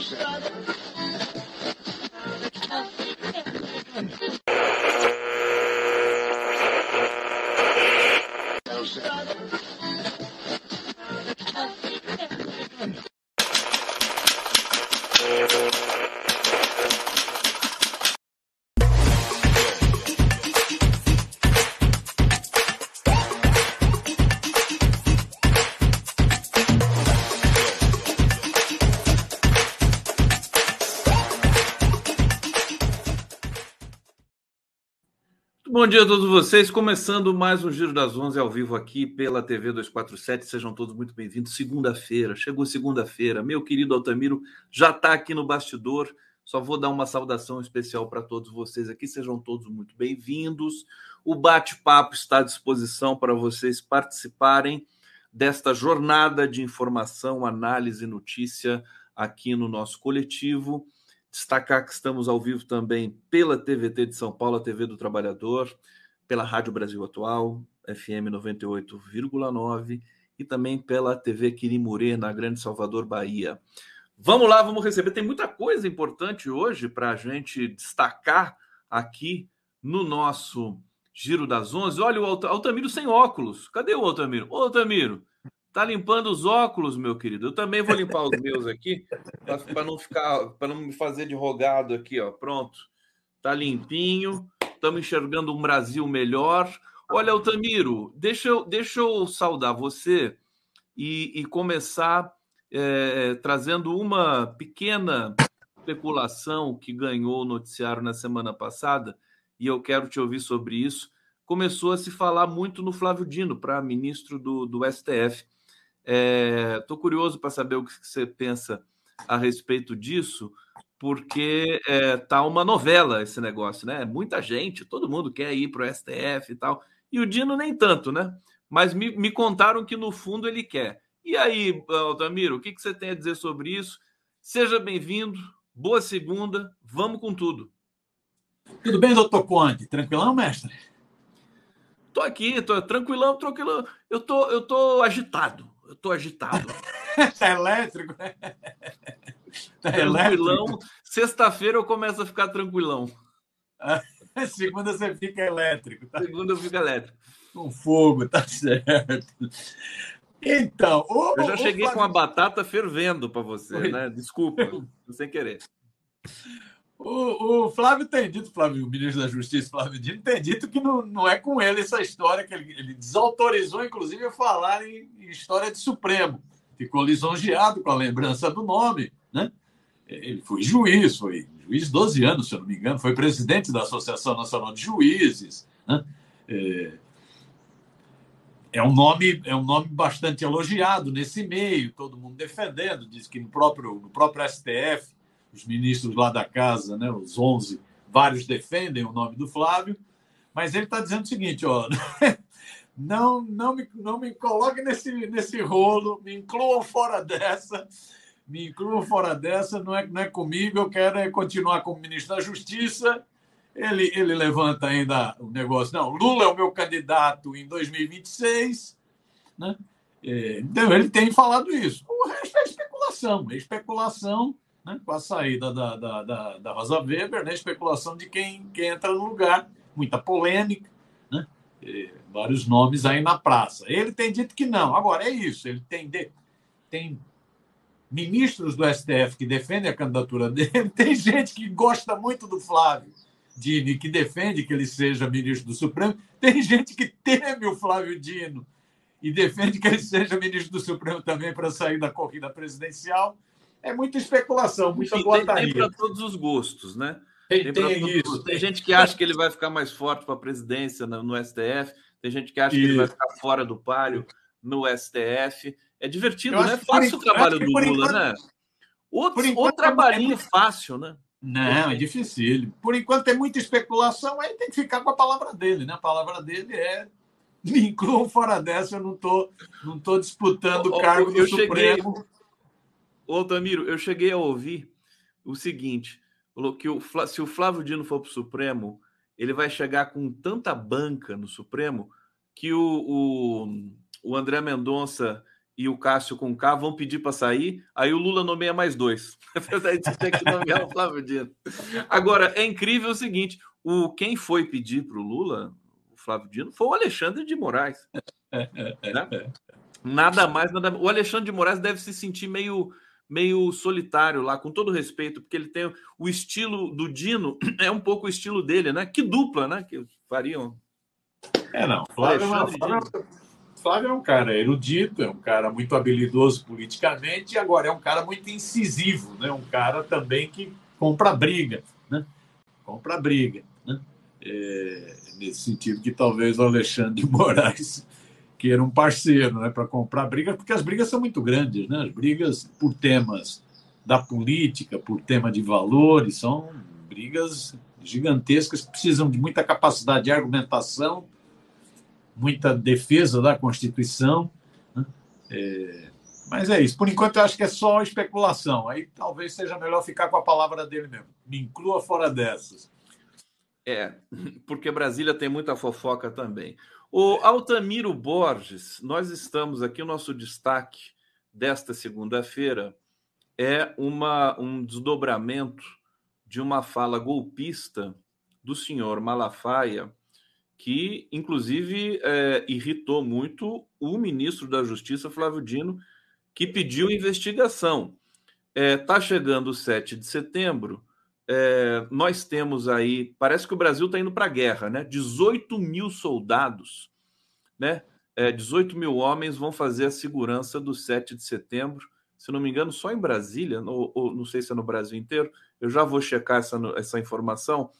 Bom dia a todos vocês. Começando mais um Giro das Onze ao vivo aqui pela TV 247. Sejam todos muito bem-vindos. Segunda-feira, chegou segunda-feira. Meu querido Altamiro já está aqui no bastidor. Só vou dar uma saudação especial para todos vocês aqui. Sejam todos muito bem-vindos. O bate-papo está à disposição para vocês participarem desta jornada de informação, análise e notícia aqui no nosso coletivo. Destacar que estamos ao vivo também pela TVT de São Paulo, a TV do Trabalhador, pela Rádio Brasil Atual, FM 98,9 e também pela TV Quirimurê, na Grande Salvador, Bahia. Vamos lá, vamos receber. Tem muita coisa importante hoje para a gente destacar aqui no nosso Giro das Onze. Olha o Altamiro sem óculos. Cadê o Altamiro? Ô, Altamiro, Tá limpando os óculos, meu querido. Eu também vou limpar os meus aqui para não ficar, para não me fazer de rogado aqui, ó. Pronto. Tá limpinho. Estamos enxergando um Brasil melhor. Olha, Altamiro, deixa eu, deixa eu saudar você e, e começar é, trazendo uma pequena especulação que ganhou o noticiário na semana passada, e eu quero te ouvir sobre isso. Começou a se falar muito no Flávio Dino, para ministro do, do STF. Estou é, curioso para saber o que você pensa a respeito disso, porque é, tá uma novela esse negócio, né? Muita gente, todo mundo quer ir para o STF e tal. E o Dino nem tanto, né? Mas me, me contaram que no fundo ele quer. E aí, Altamiro, o que, que você tem a dizer sobre isso? Seja bem-vindo, boa segunda, vamos com tudo. Tudo bem, doutor Conde? Tranquilão, mestre? Tô aqui, tô tranquilão, tranquilão. Eu tô, eu tô agitado. Eu tô agitado. tá elétrico? Tá tranquilão. Sexta-feira eu começo a ficar tranquilão. Segunda você fica elétrico. Tá? Segunda eu fico elétrico. Com fogo, tá certo. Então, o, eu já cheguei com a batata fervendo para você, né? Desculpa, sem querer. O, o, Flávio tem dito, Flávio, o ministro da Justiça, Flávio Dino, tem dito que não, não é com ele essa história, que ele, ele desautorizou, inclusive, a falar em, em, história de Supremo. Ficou lisonjeado com a lembrança do nome. Né? Ele foi juiz, foi juiz 12 anos, se eu não me engano, foi presidente da Associação Nacional de Juízes. Né? É, é um nome é um nome bastante elogiado nesse meio, todo mundo defendendo, diz que no próprio, no próprio STF os ministros lá da casa, né, os 11, vários defendem o nome do Flávio, mas ele está dizendo o seguinte: ó, não, não, me, não me coloque nesse, nesse rolo, me incluam fora dessa, me incluam fora dessa, não é, não é comigo, eu quero é continuar como ministro da Justiça. Ele, ele levanta ainda o negócio, não, Lula é o meu candidato em 2026, né? É, então, ele tem falado isso. O resto é especulação, é especulação né, com a saída da, da, da, da Rosa Weber, né, especulação de quem, quem entra no lugar, muita polêmica, né, vários nomes aí na praça. Ele tem dito que não. Agora, é isso, ele tem, de, tem ministros do STF que defendem a candidatura dele, tem gente que gosta muito do Flávio Dino que defende que ele seja ministro do Supremo, tem gente que teme o Flávio Dino e defende que ele seja ministro do Supremo também para sair da corrida presidencial é muita especulação, muita Enfim, boataria. Tem, tem para todos os gostos, né? Tem, tem, tem isso. Tem gente que acha que ele vai ficar mais forte para a presidência no, no, STF, tem gente que acha isso. que ele vai ficar fora do páreo no STF. É divertido, né? Fácil o trabalho do Lula, enquanto, né? Outro, enquanto, outro trabalhinho é fácil, né? Não, é difícil. Por enquanto tem muita especulação, aí tem que ficar com a palavra dele, né? A palavra dele é me incluam fora dessa, eu não estou não tô disputando o cargo do Supremo. Ô, Altamiro, eu cheguei a ouvir o seguinte: que o, se o Flávio Dino for para o Supremo, ele vai chegar com tanta banca no Supremo que o, o, o André Mendonça e o Cássio com K vão pedir para sair, aí o Lula nomeia mais dois. Daí tem que nomear o Flávio Dino. Agora, é incrível o seguinte: o, quem foi pedir para o Lula, o Flávio Dino, foi o Alexandre de Moraes. Né? Nada mais, nada O Alexandre de Moraes deve se sentir meio, meio solitário lá, com todo respeito, porque ele tem o estilo do Dino, é um pouco o estilo dele, né? Que dupla, né? Que fariam. É, não. Flávio, Flávio, Flávio é um cara erudito, é um cara muito habilidoso politicamente, e agora é um cara muito incisivo, né? Um cara também que compra briga, né? Compra briga, né? É, nesse sentido que talvez o Alexandre de Moraes queira um parceiro, né, para comprar brigas, porque as brigas são muito grandes, né? As brigas por temas da política, por tema de valores, são brigas gigantescas que precisam de muita capacidade de argumentação, muita defesa da Constituição. Né? É, mas é isso. Por enquanto, eu acho que é só especulação. Aí talvez seja melhor ficar com a palavra dele mesmo. Me inclua fora dessas. É, porque Brasília tem muita fofoca também. O Altamiro Borges, nós estamos aqui, o nosso destaque desta segunda-feira é uma, um desdobramento de uma fala golpista do senhor Malafaia, que inclusive é, irritou muito o ministro da Justiça, Flávio Dino, que pediu investigação. Está é, tá chegando o 7 de setembro, é, nós temos aí, parece que o Brasil está indo para a guerra, né? 18 mil soldados, né? É, 18 mil homens vão fazer a segurança do 7 de setembro, se não me engano, só em Brasília, ou, ou não sei se é no Brasil inteiro, eu já vou checar essa, essa informação,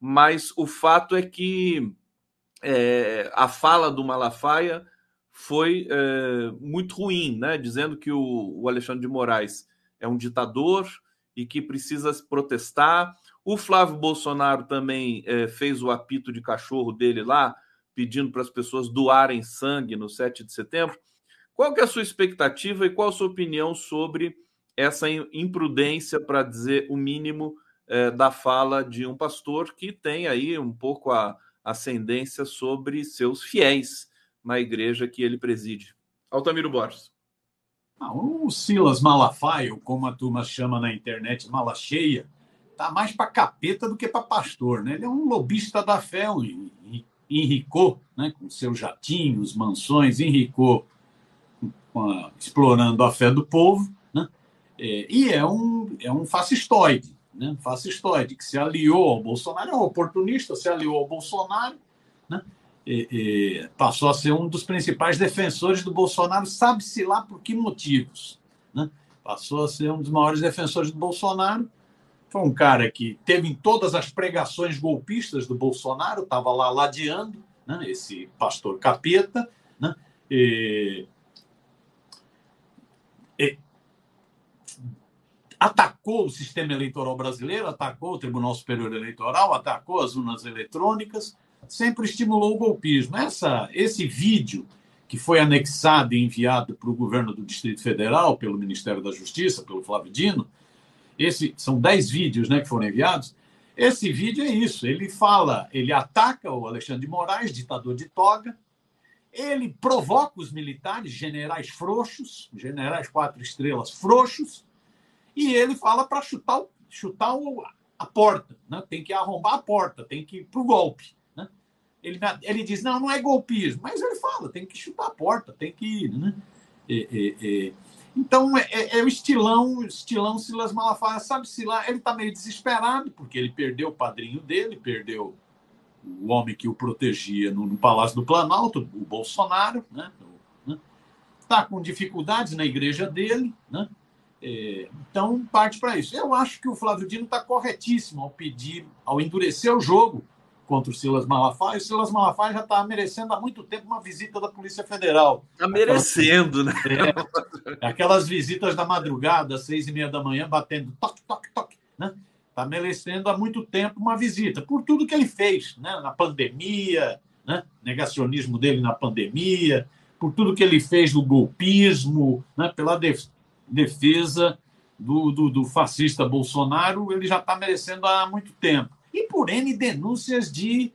mas o fato é que é, a fala do Malafaia foi é, muito ruim, né? Dizendo que o, o Alexandre de Moraes é um ditador, e que precisa protestar. O Flávio Bolsonaro também é, fez o apito de cachorro dele lá, pedindo para as pessoas doarem sangue no 7 de setembro. Qual que é a sua expectativa e qual a sua opinião sobre essa imprudência, para dizer o mínimo, é, da fala de um pastor que tem aí um pouco a ascendência sobre seus fiéis na igreja que ele preside? Altamiro Borges. Ah, o Silas Malafaia, como a turma chama na internet, mala cheia, tá mais para capeta do que para pastor, né? Ele é um lobista da fé, um, enricou, né? Com seus jatinhos, mansões, enricou, explorando a fé do povo, né? É, e é um, é um fascistoide, né? Fascistoide que se aliou ao Bolsonaro, é um oportunista, se aliou ao Bolsonaro, né? E, e passou a ser um dos principais defensores do Bolsonaro, sabe-se lá por que motivos. Né? Passou a ser um dos maiores defensores do Bolsonaro. Foi um cara que teve em todas as pregações golpistas do Bolsonaro, estava lá ladeando, né? esse pastor capeta. Né? E, e, atacou o sistema eleitoral brasileiro, atacou o Tribunal Superior Eleitoral, atacou as urnas eletrônicas, sempre estimulou o golpismo. Essa, esse vídeo que foi anexado e enviado para o governo do Distrito Federal, pelo Ministério da Justiça, pelo Flávio Dino, esse, são dez vídeos né, que foram enviados. Esse vídeo é isso. Ele fala, ele ataca o Alexandre de Moraes, ditador de toga. Ele provoca os militares, generais frouxos, generais quatro estrelas frouxos, e ele fala para chutar, chutar a porta, né? tem que arrombar a porta, tem que ir para o golpe. Ele, ele diz, não, não é golpismo. Mas ele fala, tem que chutar a porta, tem que ir. Né? então, é, é, é, o estilão, estilão Silas Malafaia. Sabe-se lá, ele está meio desesperado, porque ele perdeu o padrinho dele, perdeu o homem que o protegia no, no Palácio do Planalto, o Bolsonaro, né? Está com dificuldades na igreja dele, né? É, então, parte para isso. Eu acho que o Flávio Dino está corretíssimo ao pedir, ao endurecer o jogo contra o Silas Malafaia. O Silas Malafaia já está merecendo há muito tempo uma visita da Polícia Federal. Está merecendo, né? É, aquelas visitas da madrugada, às seis e meia da manhã, batendo toque, toque, toque. Né? Está merecendo há muito tempo uma visita, por tudo que ele fez né? na pandemia, né? negacionismo dele na pandemia, por tudo que ele fez no golpismo, né? pela defesa do, do, do fascista Bolsonaro, ele já está merecendo há muito tempo e por N denúncias de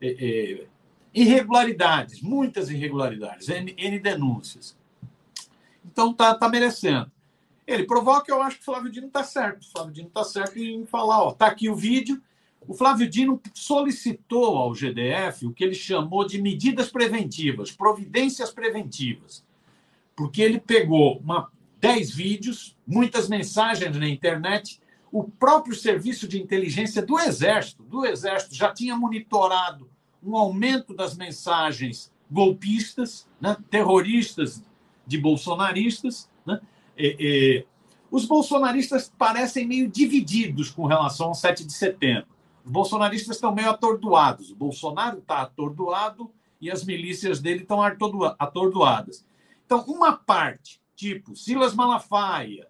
é, é, irregularidades, muitas irregularidades, N, N denúncias. Então tá, tá merecendo. Ele provoca, eu acho que o Flávio Dino está certo. O Flávio Dino está certo em falar, ó, tá aqui o vídeo. O Flávio Dino solicitou ao GDF o que ele chamou de medidas preventivas, providências preventivas. Porque ele pegou uma, 10 vídeos, muitas mensagens na internet. O próprio serviço de inteligência do Exército, do Exército já tinha monitorado um aumento das mensagens golpistas, né, terroristas de bolsonaristas. Né, e, e, os bolsonaristas parecem meio divididos com relação ao 7 de setembro. Os bolsonaristas estão meio atordoados. O Bolsonaro está atordoado e as milícias dele estão atordoadas. Então, uma parte, tipo Silas Malafaia,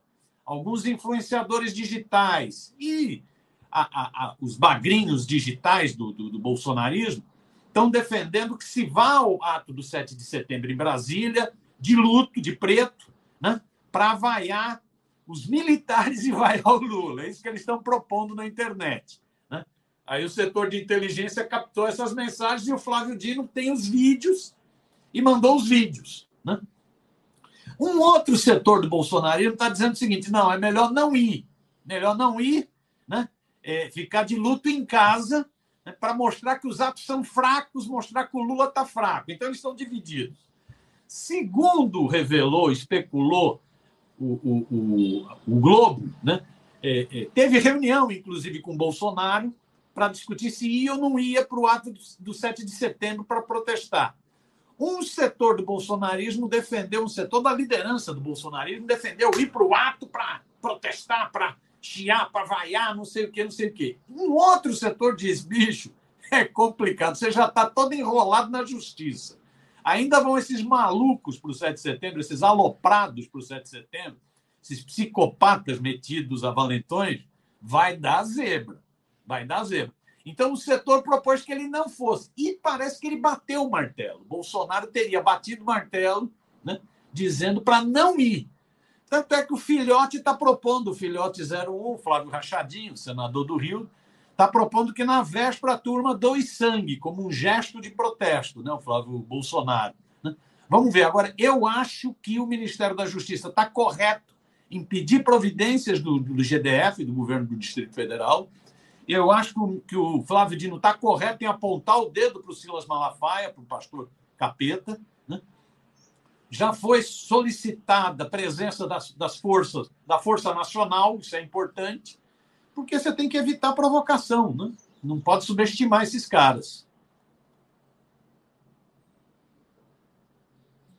alguns influenciadores digitais e a, a, a, os bagrinhos digitais do, do, do bolsonarismo, estão defendendo que se vá ao ato do 7 de setembro em Brasília, de luto, de preto, né, para vaiar os militares e vaiar o Lula. É isso que eles estão propondo na internet. Né? Aí o setor de inteligência captou essas mensagens e o Flávio Dino tem os vídeos e mandou os vídeos. Né? Um outro setor do bolsonarismo está dizendo o seguinte: não, é melhor não ir. Melhor não ir, né? É, ficar de luto em casa né, para mostrar que os atos são fracos, mostrar que o Lula está fraco. Então, eles estão divididos. Segundo revelou, especulou o, o, o, o Globo, né, é, é, teve reunião, inclusive, com Bolsonaro para discutir se ia ou não ia para o ato do, do 7 de setembro para protestar. Um setor do bolsonarismo defendeu, um setor da liderança do bolsonarismo defendeu ir para o ato para protestar, para chiar, para vaiar, não sei o que, não sei o que. Um outro setor diz, bicho, é complicado, você já está todo enrolado na justiça. Ainda vão esses malucos para o 7 de setembro, esses aloprados para o 7 de setembro, esses psicopatas metidos a valentões, vai dar zebra. Vai dar zebra. Então o setor propôs que ele não fosse. E parece que ele bateu o martelo. Bolsonaro teria batido o martelo, né, dizendo para não ir. Tanto é que o filhote está propondo, o filhote 01, Flávio Rachadinho, senador do Rio, está propondo que na véspera a turma doe sangue, como um gesto de protesto, né, o Flávio Bolsonaro. Né? Vamos ver. Agora, eu acho que o Ministério da Justiça está correto em pedir providências do, do GDF, do governo do Distrito Federal. Eu acho que o Flávio Dino está correto em apontar o dedo para o Silas Malafaia, para o pastor Capeta, já foi solicitada a presença das, das forças, da Força Nacional, isso é importante, porque você tem que evitar provocação, né? não pode subestimar esses caras.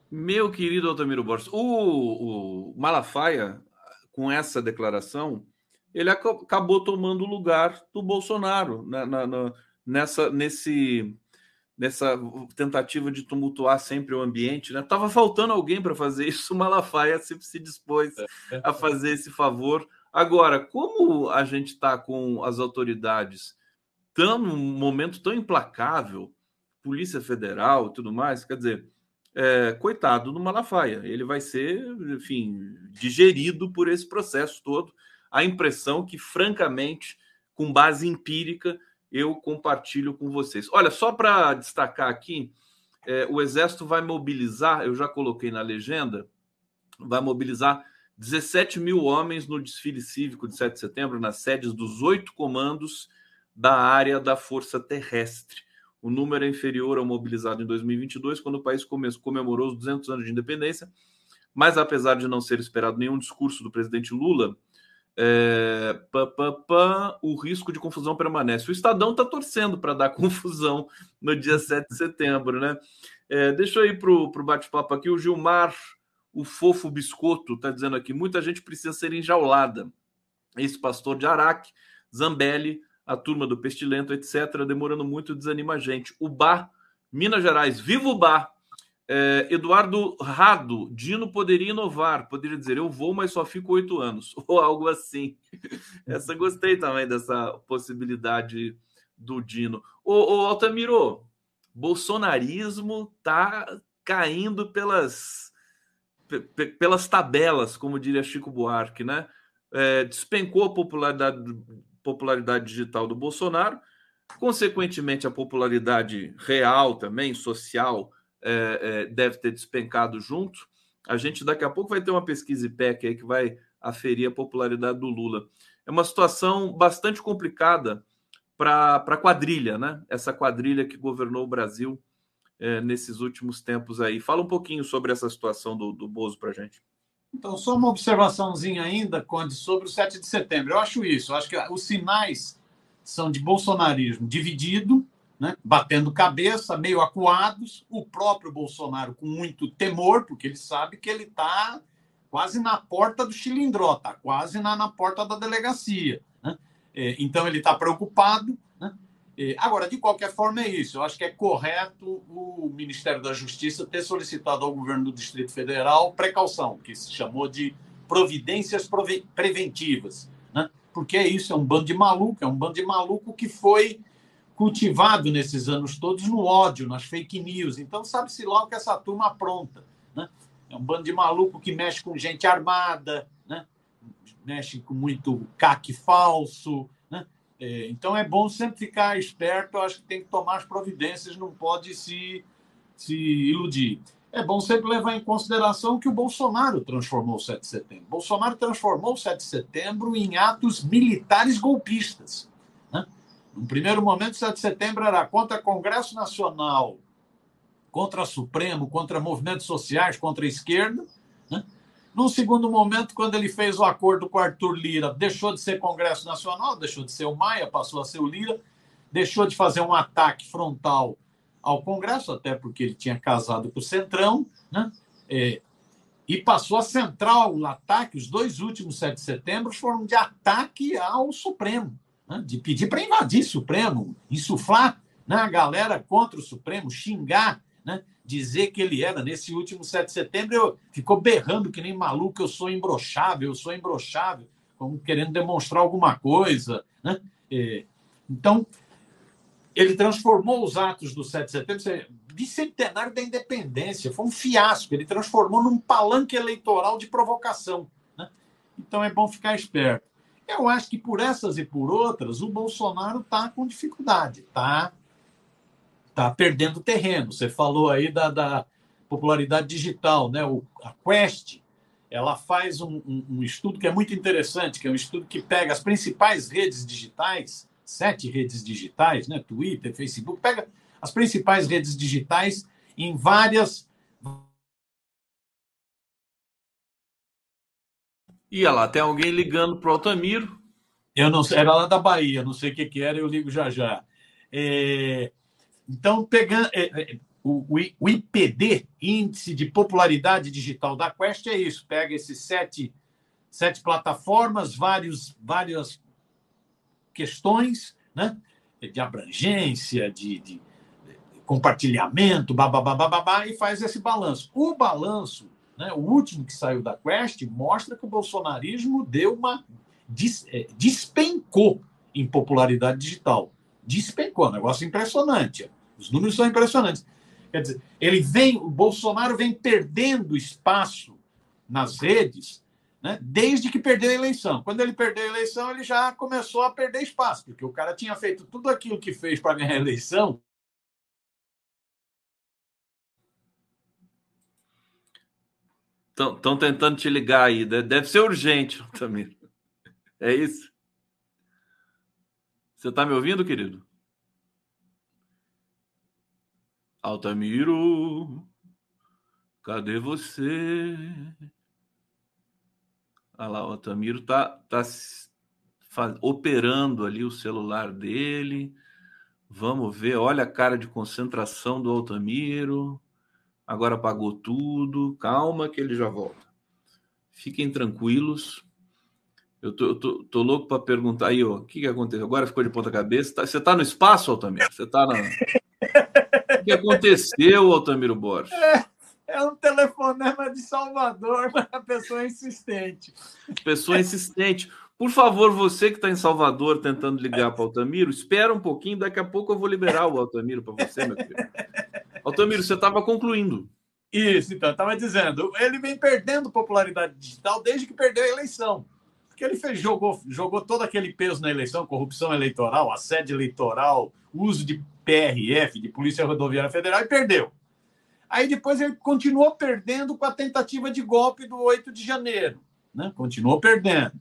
Meu querido Altamiro Borges, o, o Malafaia, com essa declaração, ele acabou tomando o lugar do Bolsonaro na, na, na, nessa, nesse, nessa tentativa de tumultuar sempre o ambiente, né? Tava faltando alguém para fazer isso, o Malafaia sempre se dispôs a fazer esse favor. Agora, como a gente está com as autoridades tão num momento tão implacável, Polícia Federal e tudo mais, quer dizer, é, coitado do Malafaia, ele vai ser, enfim, digerido por esse processo todo. A impressão que, francamente, com base empírica, eu compartilho com vocês. Olha, só para destacar aqui, é, o Exército vai mobilizar, eu já coloquei na legenda, vai mobilizar 17 mil homens no desfile cívico de 7 de setembro, nas sedes dos oito comandos da área da Força Terrestre. O número é inferior ao mobilizado em 2022, quando o país comemorou os 200 anos de independência. Mas, apesar de não ser esperado nenhum discurso do presidente Lula, é, pá, pá, pá, o risco de confusão permanece. O Estadão está torcendo para dar confusão no dia 7 de setembro, né? É, deixa eu ir para o bate-papo aqui. O Gilmar, o fofo biscoito, está dizendo aqui: muita gente precisa ser enjaulada. Esse pastor de Araque, Zambelli, a turma do Pestilento, etc., demorando muito, desanima a gente. O Bar, Minas Gerais, viva o Bar! É, Eduardo Rado, Dino poderia inovar, poderia dizer eu vou, mas só fico oito anos, ou algo assim. Essa gostei também dessa possibilidade do Dino. Ô, ô Altamiro, bolsonarismo tá caindo pelas, pelas tabelas, como diria Chico Buarque, né? É, despencou a popularidade, popularidade digital do Bolsonaro, consequentemente a popularidade real também, social, é, é, deve ter despencado junto. A gente daqui a pouco vai ter uma pesquisa IPEC aí que vai aferir a popularidade do Lula. É uma situação bastante complicada para a quadrilha, né? Essa quadrilha que governou o Brasil é, nesses últimos tempos aí. Fala um pouquinho sobre essa situação do, do Bozo para gente. Então, só uma observaçãozinha ainda, Conde, sobre o 7 de setembro. Eu acho isso, eu acho que os sinais são de bolsonarismo dividido, né, batendo cabeça, meio acuados, o próprio Bolsonaro com muito temor, porque ele sabe que ele está quase na porta do Chilindró, está quase na, na porta da delegacia. Né? É, então, ele está preocupado, Agora, de qualquer forma, é isso. Eu acho que é correto o Ministério da Justiça ter solicitado ao governo do Distrito Federal precaução, que se chamou de providências preventivas. Né? Porque é isso, é um bando de maluco, é um bando de maluco que foi cultivado nesses anos todos no ódio, nas fake news. Então, sabe-se lá o que essa turma apronta. Né? É um bando de maluco que mexe com gente armada, né? mexe com muito caque falso, é, então é bom sempre ficar esperto, eu acho que tem que tomar as providências, não pode se, se iludir. É bom sempre levar em consideração que o Bolsonaro transformou o 7 de setembro. Bolsonaro transformou o 7 de setembro em atos militares golpistas. No primeiro momento, o 7 de setembro era contra Congresso Nacional, contra Supremo, contra movimentos sociais, contra a esquerda. Né? Num segundo momento, quando ele fez o acordo com Arthur Lira, deixou de ser Congresso Nacional, deixou de ser o Maia, passou a ser o Lira, deixou de fazer um ataque frontal ao Congresso, até porque ele tinha casado com o Centrão, né? É, e passou a central o ataque. Os dois últimos 7 de setembro foram de ataque ao Supremo, né? de pedir para invadir o Supremo, insuflar né, a galera contra o Supremo, xingar né? dizer que ele era, nesse último 7 de setembro, eu, ficou berrando que nem maluco, eu sou imbrochável, eu sou imbrochável, como querendo demonstrar alguma coisa. Né? É, então, ele transformou os atos do 7 de setembro, bicentenário da independência, foi um fiasco, ele transformou num palanque eleitoral de provocação. Né? Então, é bom ficar esperto. Eu acho que por essas e por outras, o Bolsonaro está com dificuldade, está está perdendo terreno. Você falou aí da, da popularidade digital, né? O, a Quest ela faz um, um, um, estudo que é muito interessante, que é um estudo que pega as principais redes digitais, sete redes digitais, né? Twitter, Facebook, pega as principais redes digitais em várias. Ia lá, tem alguém ligando para o Altamiro. Eu não sei, era lá da Bahia, não sei o que, que era, eu ligo já já. É, então, pegando é, é, o, o, IPD, Índice de Popularidade Digital da Quest, é isso: pega esses sete, sete plataformas, vários, várias questões né, de abrangência, de, de compartilhamento, babá, e faz esse balanço. O balanço, né, o último que saiu da Quest, mostra que o bolsonarismo deu uma. Des, é, despencou em popularidade digital. Despencou, um negócio impressionante. Os números são impressionantes. Quer dizer, ele vem, o Bolsonaro vem perdendo espaço nas redes né, desde que perdeu a eleição. Quando ele perdeu a eleição, ele já começou a perder espaço, porque o cara tinha feito tudo aquilo que fez para ganhar a eleição. Estão tentando te ligar aí. Deve ser urgente, Tamir. É isso? Você está me ouvindo, querido? Altamiro, cadê você? Olha lá, o Altamiro tá, tá faz, operando ali o celular dele. Vamos ver, olha a cara de concentração do Altamiro. Agora apagou tudo. Calma que ele já volta. Fiquem tranquilos. Eu tô, eu tô, tô louco para perguntar aí, o que, que aconteceu? Agora ficou de ponta cabeça. Tá, você tá no espaço, Altamiro? Você tá na. O que aconteceu, Altamiro Borges? É, é um telefonema de Salvador, mas a pessoa é insistente. Pessoa insistente. Por favor, você que está em Salvador tentando ligar para o Altamiro, espera um pouquinho, daqui a pouco eu vou liberar o Altamiro para você, meu filho. Altamiro, você estava concluindo. Isso, então, estava dizendo, ele vem perdendo popularidade digital desde que perdeu a eleição. Porque ele fez, jogou, jogou todo aquele peso na eleição, corrupção eleitoral, assédio eleitoral, uso de PRF, de Polícia Rodoviária Federal, e perdeu. Aí depois ele continuou perdendo com a tentativa de golpe do 8 de janeiro. Né? Continuou perdendo.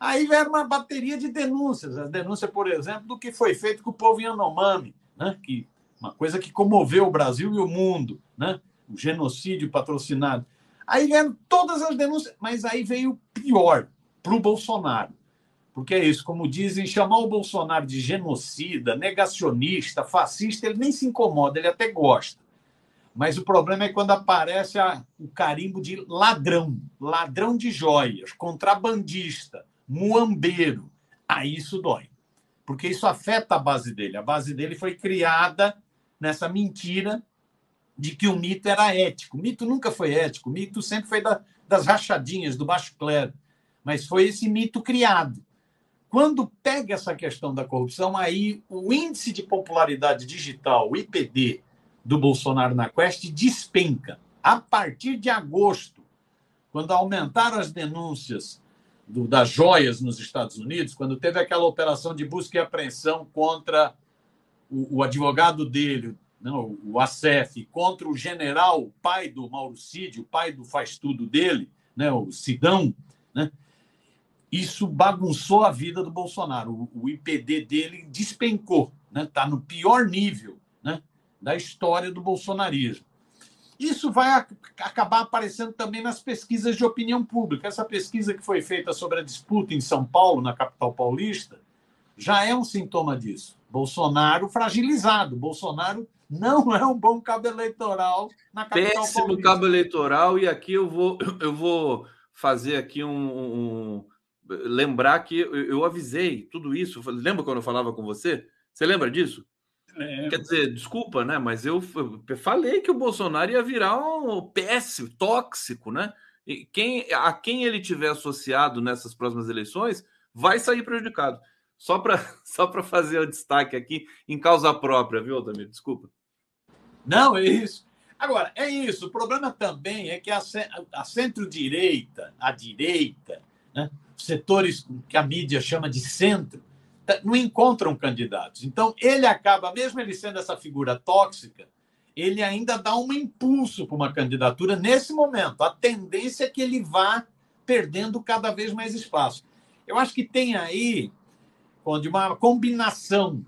Aí veio uma bateria de denúncias. A denúncia, por exemplo, do que foi feito com o povo Yanomami, né? que, uma coisa que comoveu o Brasil e o mundo, né? o genocídio patrocinado. Aí vieram todas as denúncias, mas aí veio o pior para o Bolsonaro. Porque é isso, como dizem, chamar o Bolsonaro de genocida, negacionista, fascista, ele nem se incomoda, ele até gosta. Mas o problema é quando aparece a, o carimbo de ladrão, ladrão de joias, contrabandista, muambeiro. Aí isso dói. Porque isso afeta a base dele. A base dele foi criada nessa mentira de que o mito era ético. O mito nunca foi ético. O mito sempre foi da, das rachadinhas, do baixo clero. Mas foi esse mito criado. Quando pega essa questão da corrupção, aí o índice de popularidade digital, o IPD, do Bolsonaro na Quest despenca. A partir de agosto, quando aumentaram as denúncias do, das joias nos Estados Unidos, quando teve aquela operação de busca e apreensão contra o, o advogado dele, não, o ACF, contra o general, pai do Mauro Cid, o pai do faz-tudo dele, né, o Sidão, né, isso bagunçou a vida do Bolsonaro. O, o IPD dele despencou, está né, tá no pior nível da história do bolsonarismo. Isso vai acabar aparecendo também nas pesquisas de opinião pública. Essa pesquisa que foi feita sobre a disputa em São Paulo, na capital paulista, já é um sintoma disso. Bolsonaro fragilizado. Bolsonaro não é um bom cabo eleitoral na capital Péssimo paulista. cabo eleitoral. E aqui eu vou, eu vou fazer aqui um, um lembrar que eu, eu avisei tudo isso. Lembra quando eu falava com você? Você lembra disso? É. Quer dizer, desculpa, né? Mas eu falei que o Bolsonaro ia virar um péssimo, tóxico, né? E quem, a quem ele tiver associado nessas próximas eleições vai sair prejudicado. Só para só fazer o destaque aqui em causa própria, viu, Altamir? Desculpa. Não, é isso. Agora, é isso. O problema também é que a, a centro-direita, a direita, né? setores que a mídia chama de centro, não encontram candidatos. Então, ele acaba, mesmo ele sendo essa figura tóxica, ele ainda dá um impulso para uma candidatura nesse momento. A tendência é que ele vá perdendo cada vez mais espaço. Eu acho que tem aí onde uma combinação.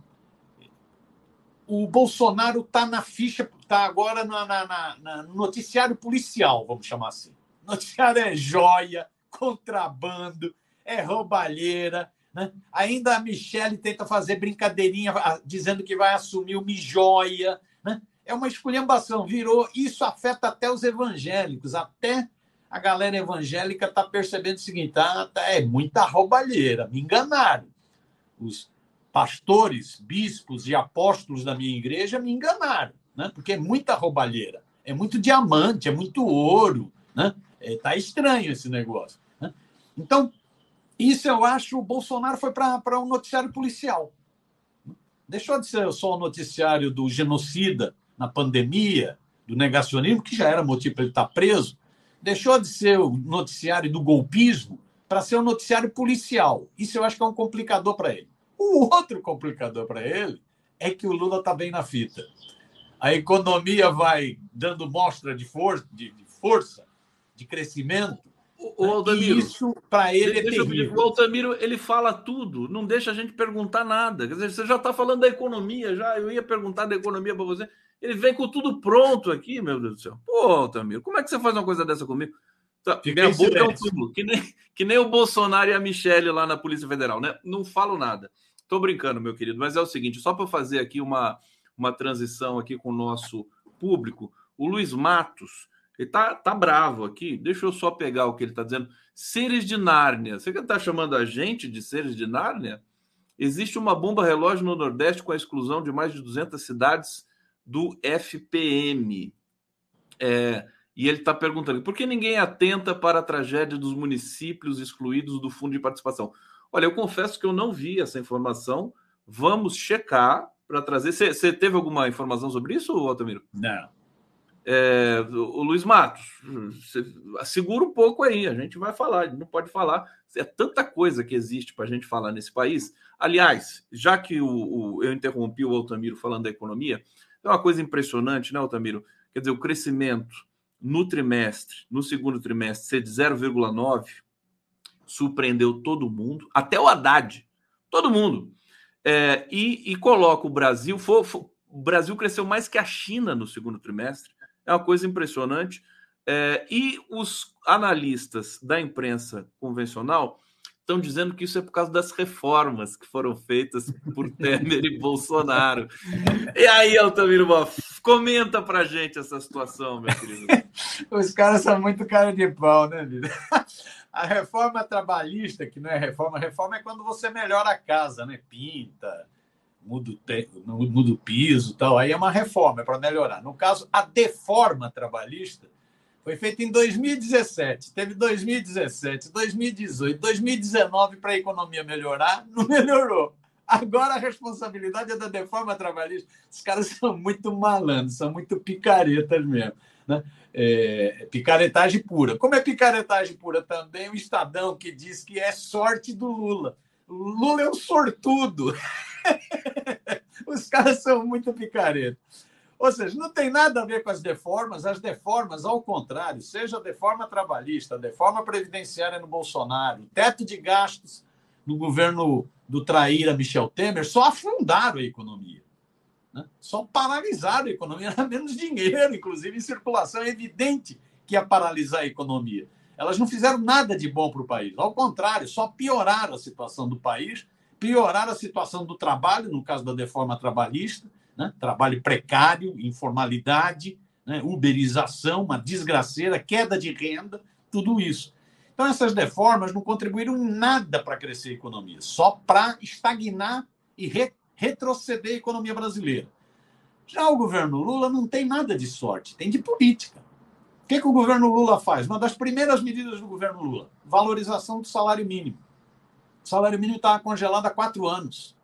O Bolsonaro está na ficha, está agora na, na, na, no noticiário policial, vamos chamar assim. noticiário é joia, contrabando, é roubalheira, né? Ainda a Michelle tenta fazer brincadeirinha dizendo que vai assumir o Mijóia. Né? É uma esculhambação. Virou. Isso afeta até os evangélicos. Até a galera evangélica está percebendo o seguinte: ah, tá, é muita roubalheira. Me enganaram. Os pastores, bispos e apóstolos da minha igreja me enganaram, né? porque é muita roubalheira. É muito diamante, é muito ouro. Né? É, tá estranho esse negócio. Né? Então, isso eu acho o Bolsonaro foi para um noticiário policial. Deixou de ser só o noticiário do genocida na pandemia, do negacionismo, que já era motivo para ele estar preso. Deixou de ser o noticiário do golpismo para ser o noticiário policial. Isso eu acho que é um complicador para ele. O outro complicador para ele é que o Lula está bem na fita. A economia vai dando mostra de, for de força, de crescimento, o Aldamiro, isso para ele é terrível. O Altamiro ele fala tudo, não deixa a gente perguntar nada. Quer dizer, você já está falando da economia, já eu ia perguntar da economia para você. Ele vem com tudo pronto aqui, meu Deus do céu. Pô, Altamiro, como é que você faz uma coisa dessa comigo? Tá, minha boca é um tubo, que nem, que nem o Bolsonaro e a Michelle lá na Polícia Federal, né? Não falo nada. Tô brincando, meu querido, mas é o seguinte, só para fazer aqui uma, uma transição aqui com o nosso público, o Luiz Matos ele tá, tá bravo aqui. Deixa eu só pegar o que ele está dizendo. Seres de Nárnia. Você que está chamando a gente de seres de Nárnia? Existe uma bomba relógio no Nordeste com a exclusão de mais de 200 cidades do FPM. É, e ele está perguntando por que ninguém atenta para a tragédia dos municípios excluídos do fundo de participação. Olha, eu confesso que eu não vi essa informação. Vamos checar para trazer. Você teve alguma informação sobre isso, Altamiro? Não. É, o Luiz Matos, segura um pouco aí, a gente vai falar, não pode falar. É tanta coisa que existe para a gente falar nesse país. Aliás, já que o, o, eu interrompi o Altamiro falando da economia, é uma coisa impressionante, né, Altamiro? quer dizer, o crescimento no trimestre, no segundo trimestre, ser de 0,9, surpreendeu todo mundo, até o Haddad, todo mundo. É, e, e, coloca o Brasil, for, for, o Brasil cresceu mais que a China no segundo trimestre, é uma coisa impressionante. É, e os analistas da imprensa convencional estão dizendo que isso é por causa das reformas que foram feitas por Temer e Bolsonaro. E aí, Altamiro Boff, comenta pra gente essa situação, meu querido. Os caras são muito cara de pau, né, vida? A reforma trabalhista, que não é reforma, reforma é quando você melhora a casa, né? Pinta, muda o, te... muda o piso tal. Aí é uma reforma, é para melhorar. No caso, a deforma trabalhista foi feita em 2017, teve 2017, 2018, 2019 para a economia melhorar, não melhorou. Agora a responsabilidade é da deforma trabalhista. Os caras são muito malandros, são muito picaretas mesmo. Né? É, picaretagem pura. Como é picaretagem pura também o Estadão que diz que é sorte do Lula. Lula é um sortudo. Os caras são muito picaretas. Ou seja, não tem nada a ver com as deformas, as deformas, ao contrário, seja a deforma trabalhista, a deforma previdenciária no Bolsonaro, teto de gastos no governo do traíra Michel Temer, só afundaram a economia. Né? Só paralisaram a economia, era menos dinheiro, inclusive em circulação. É evidente que ia paralisar a economia. Elas não fizeram nada de bom para o país. Ao contrário, só pioraram a situação do país, pioraram a situação do trabalho, no caso da deforma trabalhista, né? trabalho precário, informalidade, né? uberização, uma desgraceira, queda de renda, tudo isso. Então, essas deformas não contribuíram nada para crescer a economia, só para estagnar e re retroceder a economia brasileira. Já o governo Lula não tem nada de sorte, tem de política. O que, que o governo Lula faz? Uma das primeiras medidas do governo Lula: valorização do salário mínimo. O salário mínimo estava congelado há quatro anos.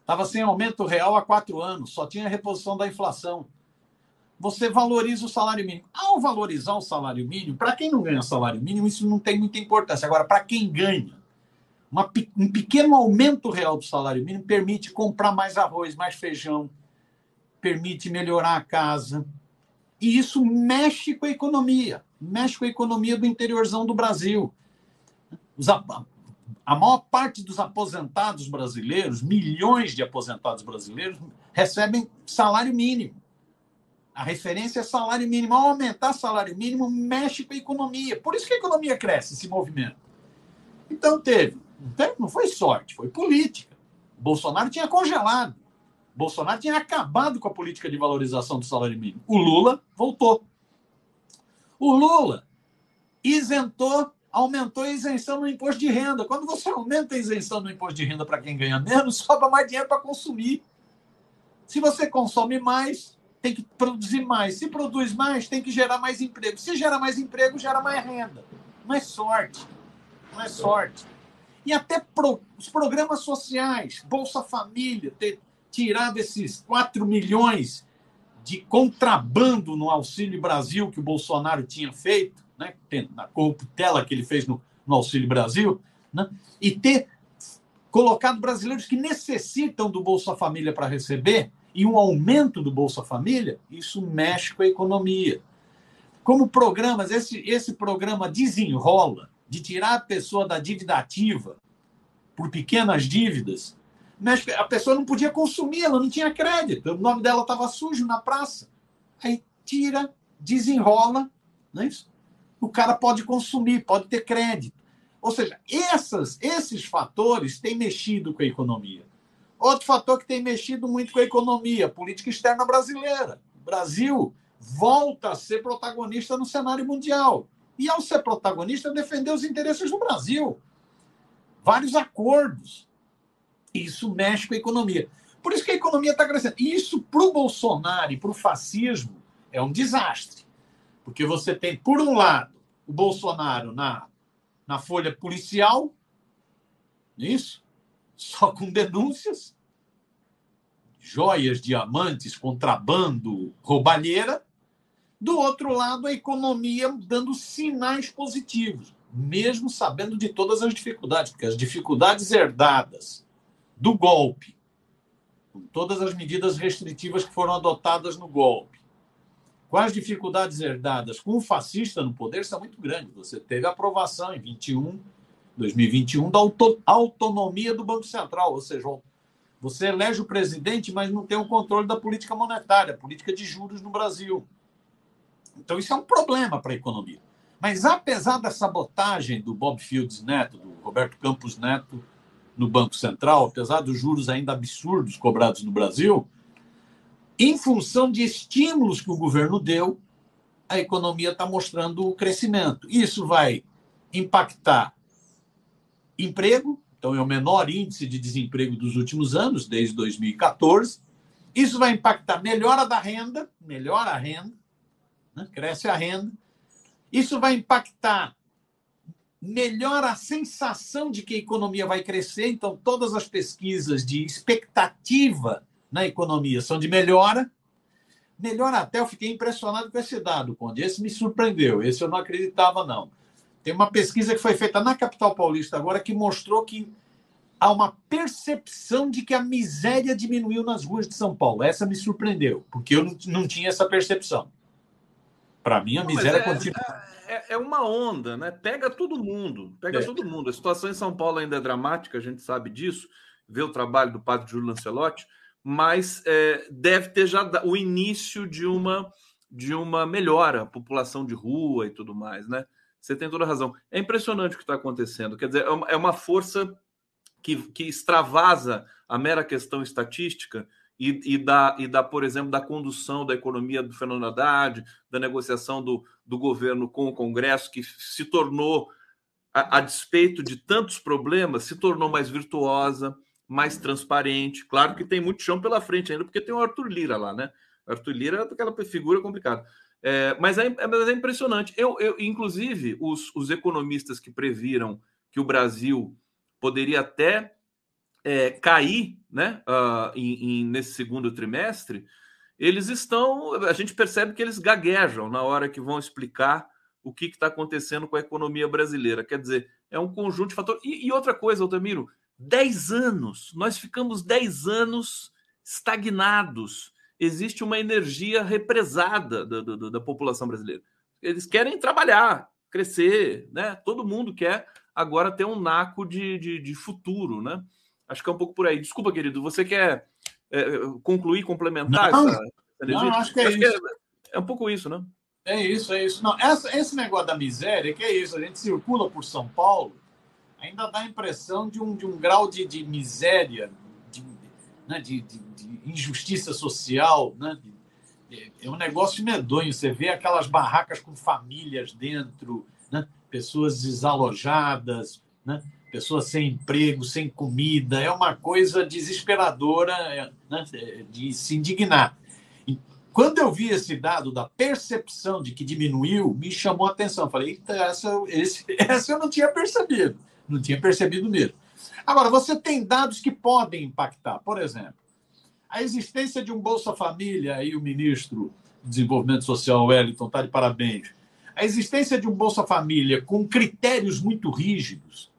Estava sem aumento real há quatro anos, só tinha reposição da inflação. Você valoriza o salário mínimo. Ao valorizar o salário mínimo, para quem não ganha salário mínimo, isso não tem muita importância. Agora, para quem ganha, uma, um pequeno aumento real do salário mínimo permite comprar mais arroz, mais feijão, permite melhorar a casa. E isso mexe com a economia, mexe com a economia do interiorzão do Brasil. Os, a maior parte dos aposentados brasileiros, milhões de aposentados brasileiros, recebem salário mínimo. A referência é salário mínimo. Ao aumentar salário mínimo, mexe com a economia. Por isso que a economia cresce, esse movimento. Então teve. Não foi sorte, foi política. Bolsonaro tinha congelado. Bolsonaro tinha acabado com a política de valorização do salário mínimo. O Lula voltou. O Lula isentou aumentou a isenção no imposto de renda. Quando você aumenta a isenção no imposto de renda para quem ganha menos, sobra mais dinheiro para consumir. Se você consome mais, tem que produzir mais. Se produz mais, tem que gerar mais emprego. Se gera mais emprego, gera mais renda. Não é sorte. Não é sorte. E até pro, os programas sociais, Bolsa Família, ter tirado esses 4 milhões de contrabando no Auxílio Brasil que o Bolsonaro tinha feito, né, na corruptela que ele fez no, no Auxílio Brasil, né, e ter colocado brasileiros que necessitam do Bolsa Família para receber e um aumento do Bolsa Família, isso mexe com a economia. Como programas, esse, esse programa desenrola de tirar a pessoa da dívida ativa por pequenas dívidas, a pessoa não podia consumir, ela não tinha crédito, o nome dela estava sujo na praça. Aí tira, desenrola, não é isso? O cara pode consumir, pode ter crédito. Ou seja, essas, esses fatores têm mexido com a economia. Outro fator que tem mexido muito com a economia, a política externa brasileira. O Brasil volta a ser protagonista no cenário mundial. E ao ser protagonista, defender os interesses do Brasil. Vários acordos. Isso mexe com a economia. Por isso que a economia está crescendo. Isso, para o Bolsonaro e para o fascismo, é um desastre. Porque você tem, por um lado, o Bolsonaro na, na folha policial, isso, só com denúncias, joias, diamantes, contrabando, roubalheira. Do outro lado, a economia dando sinais positivos, mesmo sabendo de todas as dificuldades, porque as dificuldades herdadas do golpe, com todas as medidas restritivas que foram adotadas no golpe, com as dificuldades herdadas com o fascista no poder são muito grandes. Você teve a aprovação em 21, 2021 da auto, autonomia do Banco Central, ou seja, você elege o presidente, mas não tem o controle da política monetária, política de juros no Brasil. Então, isso é um problema para a economia. Mas, apesar da sabotagem do Bob Fields Neto, do Roberto Campos Neto no Banco Central, apesar dos juros ainda absurdos cobrados no Brasil, em função de estímulos que o governo deu, a economia está mostrando o crescimento. Isso vai impactar emprego, então é o menor índice de desemprego dos últimos anos, desde 2014. Isso vai impactar melhora da renda, melhora a renda, né? cresce a renda. Isso vai impactar, melhora a sensação de que a economia vai crescer. Então, todas as pesquisas de expectativa na economia são de melhora. Melhora até, eu fiquei impressionado com esse dado, Conde. Esse me surpreendeu, esse eu não acreditava, não. Tem uma pesquisa que foi feita na capital paulista agora que mostrou que há uma percepção de que a miséria diminuiu nas ruas de São Paulo. Essa me surpreendeu, porque eu não tinha essa percepção. Para mim, a miséria é, continua. É, é, uma onda, né? Pega todo mundo, pega é. todo mundo. A situação em São Paulo ainda é dramática, a gente sabe disso. Vê o trabalho do padre Júlio Lancelotti, mas é, deve ter já o início de uma de uma melhora, população de rua e tudo mais, né? Você tem toda a razão. É impressionante o que está acontecendo. Quer dizer, é uma é força que, que extravasa a mera questão estatística e, e, da, e da, por exemplo, da condução da economia do Fernando Haddad, da negociação do, do governo com o Congresso, que se tornou, a, a despeito de tantos problemas, se tornou mais virtuosa, mais transparente. Claro que tem muito chão pela frente ainda, porque tem o Arthur Lira lá, né? O Arthur Lira é aquela figura complicada. É, mas, é, mas é impressionante. Eu, eu inclusive, os, os economistas que previram que o Brasil poderia até é, cair né, uh, em, em, nesse segundo trimestre, eles estão. A gente percebe que eles gaguejam na hora que vão explicar o que está acontecendo com a economia brasileira. Quer dizer, é um conjunto de fatores. E, e outra coisa, Altamiro, 10 anos, nós ficamos 10 anos estagnados. Existe uma energia represada da, da, da população brasileira. Eles querem trabalhar, crescer, né? Todo mundo quer agora ter um naco de, de, de futuro, né? Acho que é um pouco por aí. Desculpa, querido, você quer é, concluir, complementar não, essa, Não, acho que é acho isso. Que é, é, um pouco isso, né? É isso, é isso. Não, essa, esse negócio da miséria, que é isso, a gente circula por São Paulo, ainda dá a impressão de um, de um grau de, de miséria, de, né, de, de, de, injustiça social, né? é um negócio medonho. Você vê aquelas barracas com famílias dentro, né? pessoas desalojadas, né? pessoas sem emprego, sem comida, é uma coisa desesperadora é, né, de se indignar. Quando eu vi esse dado da percepção de que diminuiu, me chamou a atenção. Falei, essa, esse, essa eu não tinha percebido, não tinha percebido mesmo. Agora, você tem dados que podem impactar. Por exemplo, a existência de um Bolsa Família, aí o ministro do Desenvolvimento Social, Wellington, está de parabéns. A existência de um Bolsa Família com critérios muito rígidos,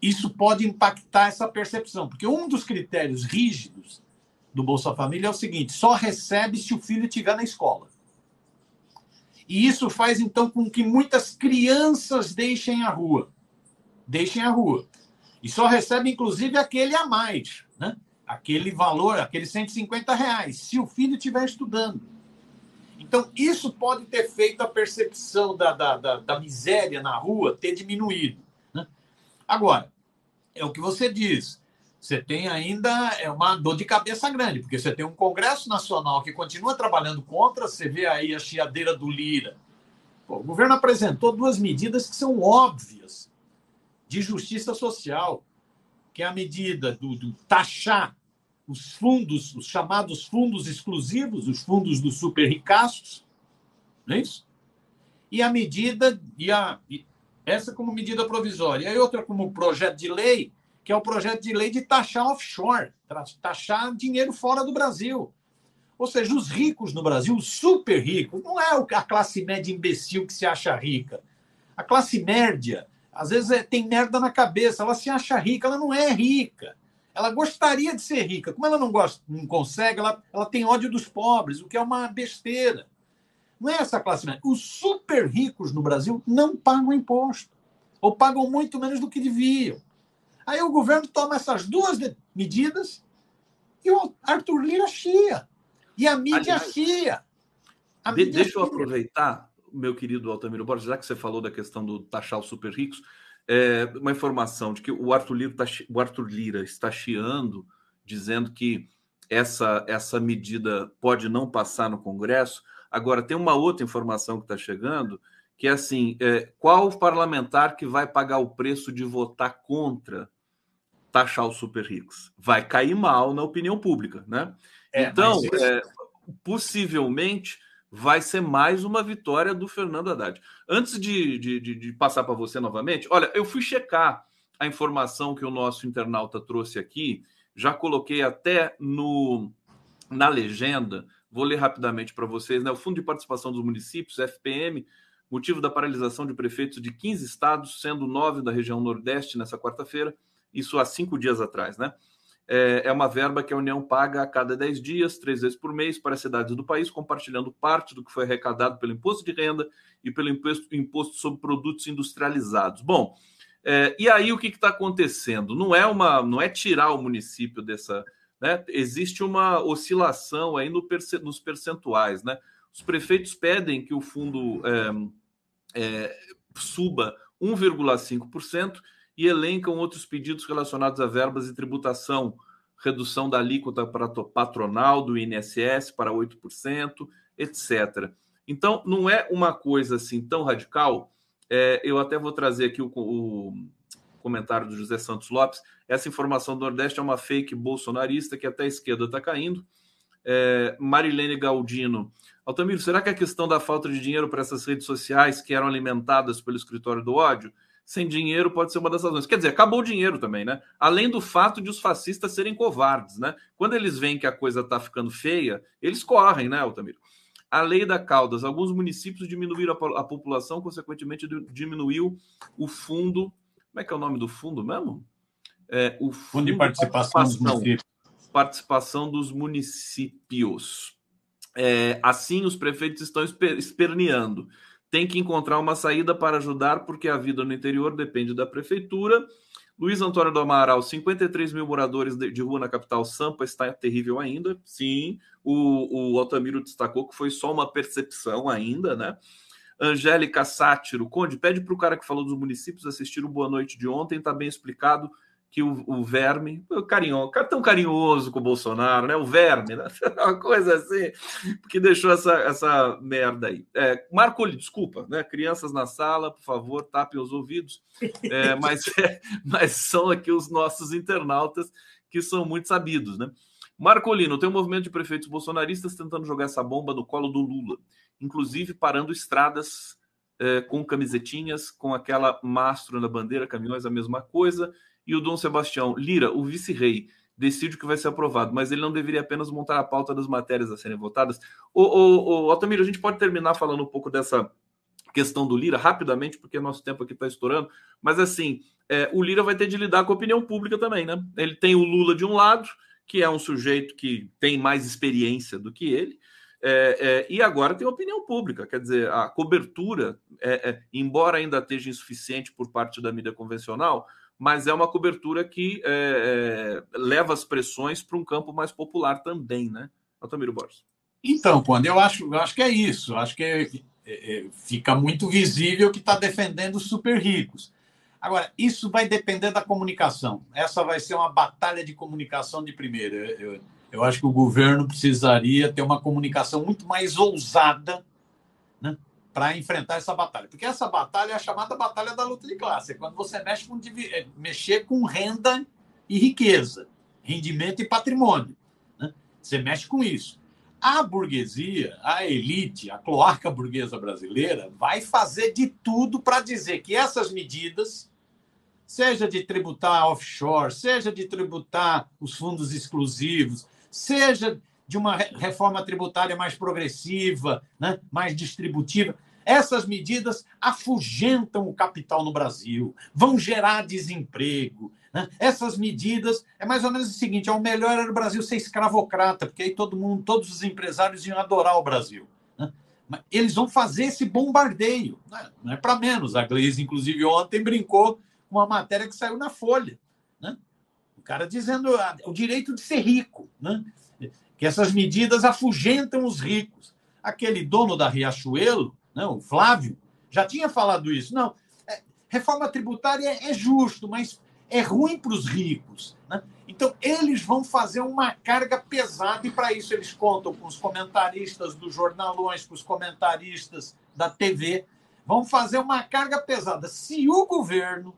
isso pode impactar essa percepção, porque um dos critérios rígidos do Bolsa Família é o seguinte: só recebe se o filho estiver na escola. E isso faz então com que muitas crianças deixem a rua. Deixem a rua. E só recebe, inclusive, aquele a mais, né? aquele valor, aqueles 150 reais, se o filho estiver estudando. Então, isso pode ter feito a percepção da, da, da, da miséria na rua ter diminuído. Agora, é o que você diz. Você tem ainda é uma dor de cabeça grande, porque você tem um Congresso Nacional que continua trabalhando contra, você vê aí a chiadeira do Lira. Pô, o governo apresentou duas medidas que são óbvias de justiça social, que é a medida do, do taxar os fundos, os chamados fundos exclusivos, os fundos dos super ricaços, não é isso? E a medida, e a, essa como medida provisória. E outra como projeto de lei, que é o projeto de lei de taxar offshore, taxar dinheiro fora do Brasil. Ou seja, os ricos no Brasil, os super ricos, não é a classe média imbecil que se acha rica. A classe média, às vezes, é, tem merda na cabeça, ela se acha rica, ela não é rica. Ela gostaria de ser rica. Como ela não, gosta, não consegue, ela, ela tem ódio dos pobres, o que é uma besteira. Não é essa classe média. Os super ricos no Brasil não pagam imposto. Ou pagam muito menos do que deviam. Aí o governo toma essas duas medidas e o Arthur Lira chia. E a mídia Aliás, chia. A de, mídia deixa chia. eu aproveitar, meu querido Altamiro Borges, já que você falou da questão do taxar os super ricos, é, uma informação de que o Arthur Lira, tá, o Arthur Lira está chiando, dizendo que essa, essa medida pode não passar no Congresso. Agora, tem uma outra informação que está chegando, que é assim: é, qual parlamentar que vai pagar o preço de votar contra taxar os super ricos? Vai cair mal na opinião pública, né? É, então, é, possivelmente vai ser mais uma vitória do Fernando Haddad. Antes de, de, de, de passar para você novamente, olha, eu fui checar a informação que o nosso internauta trouxe aqui, já coloquei até no na legenda, vou ler rapidamente para vocês, né? O Fundo de Participação dos Municípios, FPM, motivo da paralisação de prefeitos de 15 estados, sendo nove da região Nordeste nessa quarta-feira, isso há cinco dias atrás, né? É, é uma verba que a União paga a cada 10 dias, três vezes por mês, para as cidades do país, compartilhando parte do que foi arrecadado pelo imposto de renda e pelo imposto, sobre produtos industrializados. Bom, é, e aí o que está acontecendo? Não é uma, não é tirar o município dessa, né? Existe uma oscilação aí no nos percentuais, né? Os prefeitos pedem que o fundo é, é, suba 1,5% e elencam outros pedidos relacionados a verbas e tributação, redução da alíquota para patronal do INSS para 8%, etc. Então, não é uma coisa assim tão radical. É, eu até vou trazer aqui o, o, comentário do José Santos Lopes. Essa informação do Nordeste é uma fake bolsonarista que até a esquerda está caindo. É, Marilene Galdino. Altamiro, será que a questão da falta de dinheiro para essas redes sociais que eram alimentadas pelo escritório do ódio sem dinheiro pode ser uma das razões. Quer dizer, acabou o dinheiro também, né? Além do fato de os fascistas serem covardes, né? Quando eles veem que a coisa está ficando feia, eles correm, né, Altamiro? A lei da Caldas, alguns municípios diminuíram a, população, consequentemente diminuiu o fundo. Como é que é o nome do fundo mesmo? É, o fundo, fundo de participação, participação, dos municípios. Participação dos municípios. É, assim, os prefeitos estão esperneando tem que encontrar uma saída para ajudar, porque a vida no interior depende da prefeitura. Luiz Antônio do Amaral, 53 mil moradores de, rua na capital Sampa, está terrível ainda. Sim, o, o Altamiro destacou que foi só uma percepção ainda, né? Angélica Sátiro, Conde, pede para o cara que falou dos municípios assistir o Boa Noite de ontem, está bem explicado que o, o verme, o carinhoso, cara tão carinhoso com o Bolsonaro, né? O verme, né? Uma coisa assim, que deixou essa, essa merda aí. É, Marco, desculpa, né? Crianças na sala, por favor, tapem os ouvidos. É, mas, é, mas são aqui os nossos internautas que são muito sabidos, né? Marcolino, tem um movimento de prefeitos bolsonaristas tentando jogar essa bomba no colo do Lula, inclusive parando estradas é, com camisetinhas, com aquela mastro na bandeira, caminhões, a mesma coisa e o Dom Sebastião Lira, o vice-rei, decide que vai ser aprovado, mas ele não deveria apenas montar a pauta das matérias a serem votadas. O, o, o Altamiro, a gente pode terminar falando um pouco dessa questão do Lira rapidamente, porque nosso tempo aqui está estourando, mas assim, é, o Lira vai ter de lidar com a opinião pública também, né? Ele tem o Lula de um lado, que é um sujeito que tem mais experiência do que ele, é, é, e agora tem opinião pública, quer dizer, a cobertura, é, é, embora ainda esteja insuficiente por parte da mídia convencional, mas é uma cobertura que é, é, leva as pressões para um campo mais popular também, né? Altamiro Borges. Então, quando eu acho, eu acho que é isso, eu acho que é, é, fica muito visível que está defendendo os super ricos. Agora, isso vai depender da comunicação. Essa vai ser uma batalha de comunicação de primeira. Eu, eu acho que o governo precisaria ter uma comunicação muito mais ousada para enfrentar essa batalha. Porque essa batalha é a chamada batalha da luta de classe. É quando você mexe com, é, mexer com renda e riqueza, rendimento e patrimônio. Né? Você mexe com isso. A burguesia, a elite, a cloaca burguesa brasileira, vai fazer de tudo para dizer que essas medidas, seja de tributar offshore, seja de tributar os fundos exclusivos, seja de uma reforma tributária mais progressiva, né, mais distributiva. Essas medidas afugentam o capital no Brasil, vão gerar desemprego. Né? Essas medidas é mais ou menos o seguinte: é o melhor era o Brasil ser escravocrata, porque aí todo mundo, todos os empresários iam adorar o Brasil. Né? Eles vão fazer esse bombardeio. Não é, é para menos. A Gleisi, inclusive, ontem brincou com uma matéria que saiu na Folha. Né? O cara dizendo ah, o direito de ser rico. Né? Que essas medidas afugentam os ricos. Aquele dono da Riachuelo, né, o Flávio, já tinha falado isso. Não, é, reforma tributária é, é justo, mas é ruim para os ricos. Né? Então, eles vão fazer uma carga pesada, e para isso eles contam com os comentaristas dos jornalões, com os comentaristas da TV. Vão fazer uma carga pesada. Se o governo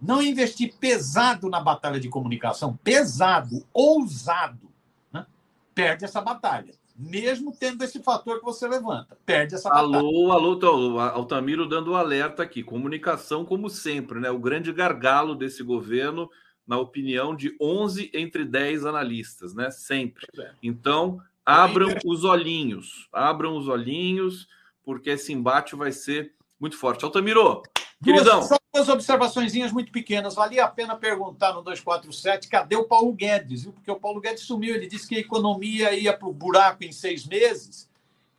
não investir pesado na batalha de comunicação, pesado, ousado, né? perde essa batalha mesmo tendo esse fator que você levanta. Perde essa batalha. Alô, alô, Altamiro dando o um alerta aqui. Comunicação, como sempre, né? O grande gargalo desse governo, na opinião de 11 entre 10 analistas, né? Sempre. É. Então, abram os olhinhos. Abram os olhinhos, porque esse embate vai ser muito forte. Altamiro, Queridão. Duas, só duas observações muito pequenas. Valia a pena perguntar no 247 cadê o Paulo Guedes? Viu? Porque o Paulo Guedes sumiu. Ele disse que a economia ia para o buraco em seis meses.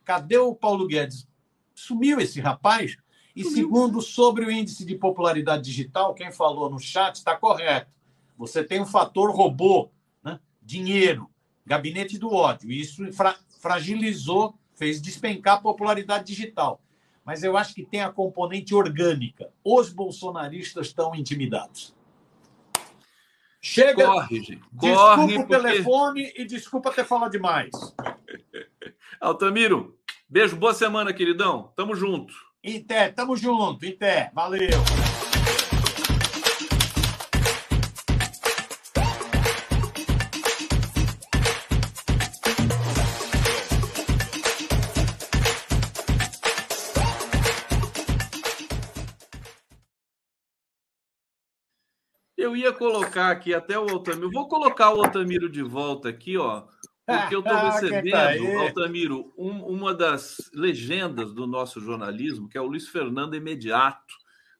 Cadê o Paulo Guedes? Sumiu esse rapaz. E sumiu. segundo, sobre o índice de popularidade digital, quem falou no chat está correto. Você tem um fator robô, né? dinheiro, gabinete do ódio. Isso fra fragilizou, fez despencar a popularidade digital mas eu acho que tem a componente orgânica. Os bolsonaristas estão intimidados. Chega. Corre, gente. Desculpa Corre o porque... telefone e desculpa ter falado demais. Altamiro, beijo, boa semana, queridão. Tamo junto. Inté, tamo junto. Inté, valeu. Eu ia colocar aqui até o Altamiro. Vou colocar o Altamiro de volta aqui, ó. Porque eu estou ah, recebendo, tá Altamiro, um, uma das legendas do nosso jornalismo, que é o Luiz Fernando Imediato,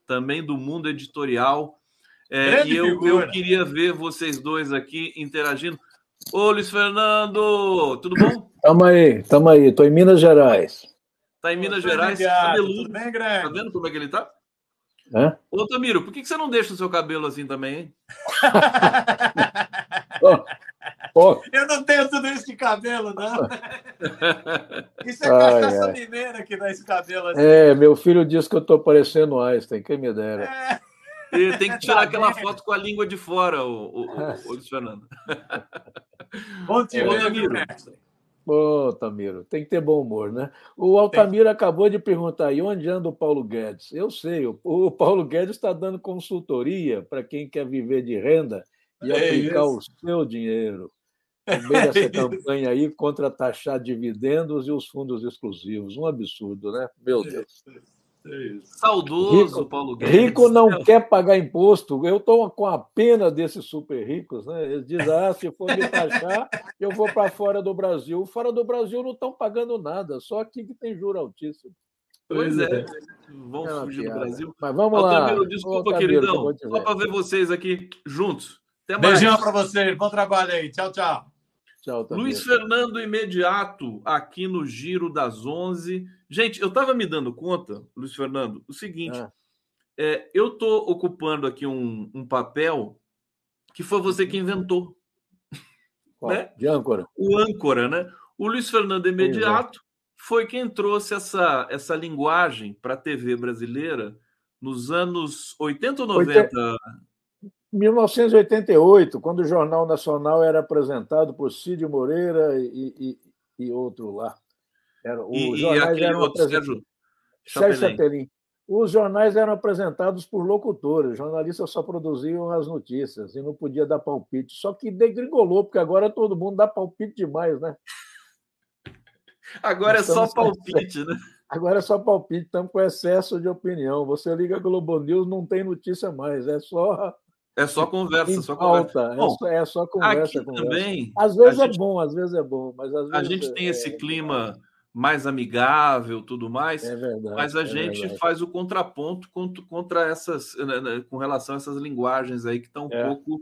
também do mundo editorial. É, e eu, eu, queria ver vocês dois aqui interagindo. Ô, Luiz Fernando, tudo bom? Tamo aí, tamo aí. Tô em Minas Gerais. Tá em Minas Gerais, cabeludo. Tudo bem, Greg? Tá vendo como é que ele tá? É? Ô, Tamiro, por que você não deixa o seu cabelo assim também, hein? oh, oh. Eu não tenho tudo isso de cabelo, não. Isso é cachaça ai. mineira que dá esse cabelo assim. É, meu filho disse que eu estou parecendo Einstein, quem me dera. É. E tem que tirar tá aquela foto com a língua de fora, o, o, o, o Luiz Fernando. Bom ver, Tamiro. Ô, oh, Tamiro, tem que ter bom humor, né? O Altamiro tem. acabou de perguntar e onde anda o Paulo Guedes? Eu sei, o, Paulo Guedes está dando consultoria para quem quer viver de renda e é aplicar isso. o seu dinheiro. No meio dessa é campanha aí contra taxar dividendos e os fundos exclusivos. Um absurdo, né? Meu Deus. Saudoso rico, Paulo Guedes. Rico não quer pagar imposto. Eu estou com a pena desses super ricos, né? Eles dizem: ah, se for me taxar, eu vou para fora do Brasil. Fora do Brasil não estão pagando nada, só aqui que tem juro altíssimo. Pois é, vão é fugir do Brasil. Mas vamos lá. desculpa, Ô, queridão. Só para ver vocês aqui juntos. Até mais. Beijão para vocês. Bom trabalho aí. Tchau, tchau. Tchau, Luiz Fernando imediato aqui no Giro das 11. Gente, eu estava me dando conta, Luiz Fernando, o seguinte: ah. é, eu estou ocupando aqui um, um, papel que foi você que inventou. Qual? Né? De âncora. O âncora, né? O Luiz Fernando imediato foi quem trouxe essa, essa linguagem para a TV brasileira nos anos 80 ou 90? 80... 1988, quando o Jornal Nacional era apresentado por Cid Moreira e, e, e outro lá. Era, e, e eram outro, Sérgio Chapelin. Os jornais eram apresentados por locutores, os jornalistas só produziam as notícias e não podia dar palpite. Só que degringolou, porque agora todo mundo dá palpite demais, né? Agora é só palpite, né? Agora é só palpite, estamos com excesso de opinião. Você liga a Globo News, não tem notícia mais, é só é só conversa, só conversa. É bom, é, só, conversa, aqui conversa. também. Às vezes é bom, às vezes é bom, mas a gente tem é, esse clima mais amigável, tudo mais. É verdade. Mas a é gente verdade. faz o contraponto contra essas, né, né, com relação a essas linguagens aí que estão um é. pouco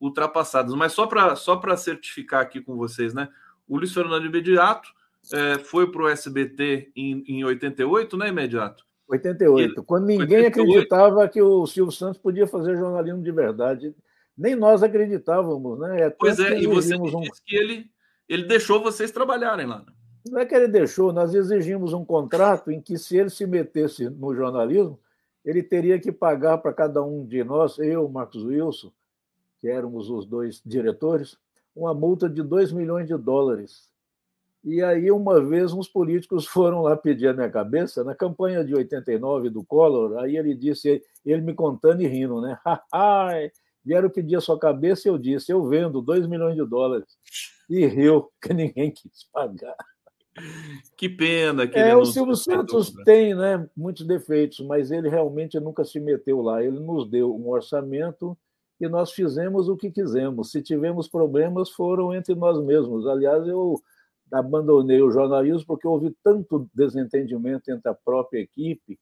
ultrapassadas. Mas só para só para certificar aqui com vocês, né? O Luiz Fernando Imediato é, foi para o SBT em, em 88, né, imediato? 88, quando ninguém 88. acreditava que o Silvio Santos podia fazer jornalismo de verdade. Nem nós acreditávamos, né? É pois é, e você um... disse que ele, ele deixou vocês trabalharem lá. Né? Não é que ele deixou, nós exigimos um contrato em que, se ele se metesse no jornalismo, ele teria que pagar para cada um de nós, eu, Marcos Wilson, que éramos os dois diretores, uma multa de 2 milhões de dólares. E aí, uma vez, uns políticos foram lá pedir a minha cabeça, na campanha de 89 do Collor, aí ele disse, ele me contando e rindo, né? Vieram pedir a sua cabeça e eu disse, eu vendo 2 milhões de dólares. E riu, que ninguém quis pagar. Que pena que é, o Silvio Santos né? tem né, muitos defeitos, mas ele realmente nunca se meteu lá. Ele nos deu um orçamento e nós fizemos o que quisemos. Se tivemos problemas, foram entre nós mesmos. Aliás, eu abandonei o jornalismo porque houve tanto desentendimento entre a própria equipe,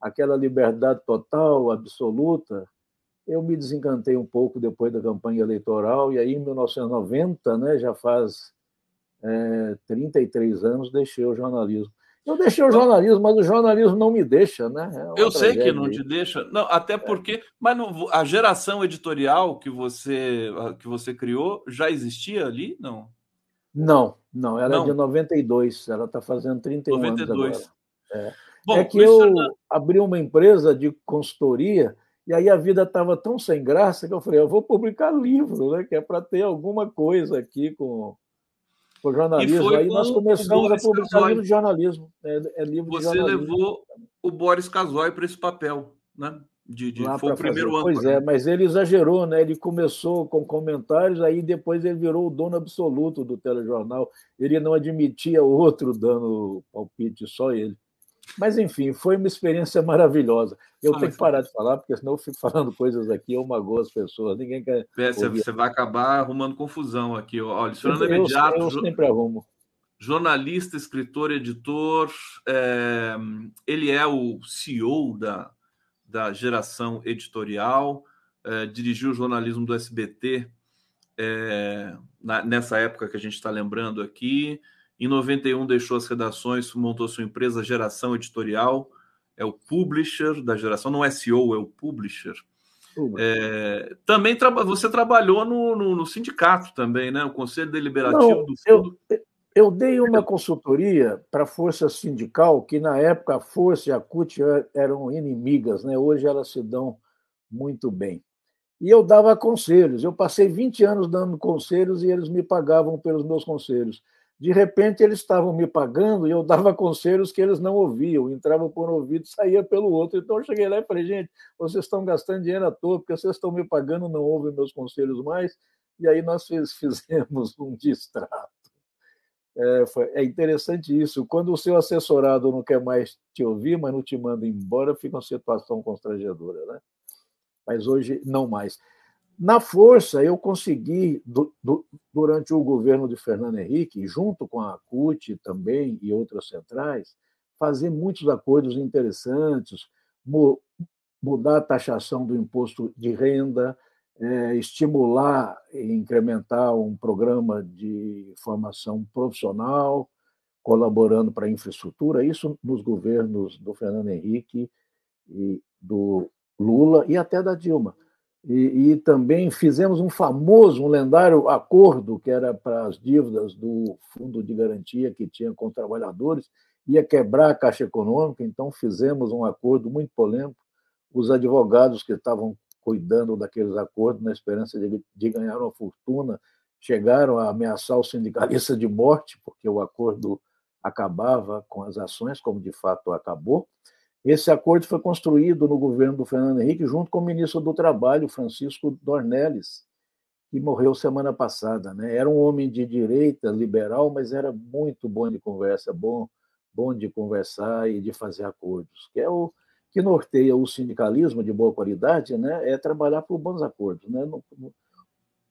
aquela liberdade total, absoluta. Eu me desencantei um pouco depois da campanha eleitoral e aí em 1990, né, já faz é, 33 anos, deixei o jornalismo. Eu deixei o jornalismo, mas o jornalismo não me deixa, né? É eu sei que não te deixa, não, até é. porque, mas não, a geração editorial que você que você criou já existia ali, não? Não, não, ela não. é de 92, ela está fazendo 31 92. anos agora. É. Bom, é que eu abri uma empresa de consultoria e aí a vida estava tão sem graça que eu falei, eu vou publicar livro, né? Que é para ter alguma coisa aqui com o jornalismo. Aí nós começamos a publicar livro de jornalismo. É, é livro Você de jornalismo. levou o Boris Casoy para esse papel, né? De, de foi o primeiro ano. Pois é, mas ele exagerou, né? Ele começou com comentários, aí depois ele virou o dono absoluto do telejornal. Ele não admitia outro dando palpite, só ele. Mas, enfim, foi uma experiência maravilhosa. Eu ah, tenho que parar de falar, porque senão eu fico falando coisas aqui, eu magoo as pessoas. Ninguém quer. É, você vai acabar arrumando confusão aqui. Olha, Fernando Imediato. Eu, eu sempre arrumo. Jornalista, escritor, editor. É, ele é o CEO da, da geração editorial, é, dirigiu o jornalismo do SBT é, na, nessa época que a gente está lembrando aqui. Em 91 deixou as redações, montou sua empresa Geração Editorial, é o publisher da geração, não é CEO, é o publisher. É, também tra você trabalhou no, no, no, sindicato também, né? O Conselho Deliberativo não, do Fundo. Eu, eu dei uma consultoria para a Força Sindical, que na época a Força e a CUT eram inimigas, né? hoje elas se dão muito bem. E eu dava conselhos. Eu passei 20 anos dando conselhos e eles me pagavam pelos meus conselhos. De repente, eles estavam me pagando e eu dava conselhos que eles não ouviam, entrava por um ouvido e saía pelo outro. Então, eu cheguei lá e falei, gente, vocês estão gastando dinheiro à toa, porque vocês estão me pagando, não ouvem meus conselhos mais. E aí nós fizemos um distrato. É, foi, é interessante isso. Quando o seu assessorado não quer mais te ouvir, mas não te manda embora, fica uma situação constrangedora, né? Mas hoje, não mais. Na força, eu consegui, do, do, durante o governo de Fernando Henrique, junto com a CUT também e outras centrais, fazer muitos acordos interessantes, mudar a taxação do imposto de renda, é, estimular e incrementar um programa de formação profissional, colaborando para a infraestrutura, isso nos governos do Fernando Henrique e do Lula e até da Dilma. E, e, também fizemos um famoso, um lendário acordo que era para as dívidas do fundo de garantia que tinha com trabalhadores, ia quebrar a Caixa Econômica, então fizemos um acordo muito polêmico. Os advogados que estavam cuidando daqueles acordos, na esperança de, de ganhar uma fortuna, chegaram a ameaçar o sindicalista de morte, porque o acordo acabava com as ações, como de fato acabou. Esse acordo foi construído no governo do Fernando Henrique, junto com o ministro do Trabalho, Francisco Dornelles, que morreu semana passada. Né? Era um homem de direita, liberal, mas era muito bom de conversa, bom, bom de conversar e de fazer acordos, que é o que norteia o sindicalismo de boa qualidade, né? É trabalhar por bons acordos, né? Não,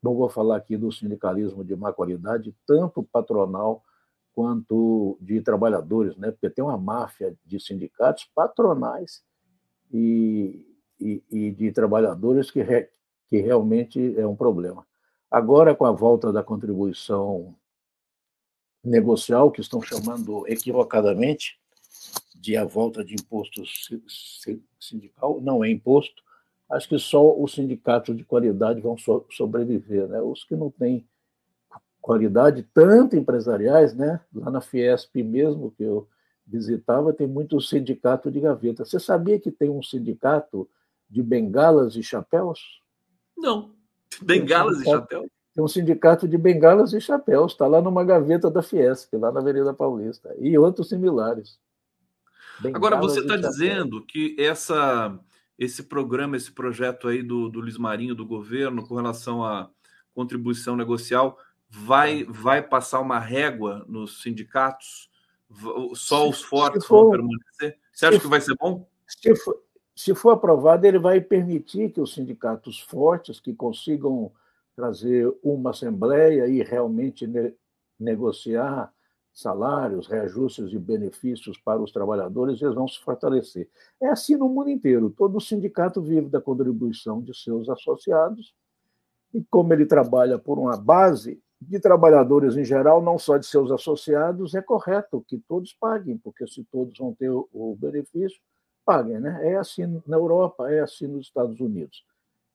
não vou falar aqui do sindicalismo de má qualidade, tanto patronal quanto de trabalhadores, né? porque tem uma máfia de sindicatos patronais e, e, e de trabalhadores que, re, que realmente é um problema. Agora, com a volta da contribuição negocial, que estão chamando equivocadamente de a volta de imposto sindical, não é imposto. Acho que só os sindicatos de qualidade vão sobreviver. Né? Os que não têm qualidade, tanto empresariais, né? lá na Fiesp mesmo, que eu visitava, tem muito sindicato de gaveta. Você sabia que tem um sindicato de bengalas e chapéus? Não. Bengalas um e chapéus? Tem um sindicato de bengalas e chapéus, está lá numa gaveta da Fiesp, lá na Avenida Paulista, e outros similares. Agora, você está dizendo que essa, esse programa, esse projeto aí do, do Luiz Marinho, do governo, com relação à contribuição negocial, vai, é. vai passar uma régua nos sindicatos? Só os fortes for, vão permanecer? Você acha que vai ser bom? Se for, se for aprovado, ele vai permitir que os sindicatos fortes, que consigam trazer uma assembleia e realmente ne negociar salários, reajustes e benefícios para os trabalhadores, eles vão se fortalecer. É assim no mundo inteiro. Todo sindicato vive da contribuição de seus associados, e como ele trabalha por uma base, de trabalhadores em geral, não só de seus associados, é correto que todos paguem, porque se todos vão ter o benefício, paguem. Né? É assim na Europa, é assim nos Estados Unidos.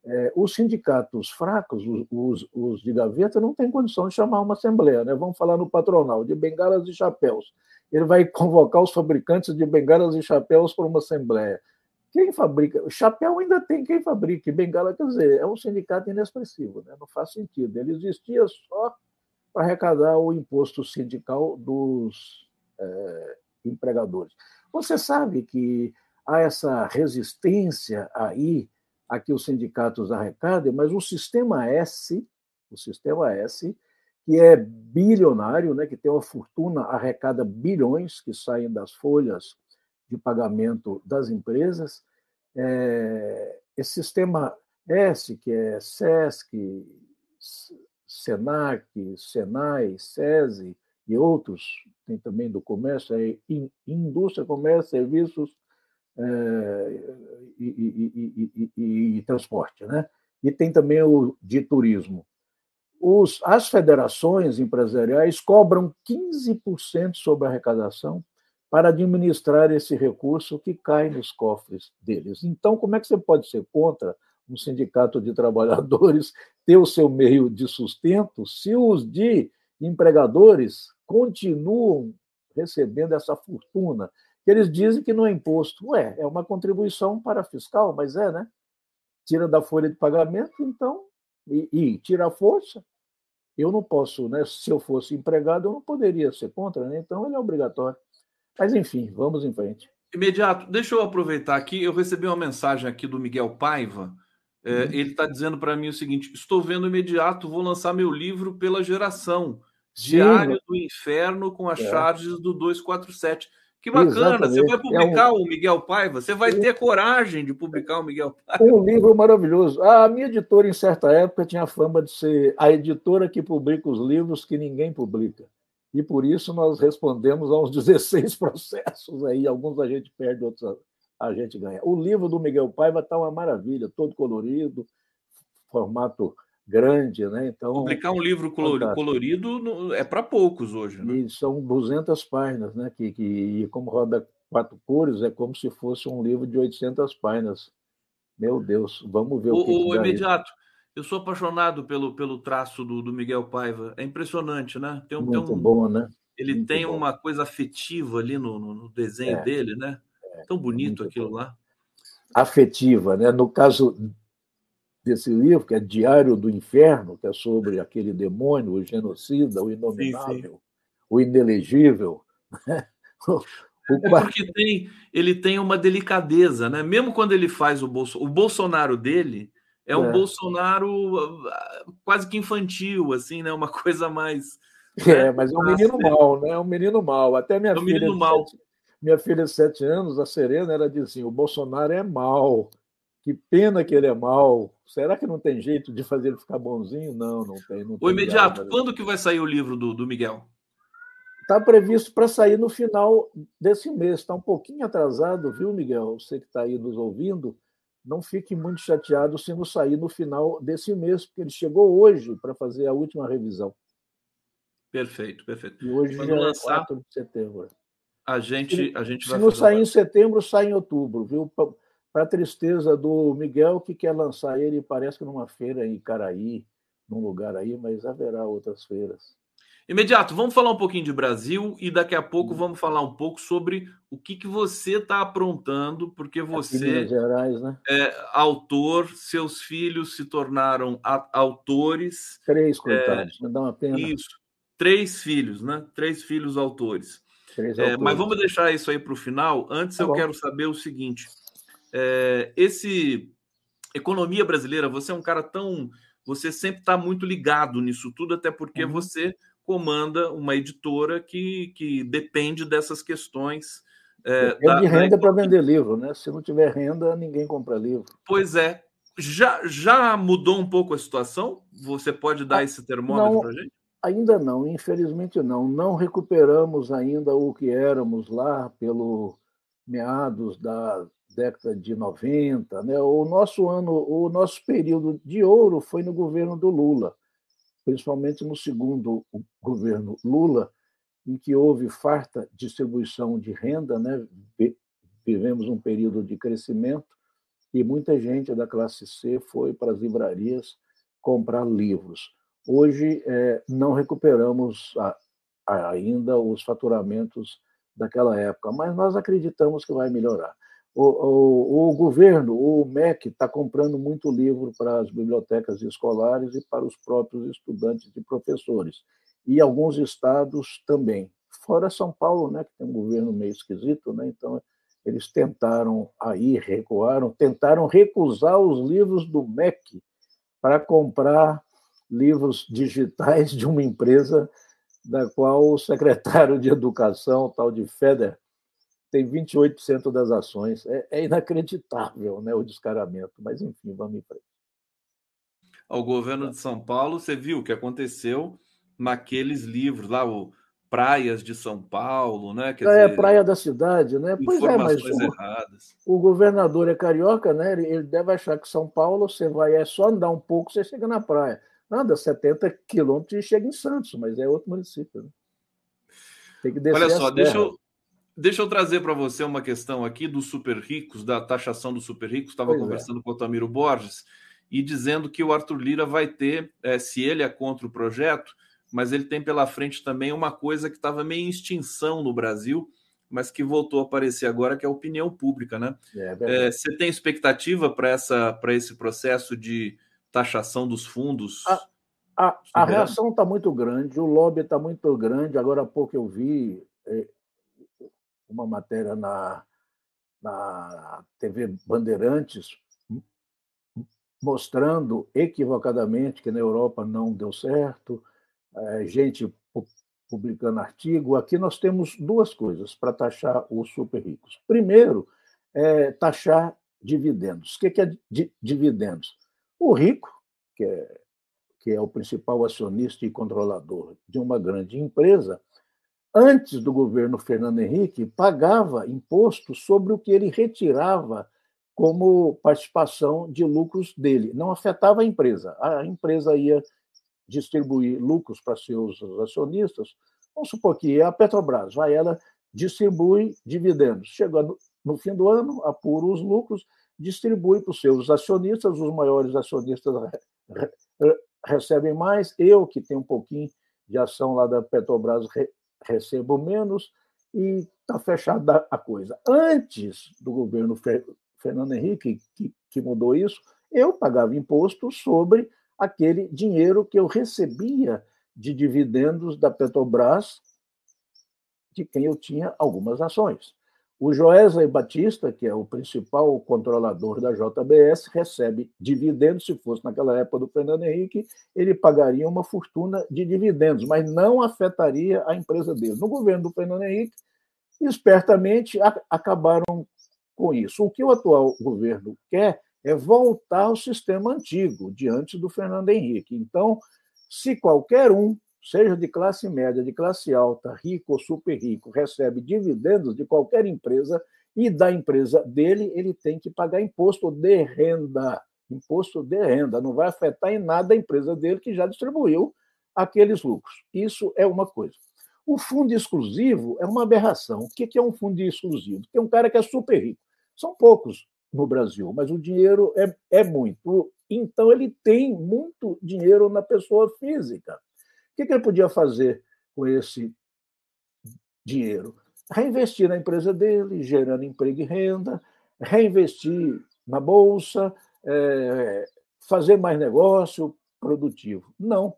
É, os sindicatos fracos, os, os, os, de gaveta, não têm condição de chamar uma assembleia. Né? Vamos falar no patronal, de bengalas e chapéus. Ele vai convocar os fabricantes de bengalas e chapéus para uma assembleia. Quem fabrica? O chapéu ainda tem quem fabrica, bengala, quer dizer, é um sindicato inexpressivo, né? não faz sentido. Ele existia só para arrecadar o imposto sindical dos é, empregadores. Você sabe que há essa resistência aí a que os sindicatos arrecadem, mas o sistema S, o sistema S, que é bilionário, né, que tem uma fortuna, arrecada bilhões que saem das folhas de pagamento das empresas. É, esse sistema S, que é SESC, SENAC, SENAI, SESI e outros, tem também do comércio, é indústria, comércio, serviços e, e, e, e, transporte. Né? E tem também o de turismo. Os, as federações empresariais cobram 15% sobre a arrecadação para administrar esse recurso que cai nos cofres deles. Então, como é que você pode ser contra um sindicato de trabalhadores ter o seu meio de sustento se os de empregadores continuam recebendo essa fortuna? Que eles dizem que não é imposto. Ué, é uma contribuição para fiscal, mas é, né? Tira da folha de pagamento, então, e, e tira a força. Eu não posso, né? Se eu fosse empregado, eu não poderia ser contra, né? Então ele é obrigatório. Mas, enfim, vamos em frente. Imediato, deixa eu aproveitar aqui. Eu recebi uma mensagem aqui do Miguel Paiva. É, uhum. Ele está dizendo para mim o seguinte: estou vendo imediato, vou lançar meu livro pela geração. Diário Sim. do Inferno com as é. charges do 247. Que bacana, Exatamente. você vai publicar é um... o Miguel Paiva? Você vai ter coragem de publicar o Miguel Paiva? Um livro maravilhoso. A minha editora, em certa época, tinha a fama de ser a editora que publica os livros que ninguém publica e por isso nós respondemos a uns 16 processos aí, alguns a gente perde, outros a gente ganha. O livro do Miguel Paiva está uma maravilha, todo colorido, formato grande, né? Então publicar um livro colorido, colorido é para poucos hoje, né? E são 200 páginas, né? Que, que e como roda quatro cores é como se fosse um livro de 800 páginas. Meu Deus, vamos ver o, o que. O imediato. Eu sou apaixonado pelo, pelo traço do, do Miguel Paiva. É impressionante, né? Tem, Muito tem um, bom, né? Ele Muito tem bom. uma coisa afetiva ali no, no desenho é, dele, né? É, Tão bonito aquilo bom. lá. Afetiva, né? No caso desse livro, que é Diário do Inferno, que é sobre aquele demônio, o genocida, o inominável, sim, sim. o inelegível. Né? É porque tem, ele tem uma delicadeza, né? Mesmo quando ele faz o, Bolso, o Bolsonaro dele, é um é. Bolsonaro ah, quase que infantil, assim, né? Uma coisa mais. É, né? mas é um menino mal, né? É um menino mal. Até minha é um filha. Mal. Sete, minha filha de sete anos, a Serena, ela dizia assim: o Bolsonaro é mal. Que pena que ele é mal. Será que não tem jeito de fazer ele ficar bonzinho? Não, não tem. Não o imediato, quando que vai sair o livro do, do Miguel? Está previsto para sair no final desse mês. Está um pouquinho atrasado, viu, Miguel? Você que está aí nos ouvindo não fique muito chateado se não sair no final desse mês, porque ele chegou hoje para fazer a última revisão. Perfeito, perfeito. E hoje Quando já é lançar, é 4 de setembro. A gente, a gente se vai. Se não sair em setembro, sai em outubro, viu? Para a tristeza do Miguel, que quer lançar ele, parece que numa feira em Caraí, num lugar aí, mas haverá outras feiras. Imediato, vamos falar um pouquinho de Brasil e daqui a pouco vamos falar um pouco sobre o que, que você está aprontando, porque você Gerais, né? é autor, seus filhos se tornaram autores. Três, coitados, é, me dá uma pena. Isso, três filhos, né? Três filhos autores. Três é, autores. Mas vamos deixar isso aí para o final. Antes tá eu bom. quero saber o seguinte: é, esse economia brasileira, você é um cara tão. Você sempre está muito ligado nisso tudo, até porque uhum. você comanda uma editora que, que depende dessas questões. É, da, de renda para vender livro, né? Se não tiver renda, ninguém compra livro. Pois é. Já, já mudou um pouco a situação? Você pode dar ah, esse termômetro para a gente? Ainda não, infelizmente não. Não recuperamos ainda o que éramos lá pelo meados da década de 90. Né? O nosso ano, o nosso período de ouro foi no governo do Lula principalmente no segundo governo Lula, em que houve farta distribuição de renda, né? vivemos um período de crescimento e muita gente da classe C foi para as livrarias comprar livros. Hoje é, não recuperamos a, a, ainda os faturamentos daquela época, mas nós acreditamos que vai melhorar. O, o, o, governo, o MEC, está comprando muito livro para as bibliotecas escolares e para os próprios estudantes e professores. E alguns estados também. Fora São Paulo, né, que tem um governo meio esquisito, né, então eles tentaram aí, recuaram, tentaram recusar os livros do MEC para comprar livros digitais de uma empresa da qual o secretário de Educação, tal de Feder, tem 28% das ações. É, é, inacreditável né, o descaramento, mas enfim, vamos em frente. O governo de São Paulo, você viu o que aconteceu naqueles livros lá, o Praias de São Paulo, né? Quer é, dizer, Praia da Cidade, né? Pois é, mas o, erradas. o governador é carioca, né? Ele deve achar que São Paulo você vai, é só andar um pouco, você chega na praia. Anda 70 quilômetros e chega em Santos, mas é outro município. Né? Tem que descer Olha só, deixa eu, Deixa eu trazer para você uma questão aqui dos super ricos, da taxação dos super ricos. Estava é. conversando é. com o Tamiro Borges e dizendo que o Arthur Lira vai ter, é, se ele é contra o projeto, mas ele tem pela frente também uma coisa que estava meio em extinção no Brasil, mas que voltou a aparecer agora, que é a opinião pública, né? É, é você tem expectativa para esse processo de taxação dos fundos? A, a, a reação está muito grande, o lobby está muito grande. Agora há pouco eu vi é, uma matéria na, na TV Bandeirantes mostrando equivocadamente que na Europa não deu certo, é, gente publicando artigo. Aqui nós temos duas coisas para taxar os super ricos. Primeiro, é taxar dividendos. O que é dividendos? O rico, que é, que é o principal acionista e controlador de uma grande empresa, antes do governo Fernando Henrique, pagava imposto sobre o que ele retirava como participação de lucros dele. Não afetava a empresa. A empresa ia distribuir lucros para seus acionistas. Vamos supor que a Petrobras, vai, ela distribui dividendos. Chega no fim do ano, apura os lucros, distribui para os seus acionistas, os maiores acionistas recebem mais. Eu, que tenho um pouquinho de ação lá da Petrobras, recebo menos e está fechada a coisa. Antes do governo Fernando Henrique, que, que mudou isso, eu pagava imposto sobre aquele dinheiro que eu recebia de dividendos da Petrobras, de quem eu tinha algumas ações. O Joesley Batista, que é o principal controlador da JBS, recebe dividendos. Se fosse naquela época do Fernando Henrique, ele pagaria uma fortuna de dividendos, mas não afetaria a empresa dele. No governo do Fernando Henrique, espertamente acabaram com isso. O que o atual governo quer é voltar ao sistema antigo, diante do Fernando Henrique. Então, se qualquer um seja de classe média, de classe alta, rico ou super rico, recebe dividendos de qualquer empresa e da empresa dele, ele tem que pagar imposto de renda. Imposto de renda. Não vai afetar em nada a empresa dele, que já distribuiu aqueles lucros. Isso é uma coisa. O fundo exclusivo é uma aberração. O que é um fundo exclusivo? Tem um cara que é super rico. São poucos no Brasil, mas o dinheiro é, é muito. Então, ele tem muito dinheiro na pessoa física. O que, ele podia fazer com esse dinheiro? Reinvestir na empresa dele, gerando emprego e renda, reinvestir na bolsa, é, fazer mais negócio produtivo. Não.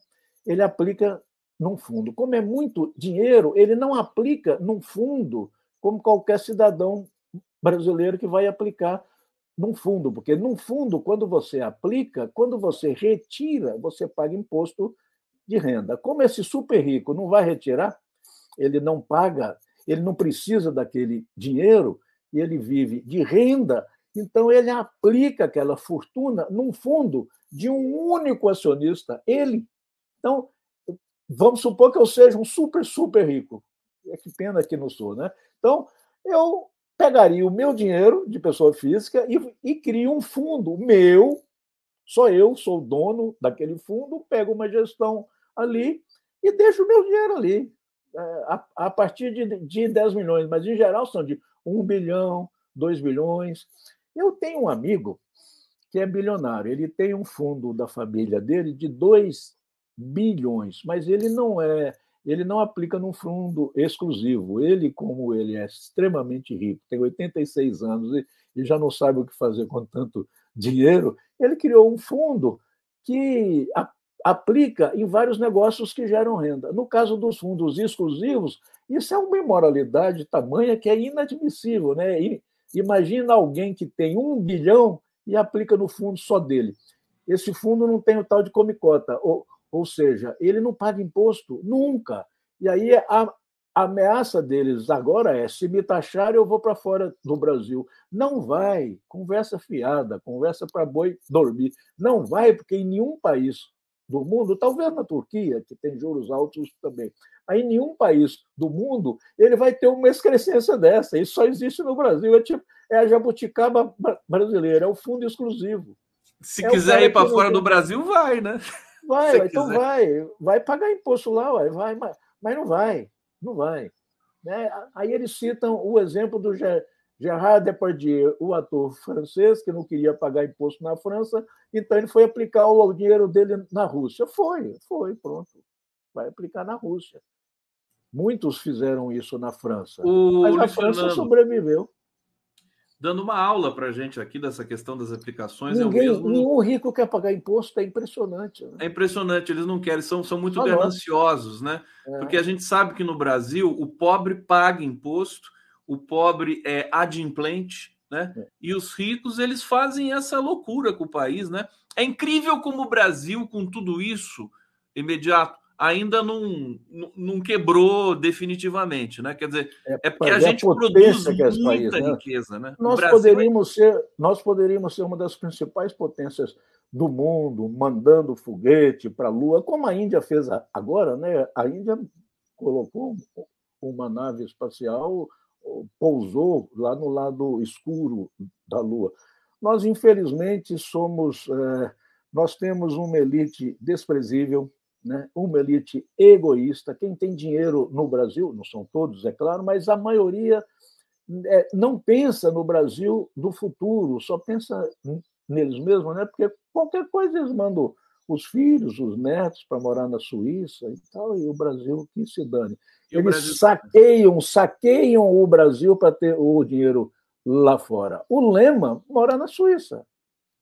Ele aplica num fundo. Como é muito dinheiro, ele não aplica num fundo como qualquer cidadão brasileiro que vai aplicar num fundo, porque num fundo, quando você aplica, quando você retira, você paga imposto de renda. Como esse super rico não vai retirar, ele não paga, ele não precisa daquele dinheiro e ele vive de renda, então ele aplica aquela fortuna num fundo de um único acionista, ele. Então, vamos supor que eu seja um super, super rico. É que pena que não sou, né? Então, eu pegaria o meu dinheiro de pessoa física e, e crio um fundo meu, só eu sou dono daquele fundo, pego uma gestão ali e deixo o meu dinheiro ali. É, a, a partir de, de 10 milhões, mas em geral são de 1 bilhão, 2 bilhões. Eu tenho um amigo que é bilionário, ele tem um fundo da família dele de 2 bilhões, mas ele não é, ele não aplica num fundo exclusivo. Ele, como ele é extremamente rico, tem 86 anos e, e já não sabe o que fazer com tanto dinheiro, ele criou um fundo que aplica em vários negócios que geram renda. No caso dos fundos exclusivos, isso é uma imoralidade tamanha que é inadmissível. Né? Imagina alguém que tem um bilhão e aplica no fundo só dele. Esse fundo não tem o tal de comicota, ou, ou seja, ele não paga imposto nunca. E aí a, a ameaça deles agora é: se me taxar, eu vou para fora do Brasil. Não vai, conversa fiada, conversa para boi dormir. Não vai, porque em nenhum país do mundo, talvez na Turquia, que tem juros altos também, em nenhum país do mundo ele vai ter uma excrescência dessa. Isso só existe no Brasil. É, tipo, é a jabuticaba brasileira, é o fundo exclusivo. Se é quiser ir para fora tem... do Brasil, vai, né? Vai, então quiser. vai. Vai pagar imposto lá, vai, vai mas, mas não vai. Não vai. Né? Aí eles citam o exemplo do Gerard Depardieu, o ator francês, que não queria pagar imposto na França, então ele foi aplicar o dinheiro dele na Rússia. Foi, foi, pronto. Vai aplicar na Rússia. Muitos fizeram isso na França. O mas a França Fernando, sobreviveu. Dando uma aula para a gente aqui dessa questão das aplicações. Ninguém, mesmo... Nenhum rico quer pagar imposto, é impressionante. Né? É impressionante, eles não querem, são, são muito ah, gananciosos, né? É. Porque a gente sabe que no Brasil o pobre paga imposto, o pobre é adimplente, né? É. E os ricos eles fazem essa loucura com o país, né? É incrível como o Brasil, com tudo isso imediato, ainda não, não quebrou definitivamente, né? Quer dizer, é, é porque a gente a produz muita país, né? riqueza, né? Nós é poderíamos é... ser, nós poderíamos ser uma das principais potências do mundo, mandando foguete para a Lua, como a Índia fez agora, né? A Índia colocou uma nave espacial, pousou lá no lado escuro da Lua. Nós, infelizmente, somos, é, nós temos uma elite desprezível, né? uma elite egoísta. Quem tem dinheiro no Brasil, não são todos, é claro, mas a maioria é, não pensa no Brasil do futuro, só pensa neles mesmos, né? porque qualquer coisa eles mandam os filhos, os netos para morar na Suíça e tal, e o Brasil que se dane. E eles Brasil... saqueiam, saqueiam o Brasil para ter o dinheiro lá fora. O Lema mora na Suíça.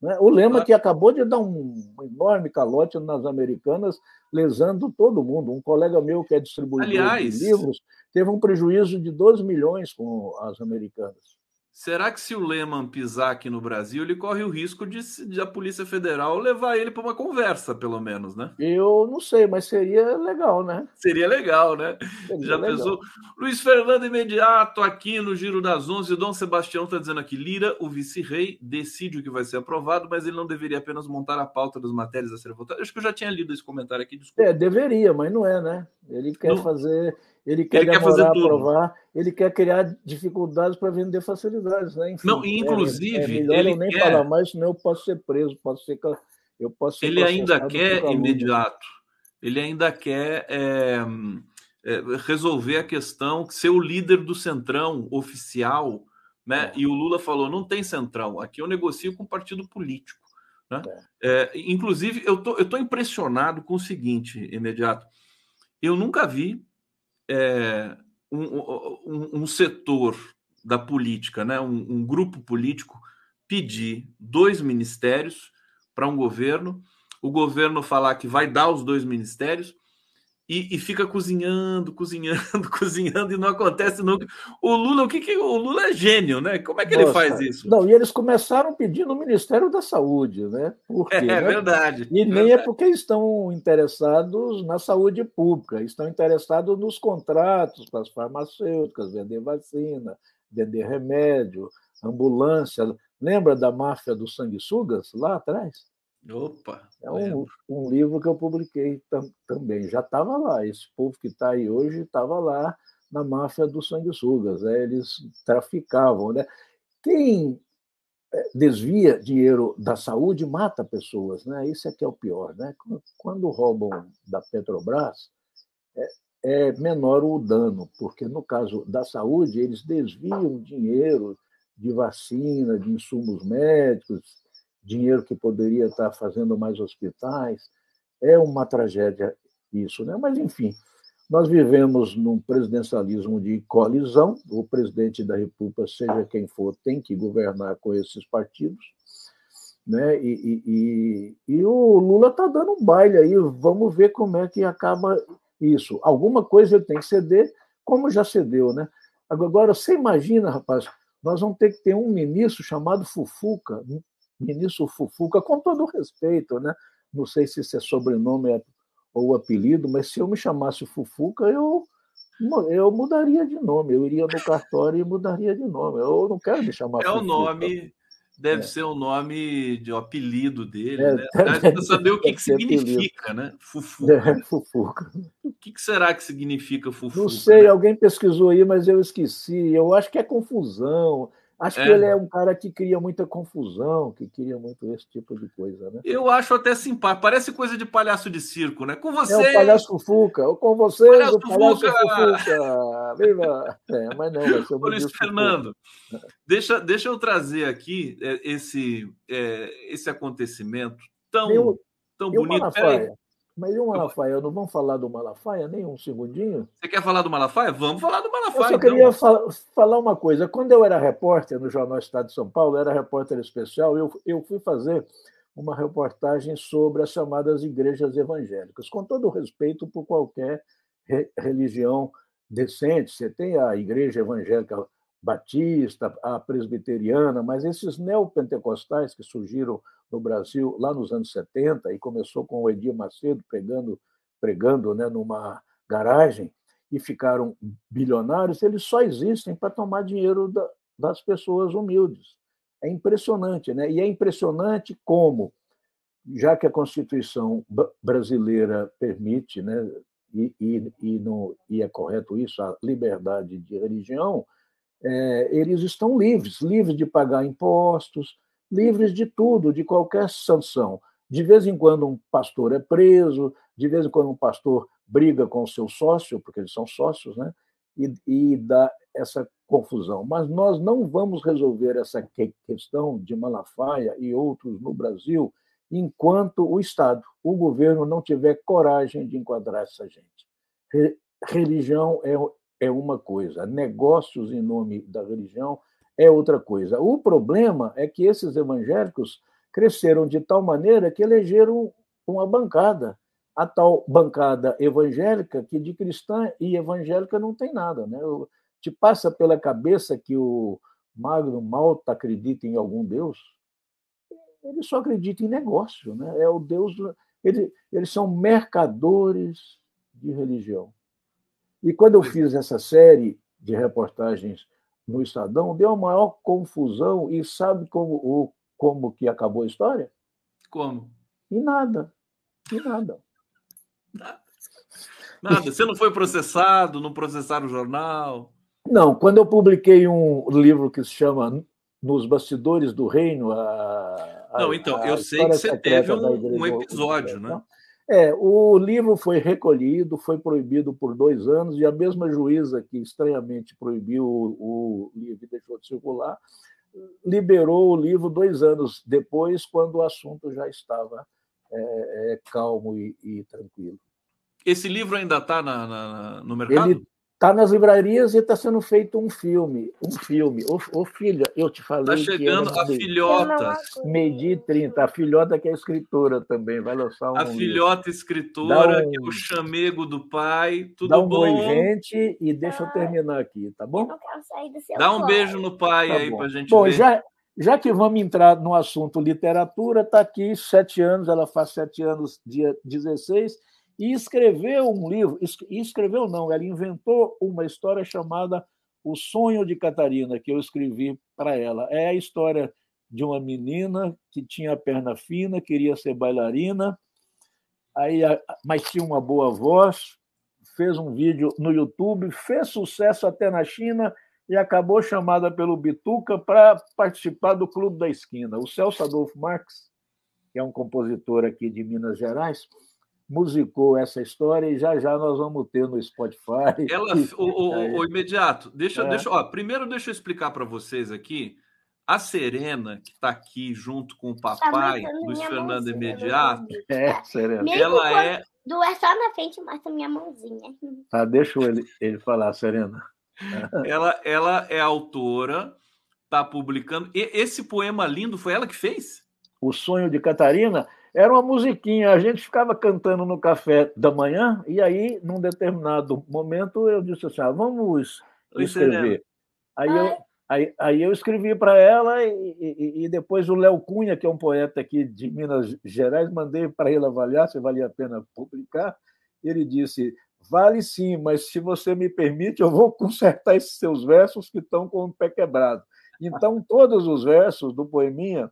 Né? O Lema que acabou de dar um enorme calote nas americanas, lesando todo mundo. Um colega meu que é distribuidor Aliás, de livros teve um prejuízo de 12 milhões com as americanas. Será que se o Lehman pisar aqui no Brasil, ele corre o risco de, de a Polícia Federal levar ele para uma conversa, pelo menos, né? Eu não sei, mas seria legal, né? Seria legal, né? Seria Já legal. pensou? Luiz Fernando imediato aqui no Giro das Onze. Dom Sebastião está dizendo aqui: Lira, o vice-rei, decide o que vai ser aprovado, mas ele não deveria apenas montar a pauta das matérias a serem votadas. Acho que eu já tinha lido esse comentário aqui, desculpa. É, deveria, mas não é, né? Ele quer não... fazer ele quer, ele quer fazer aprovar, ele quer criar dificuldades para vender facilidades, né? Enfim, não, inclusive, é, é melhor ele eu nem quer... falar mais, senão eu posso ser preso, posso ser eu posso ser Ele ainda quer imediato Ele ainda quer é, é, resolver a questão, ser o líder do centrão oficial, né? É. E o Lula falou: não tem centrão, aqui eu negocio com o partido político. Né? É. é inclusive, eu tô, tô impressionado com o seguinte, imediato. Eu nunca vi é, um, um, um, setor da política, né? Um, um grupo político pedir dois ministérios para um governo, o governo falar que vai dar os dois ministérios e, e, fica cozinhando, cozinhando, cozinhando e não acontece nunca. O Lula, o que, que o Lula é gênio, né? Como é que Nossa, ele faz isso? Não, e eles começaram pedindo o Ministério da Saúde, né? Quê, é, né? verdade. E nem é verdade. é porque estão interessados na saúde pública, estão interessados nos contratos com as farmacêuticas, vender vacina, vender remédio, ambulância. Lembra da máfia dos sanguessugas lá atrás? Opa! É um, um, livro que eu publiquei tam, também. Já estava lá. Esse povo que está aí hoje estava lá na máfia dos sanguessugas. Né? Eles traficavam. Né? Quem é, desvia dinheiro da saúde mata pessoas. Né? Isso é que é o pior. Né? Quando roubam da Petrobras, é, é menor o dano, porque no caso da saúde, eles desviam dinheiro de vacina, de insumos médicos, dinheiro que poderia estar fazendo mais hospitais. É uma tragédia isso, né? Mas, enfim, nós vivemos num presidencialismo de colisão. O presidente da República, seja quem for, tem que governar com esses partidos. Né? E, e, e, e o Lula está dando um baile aí. Vamos ver como é que acaba isso. Alguma coisa ele tem que ceder, como já cedeu. Né? Agora, você imagina, rapaz, nós vamos ter que ter um ministro chamado Fufuca, ministro Fufuca, com todo respeito, né? Não sei se esse é sobrenome ou apelido, mas se eu me chamasse Fufuca, eu eu mudaria de nome, eu iria no cartório e mudaria de nome. Eu não quero me chamar É Fufuca. o nome, deve é. ser o nome de apelido dele, é, né? Deve saber o que, que significa, apelido. né? Fufuca. É, fufuca. O que, que, será que significa Fufuca? Não sei, né? alguém pesquisou aí, mas eu esqueci. Eu acho que é confusão. Acho é. que ele é um cara que cria muita confusão, que cria muito esse tipo de coisa, né? Eu acho até simpático. Parece coisa de palhaço de circo, né? Com você. É o palhaço Fufuca. Com vocês, palhaço o palhaço. Fufuca. Viva! É, mas não, vai ser o Luiz Fernando, deixa, deixa eu trazer aqui é, esse, é, esse acontecimento tão, Meu, tão bonito. Mas e o Malafaia? Não vamos falar do Malafaia nem um segundinho? Você quer falar do Malafaia? Vamos falar do Malafaia. Eu só então. queria falar uma coisa. Quando eu era repórter no Jornal Estado de São Paulo, era repórter especial, eu, eu fui fazer uma reportagem sobre as chamadas igrejas evangélicas, com todo o respeito por qualquer re religião decente. Você tem a igreja evangélica batista, a presbiteriana, mas esses neopentecostais que surgiram no Brasil lá nos anos 70 e começou com o Edir Macedo pregando, pregando né, numa garagem e ficaram bilionários, eles só existem para tomar dinheiro da, das pessoas humildes. É impressionante, né? E é impressionante como, já que a Constituição brasileira permite, né, e, e, e, no, e é correto isso, a liberdade de religião, é, eles estão livres, livres de pagar impostos, livres de tudo, de qualquer sanção. De vez em quando um pastor é preso, de vez em quando um pastor briga com o seu sócio, porque eles são sócios, né? E, e dá essa confusão. Mas nós não vamos resolver essa questão de Malafaia e outros no Brasil enquanto o Estado, o governo, não tiver coragem de enquadrar essa gente. Religião é, uma coisa, negócios em nome da religião é outra coisa. O problema é que esses evangélicos cresceram de tal maneira que elegeram uma bancada, a tal bancada evangélica que de cristã e evangélica não tem nada, né? Te passa pela cabeça que o Magno Malta acredita em algum Deus? Ele só acredita em negócio, né? É o Deus. Eles, eles são mercadores de religião. E quando eu fiz essa série de reportagens no Estadão, deu a maior confusão. E sabe como, o, como que acabou a história? Como? E nada. E nada. Nada. Você não foi processado, não processaram o jornal? Não, quando eu publiquei um livro que se chama Nos Bastidores do Reino. A, não, então, eu sei que você teve um, um episódio, né? É, o livro foi recolhido, foi proibido por dois anos, e a mesma juíza que estranhamente proibiu o, o livro e deixou de circular, liberou o livro dois anos depois, quando o assunto já estava é, é, calmo e, e, tranquilo. Esse livro ainda está no mercado? Ele Está nas livrarias e está sendo feito um filme. Um filme. Ô, ô filha, eu te falei. Está chegando a filhota. Medi 30. A filhota que é escritora também. Vai lançar um. A filhota livro. escritora, um... que é o chamego do pai. Tudo Dá um bom? Oi, gente, e deixa eu terminar aqui, tá bom? Dá um beijo no pai tá aí para a gente bom, ver. Já, já que vamos entrar no assunto literatura, está aqui sete anos, ela faz sete anos, dia 16 e escreveu um livro, escreveu não, ela inventou uma história chamada O Sonho de Catarina, que eu escrevi para ela. É a história de uma menina que tinha a perna fina, queria ser bailarina, aí, mas tinha uma boa voz, fez um vídeo no YouTube, fez sucesso até na China e acabou chamada pelo Bituca para participar do Clube da Esquina. O Celso Adolfo Marques, que é um compositor aqui de Minas Gerais, musicou essa história e já já nós vamos ter no Spotify. Ela, o, o, o imediato, deixa, é. deixa, ó, primeiro deixa eu explicar para vocês aqui. A Serena, que está aqui junto com o tá papai, Luiz Fernando Imediato, é, Serena. ela é. Do é só na frente, mostra minha mãozinha. Tá, deixa ele, ele falar, Serena. ela, ela é autora, está publicando. E esse poema lindo foi ela que fez? O Sonho de Catarina era uma musiquinha, a gente ficava cantando no café da manhã, e aí, num determinado momento, eu disse assim: ah, vamos escrever. Aí eu, aí, aí eu escrevi para ela, e, e, e, depois o Léo Cunha, que é um poeta aqui de Minas Gerais, mandei para ele avaliar se valia a pena publicar. Ele disse: Vale sim, mas se você me permite, eu vou consertar esses seus versos que estão com o pé quebrado. Então, todos os versos do poeminha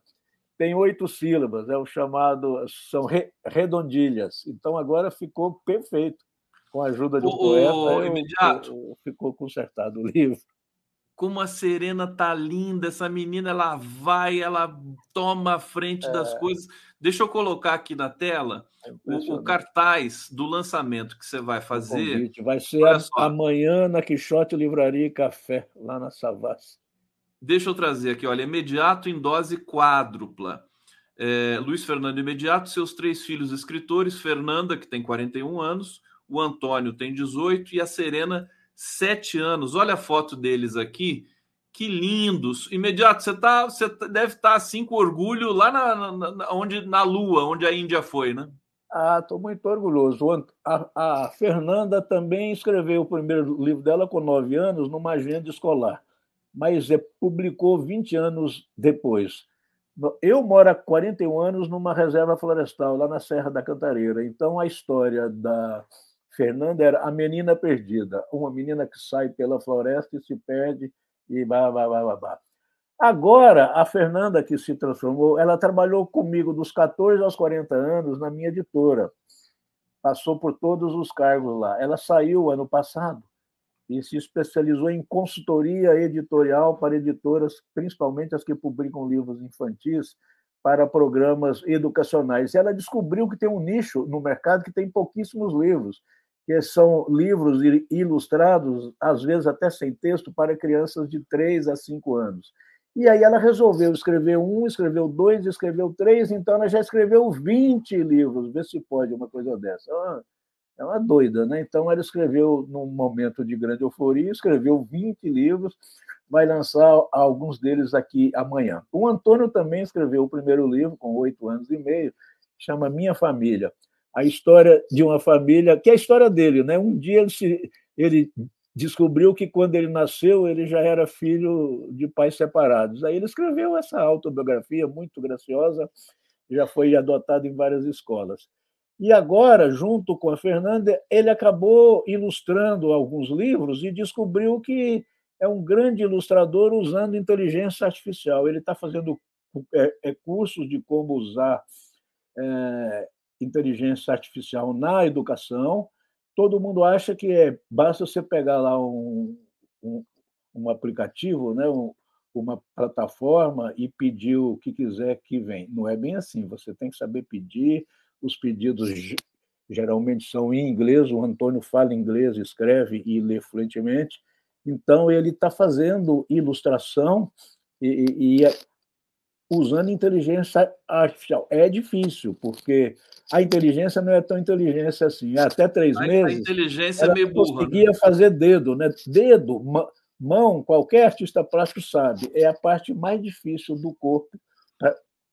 tem oito sílabas, é o chamado, são redondilhas. Então agora ficou perfeito. Com a ajuda de um o, poeta, o, imediato. Eu, eu, ficou consertado o livro. Como a Serena tá linda, essa menina ela vai, ela toma a frente é. das coisas. Deixa eu colocar aqui na tela é o, o, cartaz do lançamento que você vai fazer. Vai ser a, amanhã na Quixote Livraria e Café, lá na Savassi. Deixa eu trazer aqui, olha, imediato em dose quádrupla. É, Luiz Fernando Imediato, seus três filhos escritores, Fernanda, que tem 41 anos, o Antônio tem 18 e a Serena, 7 anos. Olha a foto deles aqui, que lindos. Imediato, você, tá, você tá, deve estar tá, assim com orgulho lá na, na, onde, na Lua, onde a Índia foi, né? Ah, estou muito orgulhoso. A, a, Fernanda também escreveu o primeiro livro dela com nove anos numa agenda escolar mas é, publicou 20 anos depois. Eu moro há 41 anos numa reserva florestal, lá na Serra da Cantareira. Então, a história da Fernanda era a menina perdida, uma menina que sai pela floresta e se perde e blá, blá, blá, blá. Agora, a Fernanda, que se transformou, ela trabalhou comigo dos 14 aos 40 anos na minha editora. Passou por todos os cargos lá. Ela saiu ano passado e se especializou em consultoria editorial para editoras, principalmente as que publicam livros infantis, para programas educacionais. E ela descobriu que tem um nicho no mercado que tem pouquíssimos livros, que são livros ilustrados, às vezes até sem texto, para crianças de 3 a 5 anos. E aí ela resolveu escrever um, escreveu dois, escreveu três, então ela já escreveu 20 livros. Vê se pode uma coisa dessa. É uma doida, né? Então ela escreveu num momento de grande euforia, escreveu 20 livros, vai lançar alguns deles aqui amanhã. O Antônio também escreveu o primeiro livro com oito anos e meio, chama Minha Família, a história de uma família que é a história dele, né? Um dia ele, se, ele descobriu que quando ele nasceu ele já era filho de pais separados. Aí ele escreveu essa autobiografia muito graciosa, já foi adotado em várias escolas. E agora, junto com a Fernanda, ele acabou ilustrando alguns livros e descobriu que é um grande ilustrador usando inteligência artificial. Ele está fazendo é, é, cursos de como usar é, inteligência artificial na educação. Todo mundo acha que é, basta você pegar lá um, um, um aplicativo, né, um, uma plataforma e pedir o que quiser que vem. Não é bem assim. Você tem que saber pedir, os pedidos geralmente são em inglês. O Antônio fala inglês, escreve e lê fluentemente. Então, ele está fazendo ilustração e, e, usando inteligência artificial. É difícil, porque a inteligência não é tão inteligência assim. Até três a, meses. A inteligência é meio burra. conseguia né? fazer dedo, né? Dedo, mão, qualquer artista plástico sabe, é a parte mais difícil do corpo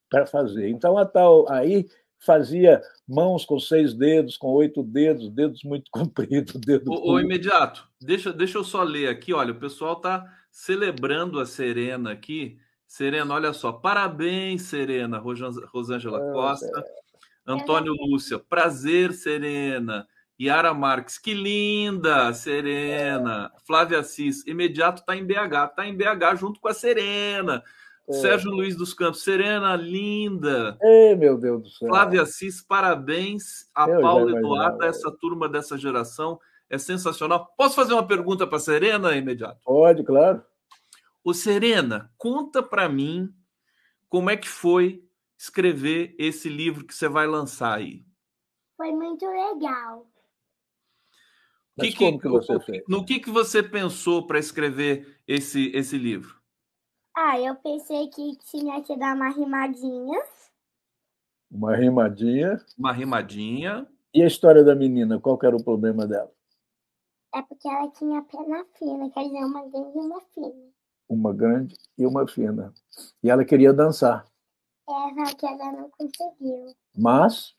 para fazer. Então, a tal aí fazia mãos com seis dedos, com oito dedos, dedos muito compridos. Dedo o, o imediato, deixa, deixa eu só ler aqui. Olha, o pessoal está celebrando a Serena aqui. Serena, olha só, parabéns, Serena, Rosângela ah, Costa, é. Antônio Lúcia, prazer, Serena. Yara Marques, que linda, Serena. Flávia Assis, imediato está em BH, está em BH junto com a Serena. É. Sérgio Luiz dos Campos, Serena, linda. Ei, meu Deus do céu. Flávia Assis, parabéns a Eu Paula Eduarda, essa turma dessa geração é sensacional. Posso fazer uma pergunta para a Serena imediato? Pode, claro. Ô, Serena, conta para mim como é que foi escrever esse livro que você vai lançar aí. Foi muito legal. Que, que, que você fez? No que, que você pensou para escrever esse, esse livro? Ah, eu pensei que tinha que dar uma rimadinha. Uma rimadinha. Uma rimadinha. E a história da menina, qual era o problema dela? É porque ela tinha perna fina, quer dizer, uma grande e uma fina. Uma grande e uma fina. E ela queria dançar. É, só que ela não conseguiu. Mas?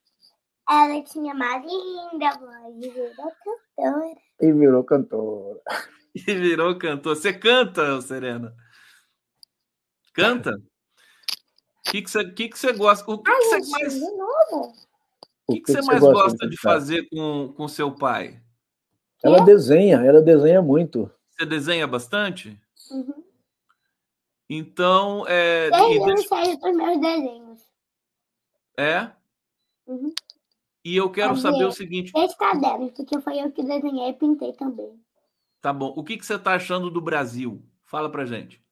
Ela tinha uma linda voz e virou cantora. E virou cantora. E virou cantora. Você canta, Serena? Canta? O que, que, você, que, que gosta? O que, você mais. De novo? O que, que, você mais gosta, gosta de, fazer com, com seu pai? Ela desenha, ela desenha muito. Você desenha bastante? Uhum. Então, é. Desde deixa... dos meus desenhos. É? Uhum. E eu quero saber o seguinte. Esse caderno, porque foi eu que desenhei e pintei também. Tá bom. O que, que você está achando do Brasil? Fala pra gente.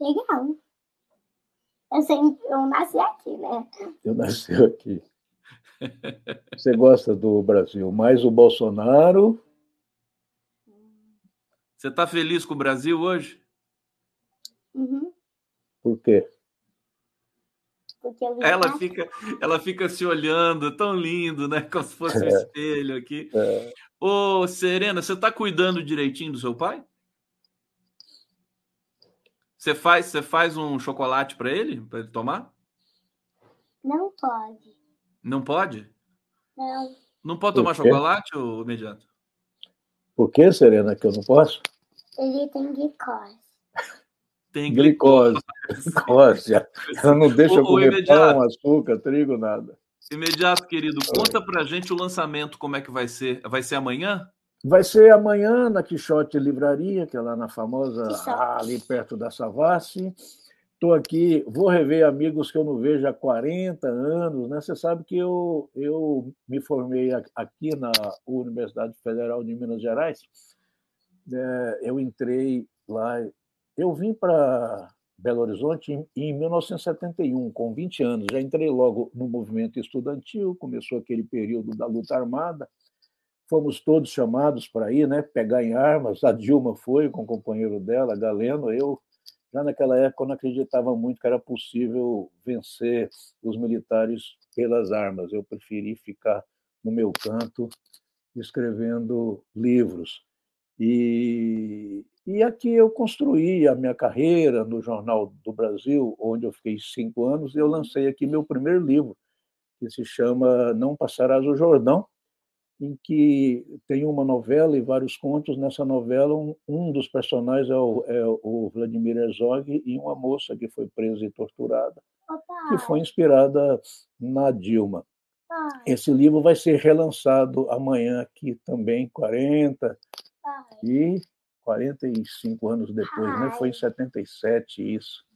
Legal. Eu, sempre, eu nasci aqui, né? Eu nasci aqui. Você gosta do Brasil? Mais o Bolsonaro? Você está feliz com o Brasil hoje? Uhum. Por quê? ela fica, ela fica se olhando, tão lindo, né? Como se fosse um é. espelho aqui. É. Ô, Serena, você está cuidando direitinho do seu pai? Você faz, você faz um chocolate para ele, para ele tomar? Não pode. Não pode? Não. Não pode tomar chocolate, ou imediato? Por que, Serena, que eu não posso? Ele tem glicose. Tem glicose. Glicose. Ela não deixa o, comer o pão, açúcar, trigo, nada. Imediato, querido, conta pra gente o lançamento, como é que vai ser? Vai ser amanhã? Vai ser amanhã na Quixote Livraria, que é lá na famosa, ali perto da Savassi. Estou aqui, vou rever amigos que eu não vejo há 40 anos. Né? Você sabe que eu, eu me formei aqui na Universidade Federal de Minas Gerais. É, eu entrei lá eu vim para Belo Horizonte em, em 1971, com 20 anos. Já entrei logo no movimento estudantil, começou aquele período da luta armada. Fomos todos chamados para ir, né, pegar em armas. A Dilma foi com o companheiro dela, Galeno. Eu, já naquela época, não acreditava muito que era possível vencer os militares pelas armas. Eu preferi ficar no meu canto escrevendo livros. E, e aqui eu construí a minha carreira no Jornal do Brasil, onde eu fiquei cinco anos, e eu lancei aqui meu primeiro livro, que se chama Não Passarás o Jordão, em que tem uma novela e vários contos. Nessa novela, um, um dos personagens é o, é o, Vladimir Herzog e uma moça que foi presa e torturada, Opa. que foi inspirada na Dilma. Esse livro vai ser relançado amanhã aqui também, 40 e 45 anos depois, né? Foi em 77 isso.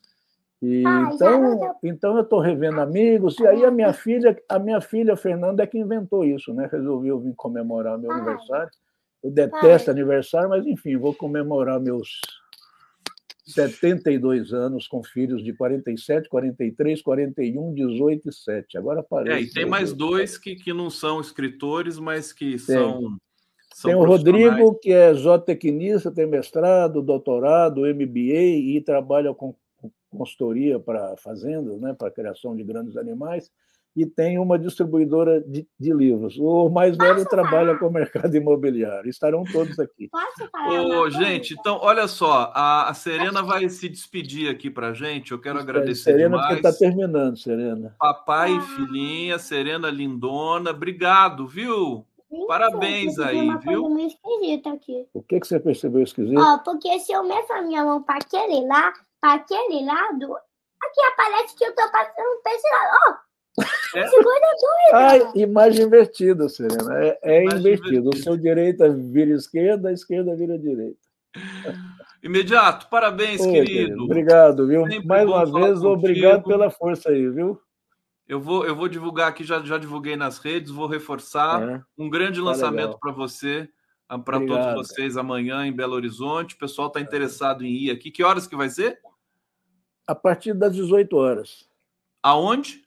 E, então, então eu estou revendo amigos e aí a minha filha, a minha filha Fernanda é que inventou isso, né? Resolveu vir comemorar meu aniversário. Eu detesto aniversário, mas enfim, vou comemorar meus 72 anos, com filhos de 47, 43, 41, 18 e 7. Agora aparece. É, e tem mais dois que, que não são escritores, mas que são. são tem o Rodrigo, que é zootecnista, tem mestrado, doutorado, MBA e trabalha com consultoria para fazendas, né, para a criação de grandes animais e tem uma distribuidora de, de livros. O mais velho Posso trabalha falar? com o mercado imobiliário. Estarão todos aqui. Posso falar? Ô, gente, então, olha só, a, a Serena vai se despedir aqui para gente. Eu quero Isso agradecer Serena, demais. porque está terminando, Serena. Papai ah. e filhinha, Serena lindona. Obrigado, viu? Sim, Parabéns aí, uma viu? Coisa meio esquisita aqui. O que, que você percebeu esquisito? Ó, porque se eu meto a minha mão para aquele lá, aquele lado, aqui aparece que eu tô passando para esse lado. Ó, é. Ah, imagem invertida, Serena. É, é invertido. O seu direita vira esquerda, a esquerda vira direita. Imediato, parabéns, Oi, querido. querido. Obrigado, viu? Sempre Mais uma vez, contigo. obrigado pela força aí, viu? Eu vou, eu vou divulgar aqui, já, já divulguei nas redes, vou reforçar. É. Um grande tá lançamento para você, para todos vocês amanhã em Belo Horizonte. O pessoal está interessado em ir aqui. Que horas que vai ser? A partir das 18 horas. Aonde?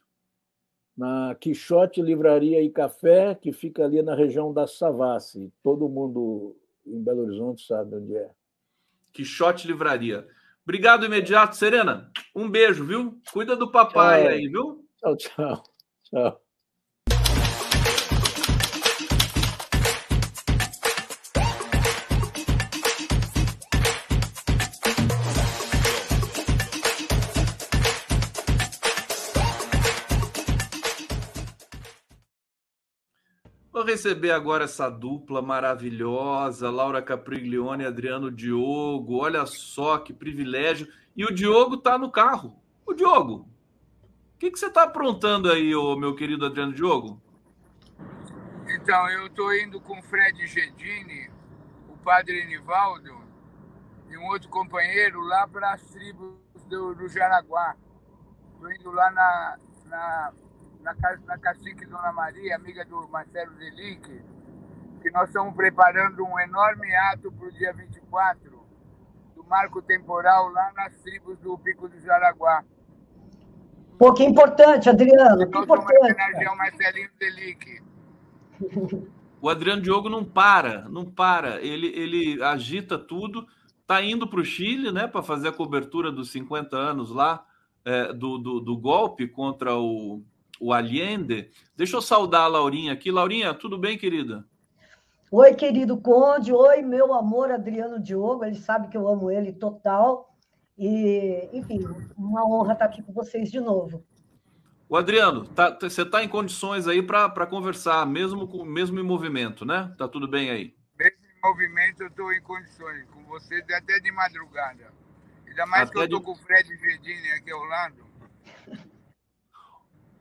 na Quixote Livraria e Café, que fica ali na região da Savassi. Todo mundo em Belo Horizonte sabe onde é. Quixote Livraria. Obrigado imediato, Serena. Um beijo, viu? Cuida do papai tchau. aí, viu? Tchau, tchau. Tchau. Receber agora essa dupla maravilhosa, Laura Capriglione e Adriano Diogo. Olha só que privilégio. E o Diogo está no carro. O Diogo, o que, que você está aprontando aí, ô, meu querido Adriano Diogo? Então, eu estou indo com o Fred Gedini, o padre Nivaldo e um outro companheiro lá para as tribos do, do Jaraguá. Estou indo lá na, na na, na Cacique Dona Maria, amiga do Marcelo Zelic, que nós estamos preparando um enorme ato para o dia 24, do marco temporal lá nas tribos do Pico do Jaraguá. Pô, que importante, Adriano, que importante. o Marcelinho Zelic. O Adriano Diogo não para, não para. Ele, ele agita tudo. Está indo para o Chile, né, para fazer a cobertura dos 50 anos lá é, do, do, do golpe contra o, o Allende. Deixa eu saudar a Laurinha aqui. Laurinha, tudo bem, querida? Oi, querido Conde. Oi, meu amor Adriano Diogo. Ele sabe que eu amo ele total. E, enfim, uma honra estar aqui com vocês de novo. O Adriano, tá, você está em condições aí para conversar, mesmo, com, mesmo em movimento, né? Tá tudo bem aí? Mesmo em movimento, eu estou em condições. Com vocês até de madrugada. Ainda mais até que eu estou de... com o Fred Verdini aqui ao lado.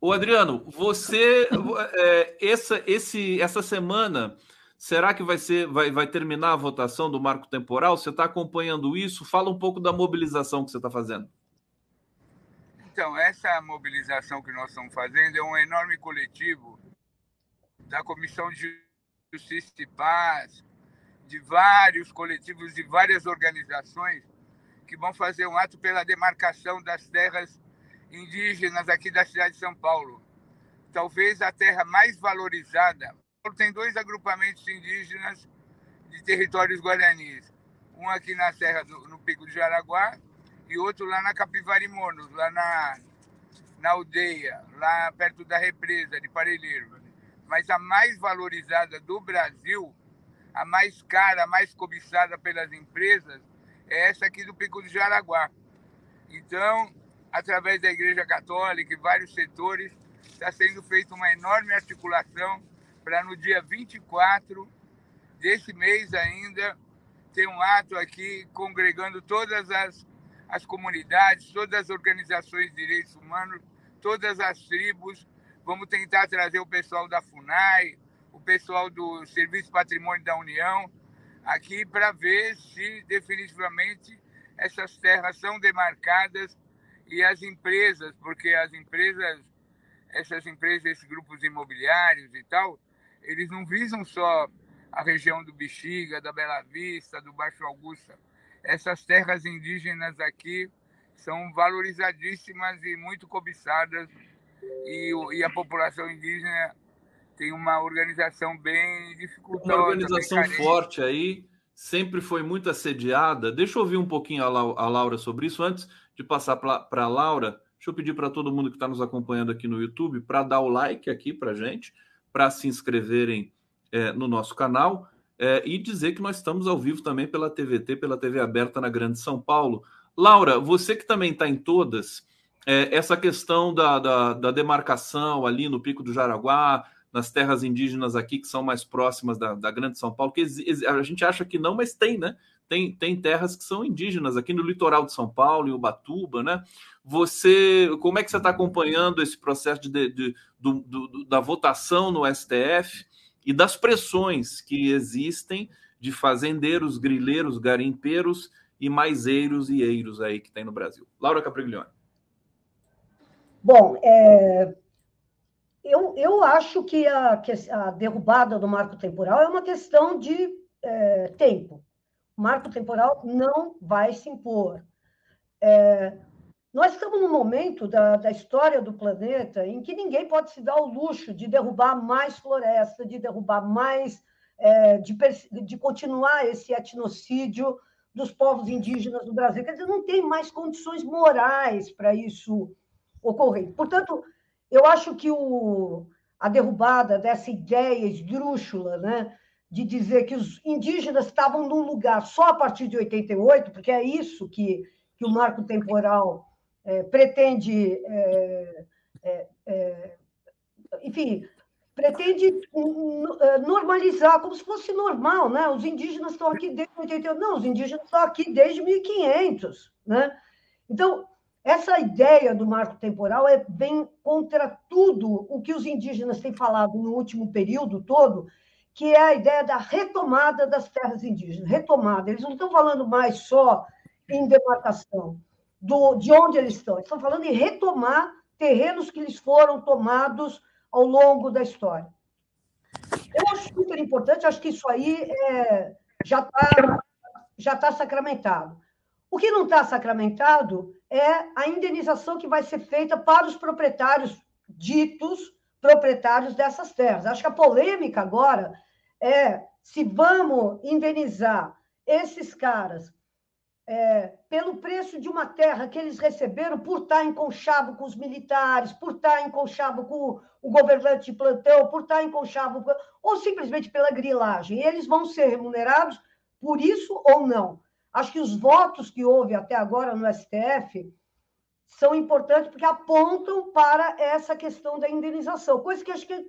O Adriano, você é, essa, esse, essa semana será que vai ser vai, vai terminar a votação do marco temporal? Você está acompanhando isso? Fala um pouco da mobilização que você está fazendo. Então, essa mobilização que nós estamos fazendo é um enorme coletivo da Comissão de Justiça e Paz, de vários coletivos, de várias organizações que vão fazer um ato pela demarcação das terras indígenas aqui da cidade de São Paulo. Talvez a terra mais valorizada. Tem dois agrupamentos indígenas de territórios guaranis. Um aqui na Serra, do, no Pico do Jaraguá, e outro lá na Capivarimonos, lá na, na aldeia, lá perto da represa de Parelheiro. Mas a mais valorizada do Brasil, a mais cara, a mais cobiçada pelas empresas, é essa aqui do Pico do Jaraguá. Então, através da Igreja Católica e vários setores, está sendo feita uma enorme articulação para no dia 24 desse mês ainda ter um ato aqui congregando todas as, as comunidades, todas as organizações de direitos humanos, todas as tribos. Vamos tentar trazer o pessoal da FUNAI, o pessoal do Serviço Patrimônio da União, aqui para ver se definitivamente essas terras são demarcadas e as empresas, porque as empresas, essas empresas, esses grupos imobiliários e tal, eles não visam só a região do Bexiga, da Bela Vista, do Baixo Augusta. essas terras indígenas aqui são valorizadíssimas e muito cobiçadas e, e a população indígena tem uma organização bem dificultosa. Uma organização forte aí, sempre foi muito assediada. Deixa eu ouvir um pouquinho a Laura sobre isso. Antes de passar para a Laura, deixa eu pedir para todo mundo que está nos acompanhando aqui no YouTube para dar o like aqui para gente, para se inscreverem é, no nosso canal é, e dizer que nós estamos ao vivo também pela TVT, pela TV aberta na Grande São Paulo. Laura, você que também está em todas, é, essa questão da, da, da, demarcação ali no Pico do Jaraguá, nas terras indígenas aqui que são mais próximas da, da Grande São Paulo, que a gente acha que não, mas tem, né? Tem, tem terras que são indígenas aqui no litoral de São Paulo, em Ubatuba, né? Você, como é que você está acompanhando esse processo de, de, de do, do, da votação no STF e das pressões que existem de fazendeiros, grileiros, garimpeiros e maiseiros e eiros aí que tem no Brasil? Laura Capriglione. Bom, é, eu, eu acho que a, a derrubada do marco temporal é uma questão de é, tempo. Marco temporal não vai se impor. É, nós estamos num momento da, da história do planeta em que ninguém pode se dar o luxo de derrubar mais floresta, de derrubar mais, é, de, de continuar esse etnocídio dos povos indígenas do Brasil. Quer dizer, não tem mais condições morais para isso ocorrer. Portanto, eu acho que o, a derrubada dessa ideia esdrúxula, né, de dizer que os indígenas estavam num lugar só a partir de 88, porque é isso que, que o marco temporal é, pretende, é, é, é enfim, pretende é, normalizar, como se fosse normal, né? Os indígenas estão aqui desde 88, não, os indígenas estão aqui desde 1500, né? Então, essa ideia do marco temporal é bem contra tudo o que os indígenas têm falado no último período todo, que é a ideia da retomada das terras indígenas. Retomada. Eles não estão falando mais só em demarcação do, de onde eles estão, eles estão falando em retomar terrenos que lhes foram tomados ao longo da história. Eu acho super importante, acho que isso aí é, já está já tá sacramentado. O que não está sacramentado é a indenização que vai ser feita para os proprietários ditos proprietários dessas terras. Acho que a polêmica agora é se vamos indenizar esses caras é, pelo preço de uma terra que eles receberam por estar em conchavo com os militares, por estar em conchavo com o governante de plantão, por estar em conchavo, com... ou simplesmente pela grilagem. Eles vão ser remunerados por isso ou não? Acho que os votos que houve até agora no STF são importantes porque apontam para essa questão da indenização, coisa que acho que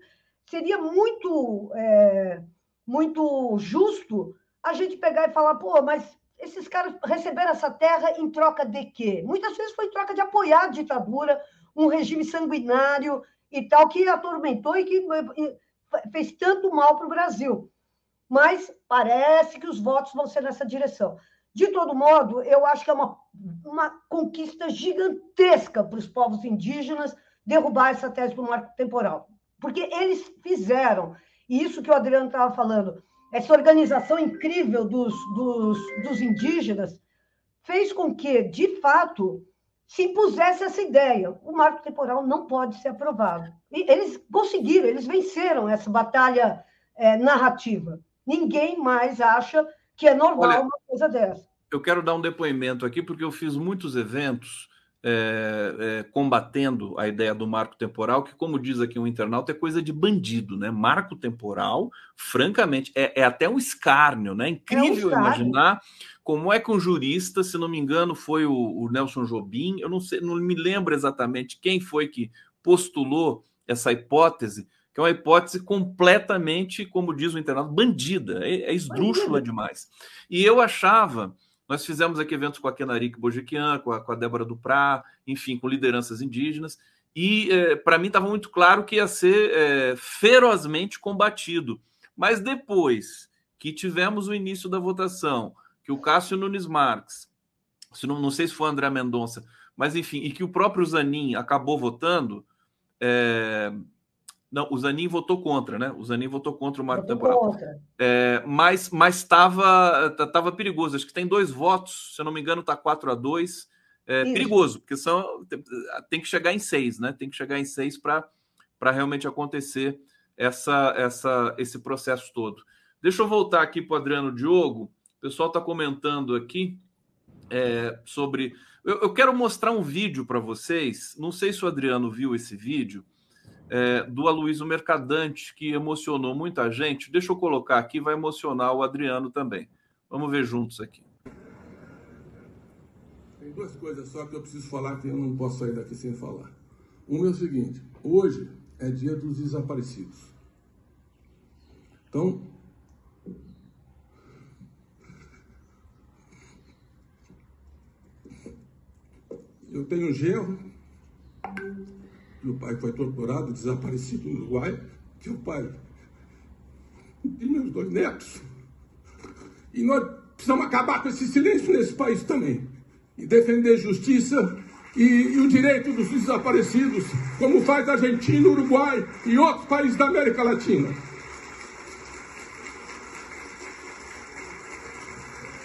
seria muito, é, muito justo a gente pegar e falar, pô, mas esses caras receberam essa terra em troca de quê? Muitas vezes foi em troca de apoiar a ditadura, um regime sanguinário e tal, que atormentou e que fez tanto mal para o Brasil. Mas parece que os votos vão ser nessa direção. De todo modo, eu acho que é uma, uma conquista gigantesca para os povos indígenas derrubar essa tese do marco temporal. Porque eles fizeram, e isso que o Adriano estava falando, essa organização incrível dos, dos, dos indígenas fez com que, de fato, se impusesse essa ideia. O marco temporal não pode ser aprovado. E eles conseguiram, eles venceram essa batalha é, narrativa. Ninguém mais acha que é normal Olha, uma coisa dessa. Eu quero dar um depoimento aqui, porque eu fiz muitos eventos é, é, combatendo a ideia do marco temporal, que, como diz aqui um internauta, é coisa de bandido, né? Marco temporal, francamente, é, é até um escárnio, né? Incrível é um imaginar como é que um jurista, se não me engano, foi o, o Nelson Jobim, eu não sei, não me lembro exatamente quem foi que postulou essa hipótese, que é uma hipótese completamente, como diz o internauta, bandida, é, é esdrúxula demais. E eu achava, nós fizemos aqui eventos com a Kenarik Bojequian, com a, com a Débora Duprá, enfim, com lideranças indígenas, e é, para mim estava muito claro que ia ser é, ferozmente combatido. Mas depois que tivemos o início da votação, que o Cássio Nunes Marques, se não, não sei se foi o André Mendonça, mas enfim, e que o próprio Zanin acabou votando, é, Não, o Zanin votou contra, né? O Zanin votou contra o marco temporal. É, mas mas estava tava perigoso. Acho que tem dois votos, se eu não me engano, está 4 a 2 É Isso. perigoso, porque são, tem que chegar em seis, né? Tem que chegar em seis para realmente acontecer essa, essa, esse processo todo. Deixa eu voltar aqui para o Adriano Diogo. O pessoal está comentando aqui é, sobre. Eu, eu, quero mostrar um vídeo para vocês. Não sei se o Adriano viu esse vídeo é, do Aloysio Mercadante, que emocionou muita gente. Deixa eu colocar aqui, vai emocionar o Adriano também. Vamos ver juntos aqui. Tem duas coisas só que eu preciso falar que eu não posso sair daqui sem falar. Uma é o seguinte: hoje é dia dos desaparecidos. Então, eu tenho um genro, meu pai foi torturado, desaparecido no Uruguai, que é o pai de meus dois netos. E nós precisamos acabar com esse silêncio nesse país também. E defender justiça e, e, o direito dos desaparecidos, como faz a Argentina, Uruguai e outros países da América Latina.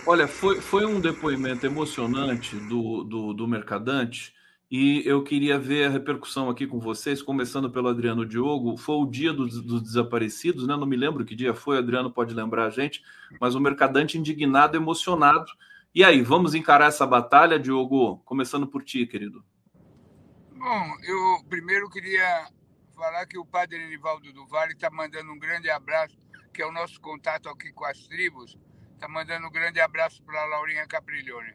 Olha, foi, foi um depoimento emocionante do, do, do Mercadante e eu queria ver a repercussão aqui com vocês, começando pelo Adriano Diogo. Foi o dia dos, dos desaparecidos, né? Não me lembro que dia foi, Adriano pode lembrar a gente, mas o Mercadante indignado, emocionado e aí, vamos encarar essa batalha, Diogo? Começando por ti, querido. Bom, eu primeiro queria falar que o padre Enivaldo do Vale está mandando um grande abraço, que é o nosso contato aqui com as tribos, está mandando um grande abraço para a Laurinha Capriglione.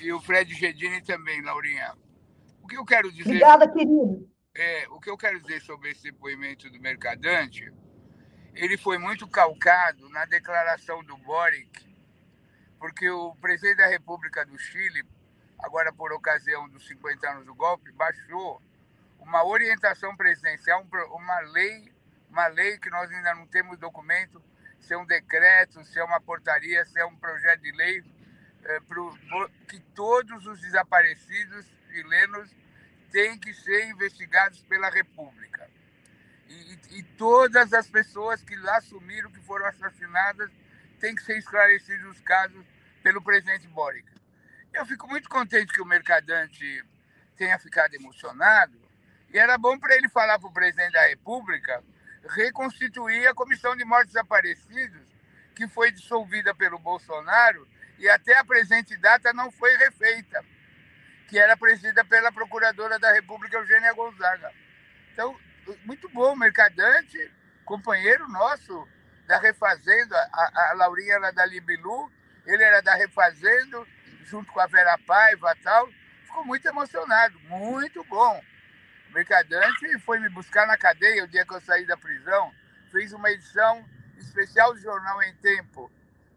E o Fred Gedini também, Laurinha. O que eu quero dizer. Obrigada, querido. É, o que eu quero dizer sobre esse depoimento do Mercadante, ele foi muito calcado na declaração do Boric porque o presidente da República do Chile, agora por ocasião dos 50 anos do golpe, baixou uma orientação presidencial, uma lei, uma lei que nós ainda não temos documento, se é um decreto, se é uma portaria, se é um projeto de lei, é, pro, que todos os desaparecidos chilenos têm que ser investigados pela República. E, e, todas as pessoas que lá assumiram que foram assassinadas têm que ser esclarecidos os casos pelo presidente Boric. Eu fico muito contente que o Mercadante tenha ficado emocionado e era bom para ele falar para o presidente da República reconstituir a Comissão de Mortos Desaparecidos, que foi dissolvida pelo Bolsonaro e até a presente data não foi refeita, que era presidida pela Procuradora da República, Eugênia Gonzaga. Então, muito bom, Mercadante, companheiro nosso da Refazenda, a, a Laurinha era da Libilu, ele era da Refazendo, junto com a Vera Paiva e tal. Ficou muito emocionado, muito bom. O Mercadante foi me buscar na cadeia o dia que eu saí da prisão. Fez uma edição especial do Jornal em Tempo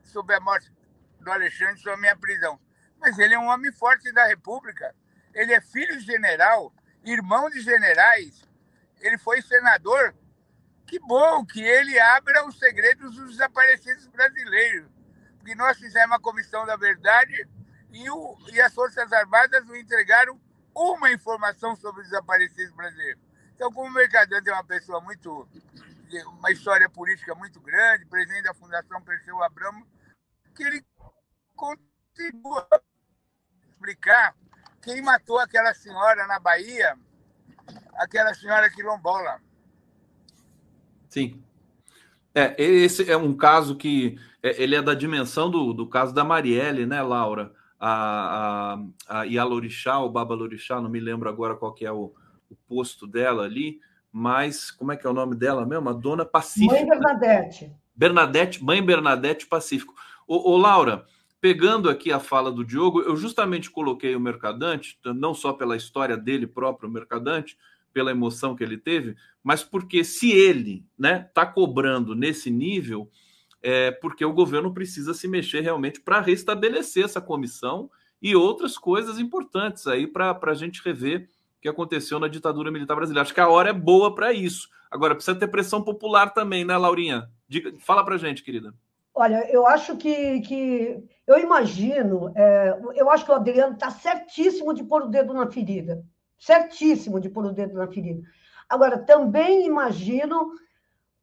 sobre a morte do Alexandre, sobre a minha prisão. Mas ele é um homem forte da República. Ele é filho de general, irmão de generais. Ele foi senador. Que bom que ele abra os segredos dos desaparecidos brasileiros que nós fizemos a Comissão da Verdade e, o, e as Forças Armadas nos entregaram uma informação sobre os desaparecidos brasileiros. Então, como o Mercadante é uma pessoa muito. uma história política muito grande, presidente da Fundação Perseu Abramo, que ele contribua a explicar quem matou aquela senhora na Bahia, aquela senhora quilombola. Sim. É, esse é um caso que é, ele é da dimensão do, do caso da Marielle, né, Laura? A, a, a Yalorixá, o Baba Lorixá, não me lembro agora qual que é o, o posto dela ali, mas como é que é o nome dela mesmo? A Dona Pacífico. Mãe Bernadette. Bernadette, Mãe Bernadette Pacífico. Ô, ô, Laura, pegando aqui a fala do Diogo, eu justamente coloquei o Mercadante, não só pela história dele próprio, o Mercadante, pela emoção que ele teve, mas porque se ele né, está cobrando nesse nível, é, porque o governo precisa se mexer realmente para restabelecer essa comissão e outras coisas importantes aí para a gente rever o que aconteceu na ditadura militar brasileira. Acho que a hora é boa para isso. Agora, precisa ter pressão popular também, né, Laurinha? Diga, fala para gente, querida. Olha, eu acho que, que eu imagino, é, eu acho que o Adriano está certíssimo de pôr o dedo na ferida. Certíssimo de pôr o dedo na ferida. Agora, também imagino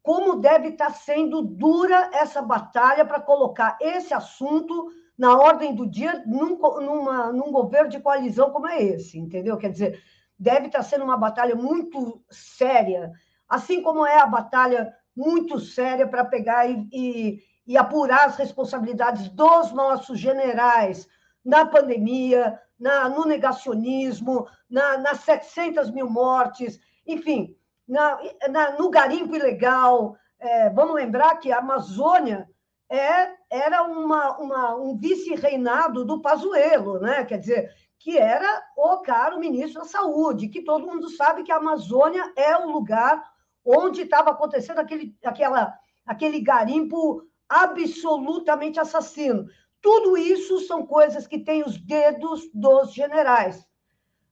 como deve estar sendo dura essa batalha para colocar esse assunto na ordem do dia num, numa, num governo de coalizão como é esse, entendeu? Quer dizer, deve estar sendo uma batalha muito séria, assim como é a batalha muito séria para pegar e, e, e apurar as responsabilidades dos nossos generais na pandemia, na, no negacionismo, na, nas 700 mil mortes, enfim, na, na, no garimpo ilegal. É, vamos lembrar que a Amazônia é, era uma, uma, um vice-reinado do Pazuello, né? quer dizer, que era o caro ministro da Saúde, que todo mundo sabe que a Amazônia é o lugar onde estava acontecendo aquele, aquela, aquele garimpo absolutamente assassino. Tudo isso são coisas que têm os dedos dos generais.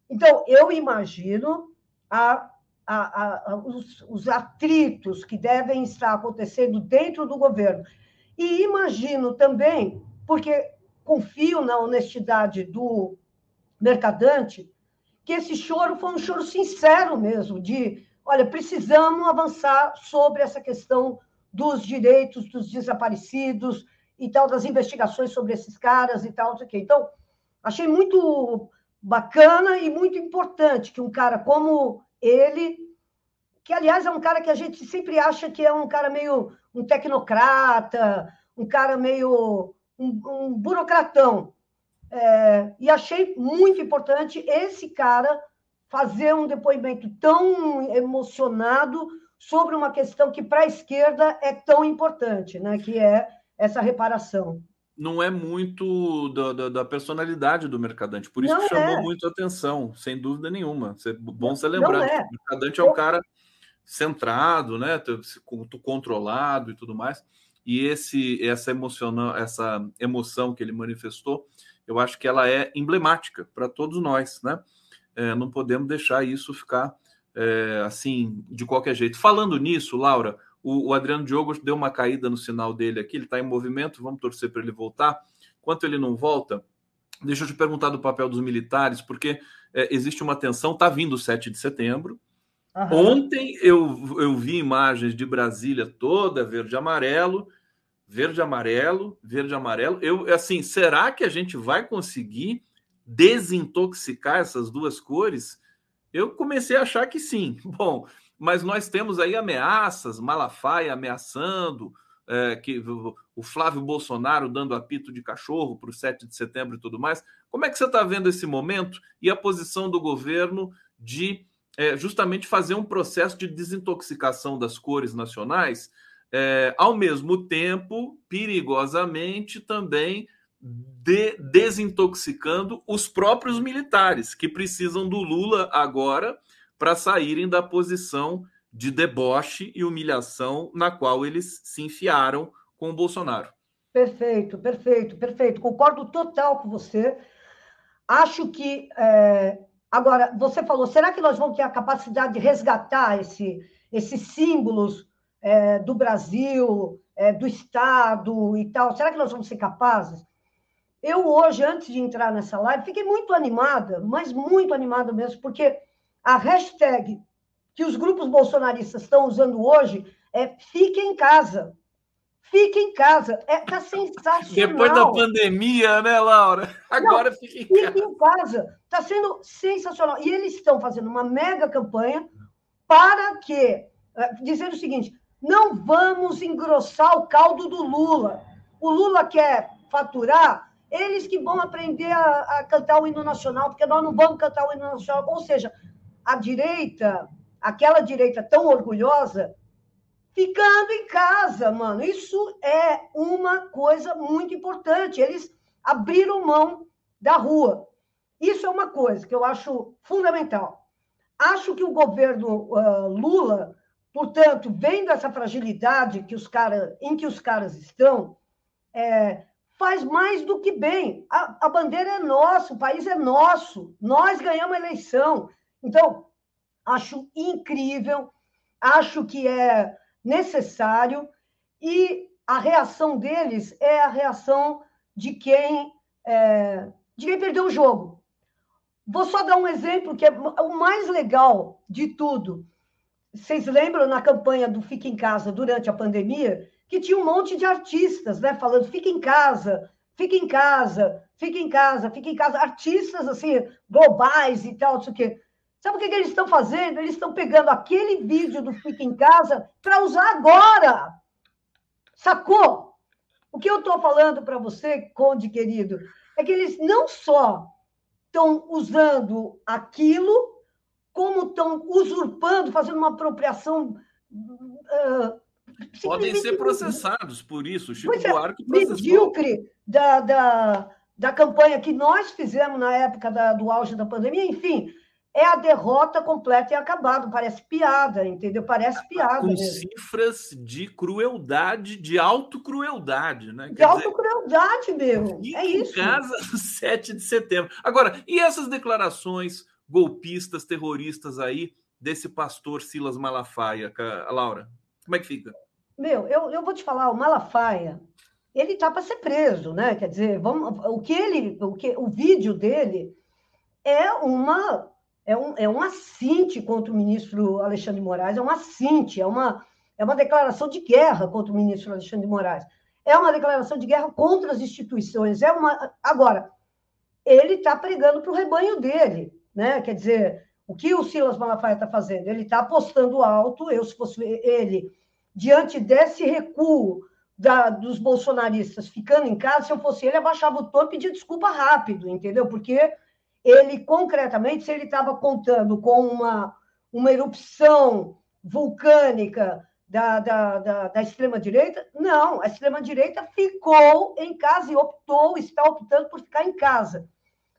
Então, eu imagino a, a, a, os, os atritos que devem estar acontecendo dentro do governo. E imagino também, porque confio na honestidade do mercadante, que esse choro foi um choro sincero mesmo, de, olha, precisamos avançar sobre essa questão dos direitos dos desaparecidos, e tal, das investigações sobre esses caras e tal, não sei o quê. Então, achei muito bacana e muito importante que um cara como ele, que aliás é um cara que a gente sempre acha que é um cara meio um tecnocrata, um cara meio um, um burocratão. É, e achei muito importante esse cara fazer um depoimento tão emocionado sobre uma questão que para a esquerda é tão importante, né? Que é essa reparação. Não é muito da, da, da personalidade do mercadante, por isso não que chamou é. muito atenção, sem dúvida nenhuma. É bom você lembrar. É. O mercadante é um cara centrado, né, controlado e tudo mais. E esse essa emoção, essa emoção que ele manifestou, eu acho que ela é emblemática para todos nós, né? É, não podemos deixar isso ficar é, assim de qualquer jeito. Falando nisso, Laura, o, o Adriano Diogo deu uma caída no sinal dele aqui, ele está em movimento, vamos torcer para ele voltar. Enquanto ele não volta, deixa eu te perguntar do papel dos militares, porque é, existe uma tensão, está vindo o 7 de setembro. Ontem eu, eu vi imagens de Brasília toda verde e amarelo, verde amarelo, verde amarelo. Eu assim, será que a gente vai conseguir desintoxicar essas duas cores? Eu comecei a achar que sim. Bom, mas nós temos aí ameaças, Malafaia ameaçando, é, que o Flávio Bolsonaro dando apito de cachorro para o 7 de setembro e tudo mais. Como é que você está vendo esse momento e a posição do governo de é, justamente fazer um processo de desintoxicação das cores nacionais, é, ao mesmo tempo, perigosamente também de, desintoxicando os próprios militares que precisam do Lula agora para saírem da posição de deboche e humilhação na qual eles se enfiaram com o Bolsonaro. Perfeito, perfeito, perfeito. Concordo total com você. Acho que. É... Agora, você falou, será que nós vamos ter a capacidade de resgatar esse, esses símbolos é, do Brasil, é, do Estado e tal? Será que nós vamos ser capazes? Eu, hoje, antes de entrar nessa live, fiquei muito animada, mas muito animada mesmo, porque a hashtag que os grupos bolsonaristas estão usando hoje é fique em casa. Fique em casa. É, tá sensacional. Depois da pandemia, né, Laura? Agora Não, fique em fique casa. Fique em casa. Está sendo sensacional. E eles estão fazendo uma mega campanha para que, é, dizendo o seguinte, não vamos engrossar o caldo do Lula. O Lula quer faturar eles que vão aprender a, a, cantar o hino nacional, porque nós não vamos cantar o hino nacional. Ou seja, a direita, aquela direita tão orgulhosa, ficando em casa, mano. Isso é uma coisa muito importante. Eles abriram mão da rua. Isso é uma coisa que eu acho fundamental. Acho que o governo uh, Lula, portanto, vendo essa fragilidade que os cara, em que os caras estão, é, faz mais do que bem. A, a bandeira é nossa, o país é nosso. Nós ganhamos a eleição. Então, acho incrível, acho que é necessário, e a reação deles é a reação de quem, é, de quem perdeu o jogo. Vou só dar um exemplo que é o mais legal de tudo. vocês lembram na campanha do Fique em Casa durante a pandemia, que tinha um monte de artistas, né? Falando, fique em casa, fique em casa, fique em casa, fique em casa. Artistas, assim, globais e tal, não sei o quê. Sabe o que, que eles estão fazendo? Eles estão pegando aquele vídeo do Fique em Casa para usar agora. Sacou? O que eu estou falando para você, Conde querido, é que eles não só estão usando aquilo, como estão usurpando, fazendo uma apropriação. Uh, Podem ser processados por isso. Chico pois é, Buarque processou. Medíocre da, da, da campanha que nós fizemos na época da, do auge da pandemia, enfim, é a derrota completa e acabado. Parece piada, entendeu? Parece piada. Com mesmo. cifras de crueldade, de autocrueldade, né? Quer de autocrueldade mesmo. É isso. Em casa, 7 de setembro. Agora, e essas declarações golpistas, terroristas aí desse pastor Silas Malafaia, Laura? Como é que fica? Meu, eu, eu vou te falar, o Malafaia, ele tá para ser preso, né? Quer dizer, vamos, o que ele, o que o vídeo dele é uma é um, é um assinte contra o ministro Alexandre de Moraes, é um assinte, é uma, é uma declaração de guerra contra o ministro Alexandre de Moraes. É uma declaração de guerra contra as instituições. É uma Agora, ele está pregando para o rebanho dele. Né? Quer dizer, o que o Silas Malafaia está fazendo? Ele está apostando alto. Eu, se fosse ele, diante desse recuo da, dos bolsonaristas ficando em casa, se eu fosse ele, abaixava o tom e pedia desculpa rápido, entendeu? Porque ele, concretamente, se ele estava contando com uma, uma erupção vulcânica da, da, da, da extrema-direita, não, a extrema-direita ficou em casa e optou, está optando por ficar em casa.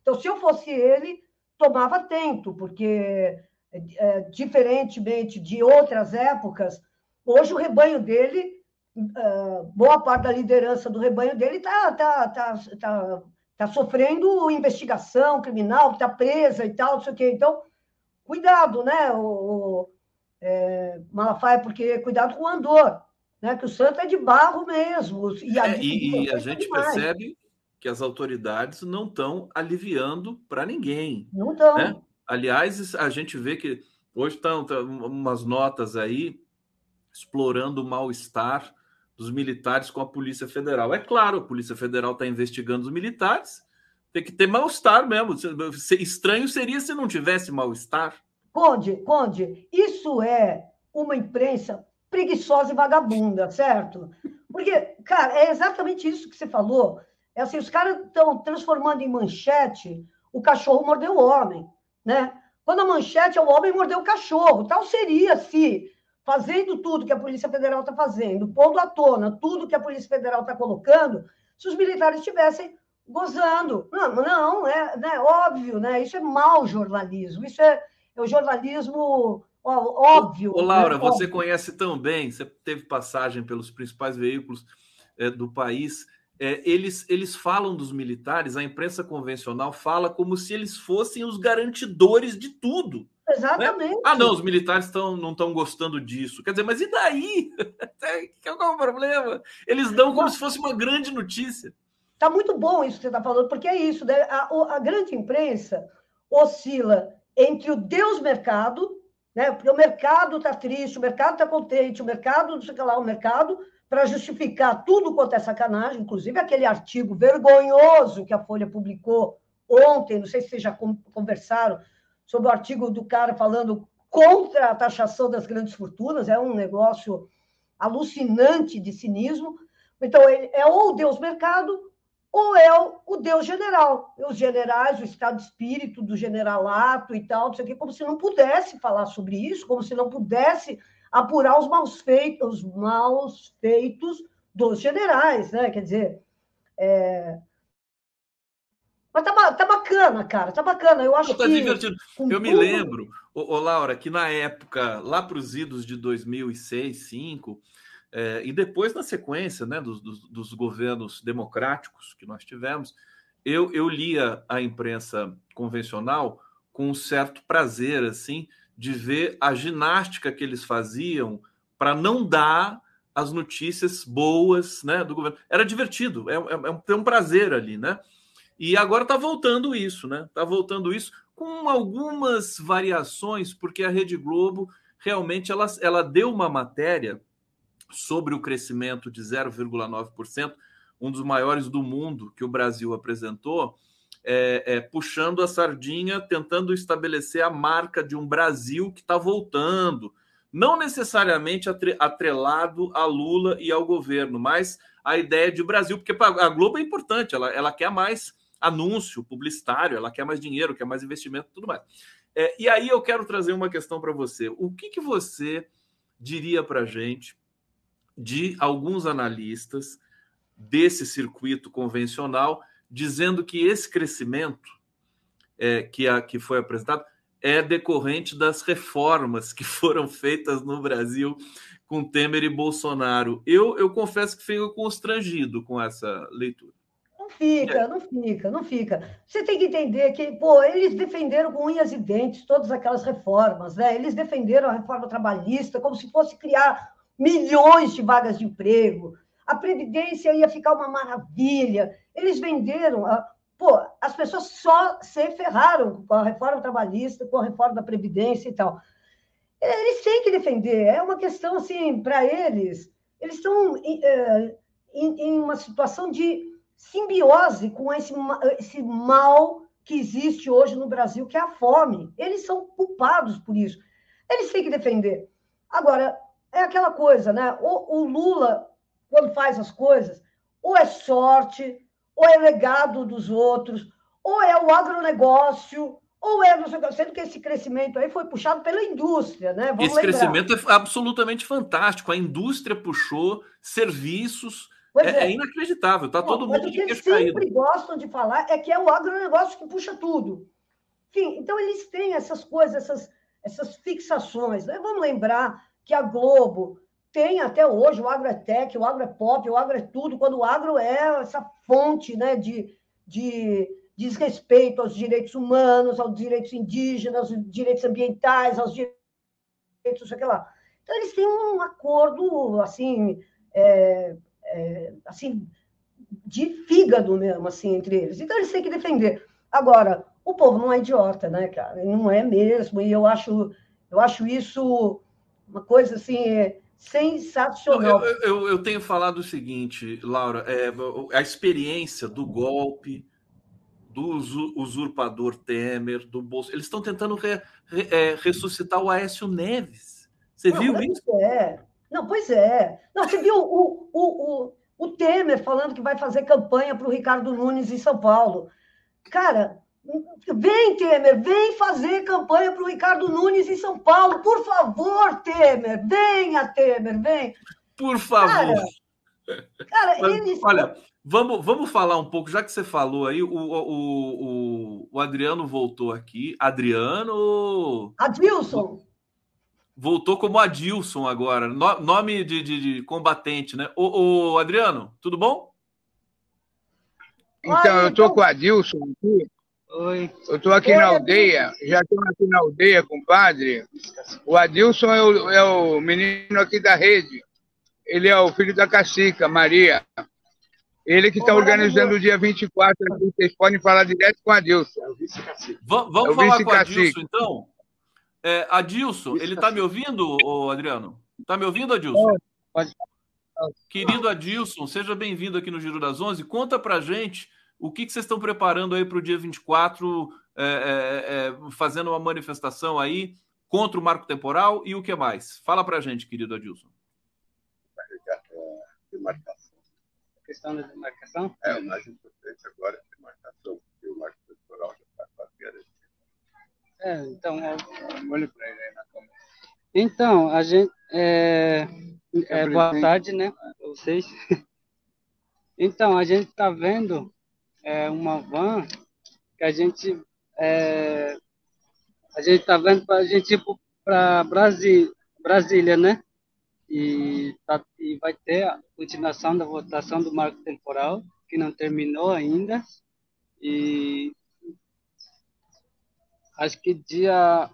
Então, se eu fosse ele, tomava atento, porque, é, diferentemente de outras épocas, hoje o rebanho dele, é, boa parte da liderança do rebanho dele está tá, tá, tá, tá sofrendo investigação criminal, está presa e tal, não sei o quê. Então, cuidado, né, o, é, Malafaia, porque cuidado com o andor, né, que o santo é de barro mesmo. E, é, e, e a gente percebe que as autoridades não estão aliviando para ninguém. Não estão. Né? Aliás, a gente vê que hoje estão umas notas aí explorando o mal-estar dos militares com a Polícia Federal. É claro, a Polícia Federal está investigando os militares, tem que ter mal-estar mesmo. Estranho seria se não tivesse mal-estar. Conde, Conde, isso é uma imprensa preguiçosa e vagabunda, certo? Porque, cara, é exatamente isso que você falou. É assim, os caras estão transformando em manchete o cachorro mordeu o homem, né? Quando a manchete é o homem mordeu o cachorro, tal seria se fazendo tudo que a Polícia Federal está fazendo, pondo à tona tudo que a Polícia Federal está colocando, se os militares estivessem gozando. Não, não, é né, óbvio, né? Isso é mau jornalismo, isso é, é o jornalismo óbvio. Ô, Laura, né? você óbvio. conhece tão bem, você teve passagem pelos principais veículos é, do país é, eles, eles falam dos militares, a imprensa convencional fala como se eles fossem os garantidores de tudo. Exatamente. Né? Ah, não, os militares tão, não estão gostando disso. Quer dizer, mas e daí? Qual é o problema? Eles dão como se fosse uma grande notícia. Está muito bom isso que você está falando, porque é isso, né? a, a grande imprensa oscila entre o Deus mercado, né? Porque o mercado está triste, o mercado está contente, o mercado, não sei o que lá, o mercado para justificar tudo quanto é sacanagem, inclusive aquele artigo vergonhoso que a Folha publicou ontem, não sei se vocês já conversaram, sobre o artigo do cara falando contra a taxação das grandes fortunas, é um negócio alucinante de cinismo. Então, ele é ou o Deus mercado ou é o Deus general. Os generais, o estado de espírito do generalato e tal, não sei o quê, como se não pudesse falar sobre isso, como se não pudesse apurar os maus feitos, os maus feitos dos generais, né? Quer dizer, é... mas tá, tá, bacana, cara, tá bacana. Eu acho tá que divertido. Eu tudo... me lembro, ô, ô, Laura, que na época lá para os idos de 2006, 2005 é, e depois na sequência, né, dos, dos, dos governos democráticos que nós tivemos, eu, eu lia a imprensa convencional com um certo prazer, assim, de ver a ginástica que eles faziam para não dar as notícias boas né, do governo. Era divertido, é, é, é um prazer ali, né? E agora está voltando isso, né? Está voltando isso com algumas variações, porque a Rede Globo realmente ela, ela deu uma matéria sobre o crescimento de 0,9%, um dos maiores do mundo que o Brasil apresentou, é, é, puxando a sardinha, tentando estabelecer a marca de um Brasil que está voltando, não necessariamente atrelado a Lula e ao governo, mas a ideia de Brasil, porque a Globo é importante, ela, ela quer mais anúncio publicitário, ela quer mais dinheiro, quer mais investimento, tudo mais. É, e aí eu quero trazer uma questão para você. O que, que você diria para gente de alguns analistas desse circuito convencional dizendo que esse crescimento é, que, a, que foi apresentado é decorrente das reformas que foram feitas no Brasil com Temer e Bolsonaro. Eu, eu confesso que fico constrangido com essa leitura. Não fica, não fica, não fica. Você tem que entender que, pô, eles defenderam com unhas e dentes todas aquelas reformas, né? Eles defenderam a reforma trabalhista como se fosse criar milhões de vagas de emprego. A Previdência ia ficar uma maravilha. Eles venderam. A... Pô, as pessoas só se ferraram com a reforma trabalhista, com a reforma da Previdência e tal. Eles têm que defender. É uma questão, assim, para eles. Eles estão é, em, em uma situação de simbiose com esse, esse mal que existe hoje no Brasil, que é a fome. Eles são culpados por isso. Eles têm que defender. Agora, é aquela coisa, né? O, o Lula, quando faz as coisas, ou é sorte, ou é legado dos outros, ou é o agronegócio, ou é, sendo que esse crescimento aí foi puxado pela indústria, né? Vamos esse lembrar. crescimento é absolutamente fantástico. A indústria puxou serviços. É, é. é, inacreditável, está todo mundo de queixo caído. O que eles sempre gostam de falar é que é o agronegócio que puxa tudo. Enfim, então eles têm essas coisas, essas, essas fixações. Né? Vamos lembrar que a Globo tem até hoje o agro é tech, o agro é pop, o agro é tudo, quando o agro é essa fonte né, de, de desrespeito aos direitos humanos, aos direitos indígenas, aos direitos ambientais, aos direitos, sei lá. Então, eles têm um acordo, assim, é, é, assim, de fígado mesmo, assim, entre eles. Então, eles têm que defender. Agora, o povo não é idiota, né, cara? Não é mesmo, e eu acho, eu acho isso uma coisa, assim, sensacional. Eu, eu, eu, tenho falado o seguinte, Laura, é, a experiência do golpe, do usurpador Temer, do Bolsonaro, eles estão tentando re, re, é, ressuscitar o Aécio Neves. Você Não, viu isso? É. Não, pois é. Não, você viu o, o, o, o Temer falando que vai fazer campanha para o Ricardo Nunes em São Paulo. Cara, Vem, Temer, vem fazer campanha para o Ricardo Nunes em São Paulo. Por favor, Temer, venha, Temer, vem. Por favor. Cara, cara Mas. Olha, vamos, vamos falar um pouco, já que você falou aí, o, o, o, o Adriano voltou aqui. Adriano. Adilson. Voltou como Adilson agora, no, nome de, de, de, combatente, né? O, o Adriano, tudo bom? Então, eu estou então com o Adilson aqui. Oi. Eu estou aqui Oi, na aldeia, já estou aqui na aldeia, compadre. O Adilson é o, é o menino aqui da rede. Ele é o filho da cacica, Maria. Ele que está organizando o dia 24 aqui. Vocês podem falar direto com o Adilson. É vamos é falar com o Adilson, então? É, Adilson, ele está me ouvindo, Adriano? Está me ouvindo, Adilson? Pode. Querido Adilson, seja bem-vindo aqui no Giro das Onze. Conta para gente o que, que vocês estão preparando aí para o dia 24, é, é, é, fazendo uma manifestação aí contra o marco temporal e o que mais? Fala para a gente, querido Adilson. Demarcação. A questão da demarcação? É, o mais importante agora é a demarcação, porque o marco temporal já está quase garantido. É, então, olha para ele aí na câmera. Então, a gente. É, é, boa tarde, né? Vocês. Então, a gente está vendo é, uma van que a gente é, a gente está vendo para a gente ir para Brasília, Brasília, né? E, tá, e vai ter a continuação da votação do marco temporal, que não terminou ainda. E acho que dia.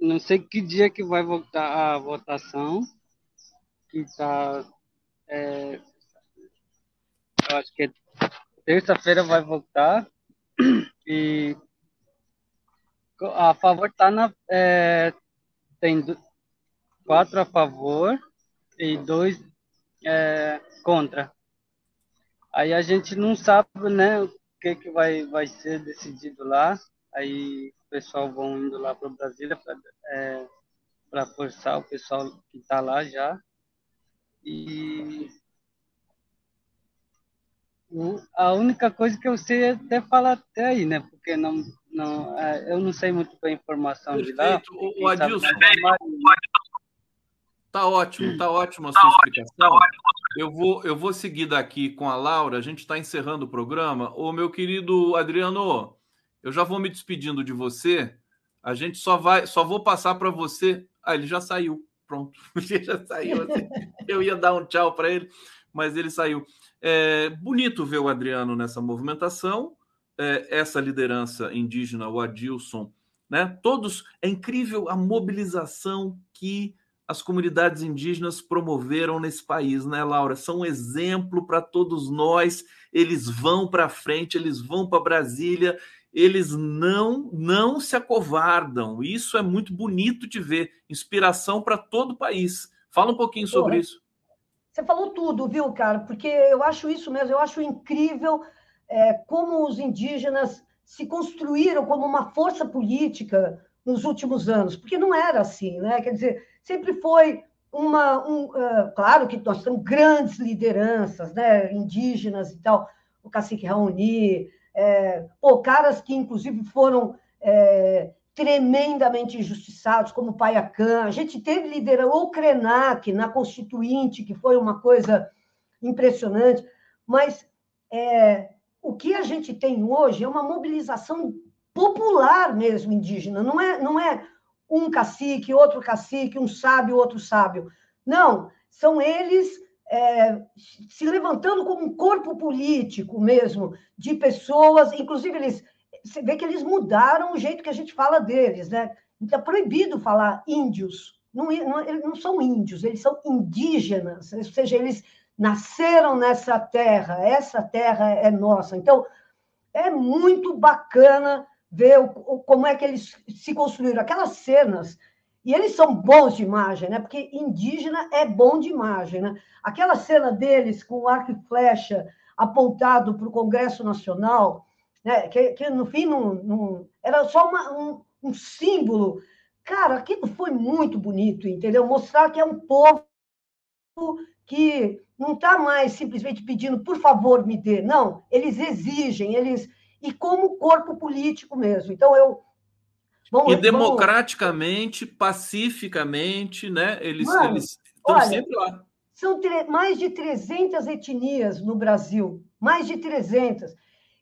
Não sei que dia que vai voltar a votação, que está. É, eu acho que é terça-feira vai voltar e a favor tá na é, tem quatro a favor e dois é, contra. Aí a gente não sabe, né, o que, que vai, vai ser decidido lá. Aí pessoal vão indo lá para Brasília para é, forçar o pessoal que está lá já. E a única coisa que eu sei é até falar até aí, né? Porque não, não, é, eu não sei muito bem a informação Perfeito. de lá. O, Adilson, tá ótimo, tá ótimo a sua explicação. Eu vou, eu vou seguir daqui com a Laura. A gente está encerrando o programa. Ô, meu querido Adriano, eu já vou me despedindo de você. A gente só vai, só vou passar para você. Ah, ele já saiu. Pronto, ele já saiu. Assim. Eu ia dar um tchau para ele, mas ele saiu. É bonito ver o Adriano nessa movimentação, é, essa liderança indígena, o Adilson, né? Todos é incrível a mobilização que as comunidades indígenas promoveram nesse país, né, Laura? São um exemplo para todos nós. Eles vão para frente, eles vão para Brasília, eles não não se acovardam. Isso é muito bonito de ver, inspiração para todo o país. Fala um pouquinho sobre isso. Você falou tudo, viu, cara? Porque eu acho isso mesmo, eu acho incrível é, como os indígenas se construíram como uma força política nos últimos anos, porque não era assim, né? Quer dizer, sempre foi uma. Um, uh, claro que nós temos grandes lideranças, né? Indígenas e tal, o cacique Raoni, é, caras que inclusive foram é, tremendamente injustiçados, como o Paiacan. A gente teve liderança, o Krenak na Constituinte, que foi uma coisa impressionante, mas é, o que a gente tem hoje é uma mobilização popular mesmo indígena, não é, não é um cacique, outro cacique, um sábio, outro sábio. Não, são eles é, se levantando como um corpo político mesmo, de pessoas, inclusive eles você vê que eles mudaram o jeito que a gente fala deles, né? Então, é proibido falar índios. Não, não, eles não são índios, eles são indígenas, ou seja, eles nasceram nessa terra, essa terra é nossa. Então, é muito bacana ver o, como é que eles se construíram. Aquelas cenas, e eles são bons de imagem, né? Porque indígena é bom de imagem, né? Aquela cena deles com o arco e flecha apontado para o Congresso Nacional, né? que, que no fim não, não era só uma, um, um símbolo. Cara, aquilo foi muito bonito, entendeu? Mostrar que é um povo que não está mais simplesmente pedindo, por favor, me dê. Não, eles exigem, eles. E como corpo político mesmo. Então, eu. Vamos, e democraticamente, vamos... pacificamente, né? Eles, Mano, eles estão olha, sempre lá. São mais de 300 etnias no Brasil, mais de 300.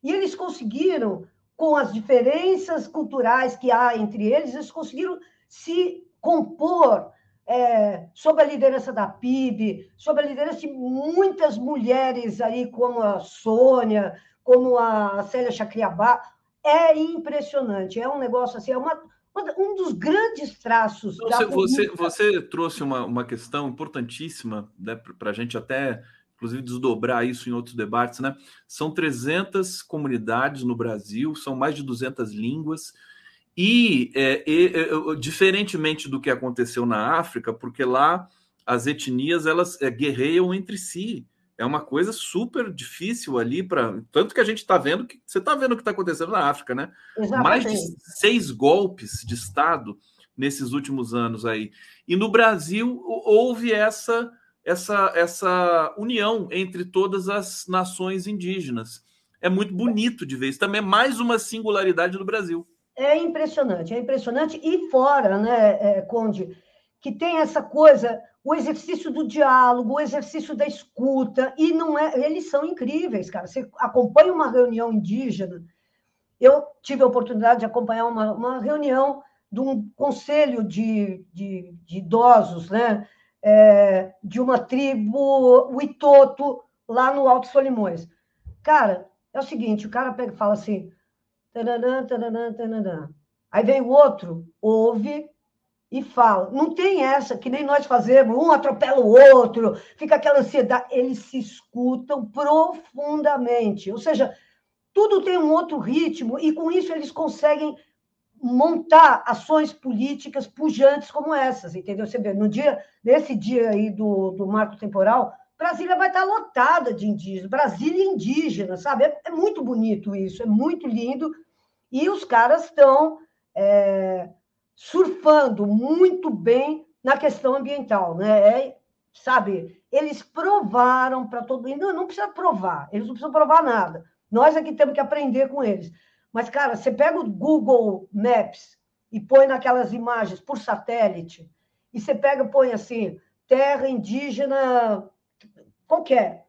E eles conseguiram, com as diferenças culturais que há entre eles, eles conseguiram se compor é, sob a liderança da PIB, sob a liderança de muitas mulheres aí, como a Sônia, como a Célia Chacriabá. É impressionante, é um negócio assim, é uma, um dos grandes traços então, da você, você, trouxe uma, uma questão importantíssima né, para a gente até inclusive desdobrar isso em outros debates, né? São 300 comunidades no Brasil, são mais de 200 línguas, e, é, é, diferentemente do que aconteceu na África, porque lá as etnias elas é, guerreiam entre si. É uma coisa super difícil ali para. Tanto que a gente está vendo que. Você está vendo o que está acontecendo na África, né? Exatamente. Mais de seis golpes de Estado nesses últimos anos aí. E no Brasil houve essa essa, essa união entre todas as nações indígenas. É muito bonito de ver isso. Também é mais uma singularidade do Brasil. É impressionante, é impressionante. E fora, né, é, Conde, que tem essa coisa, o exercício do diálogo, o exercício da escuta, e não é, eles são incríveis, cara. Você acompanha uma reunião indígena. Eu tive a oportunidade de acompanhar uma, uma reunião de um conselho de, de, de idosos, né? é, de uma tribo, o Itoto, lá no Alto Solimões. Cara, é o seguinte, o cara pega e fala assim, taranã, taranã, taranã. aí vem o outro, ouve e fala. Não tem essa, que nem nós fazemos, um atropela o outro, fica aquela ansiedade. Eles se escutam profundamente, ou seja, tudo tem um outro ritmo, e com isso eles conseguem montar ações políticas pujantes como essas, entendeu? Você vê, no dia, nesse dia aí do, do marco temporal, Brasília vai estar lotada de indígenas, Brasília indígena, sabe? É, é muito bonito isso, é muito lindo, e os caras estão é, surfando muito bem na questão ambiental, né? É, sabe? Eles provaram para todo mundo, não, não precisa provar, eles não precisam provar nada. Nós aqui temos que aprender com eles. Mas, cara, você pega o Google Maps e põe naquelas imagens por satélite, e você pega, põe assim, terra indígena qualquer.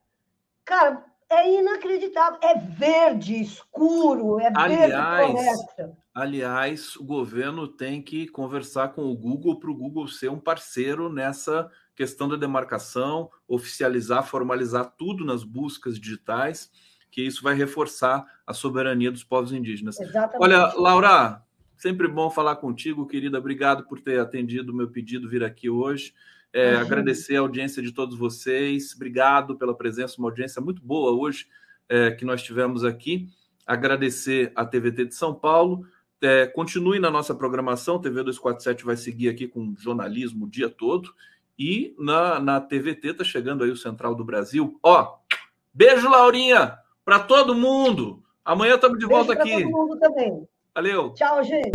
Cara, é inacreditável. É verde, escuro, é aliás, verde floresta. Aliás, o governo tem que conversar com o Google para o Google ser um parceiro nessa questão da demarcação, oficializar, formalizar tudo nas buscas digitais que isso vai reforçar a soberania dos povos indígenas. Exatamente. Olha, Laura, sempre bom falar contigo, querida. Obrigado por ter atendido o meu pedido vir aqui hoje. É, agradecer a audiência de todos vocês. Obrigado pela presença, uma audiência muito boa hoje é, que nós tivemos aqui. Agradecer a TVT de São Paulo. É, continue na nossa programação. TV 247 vai seguir aqui com jornalismo o dia todo. E na, na TVT está chegando aí o Central do Brasil. Ó, beijo, Laurinha! para todo mundo. Amanhã estamos de volta aqui. Todo mundo também. Valeu. Tchau, gente.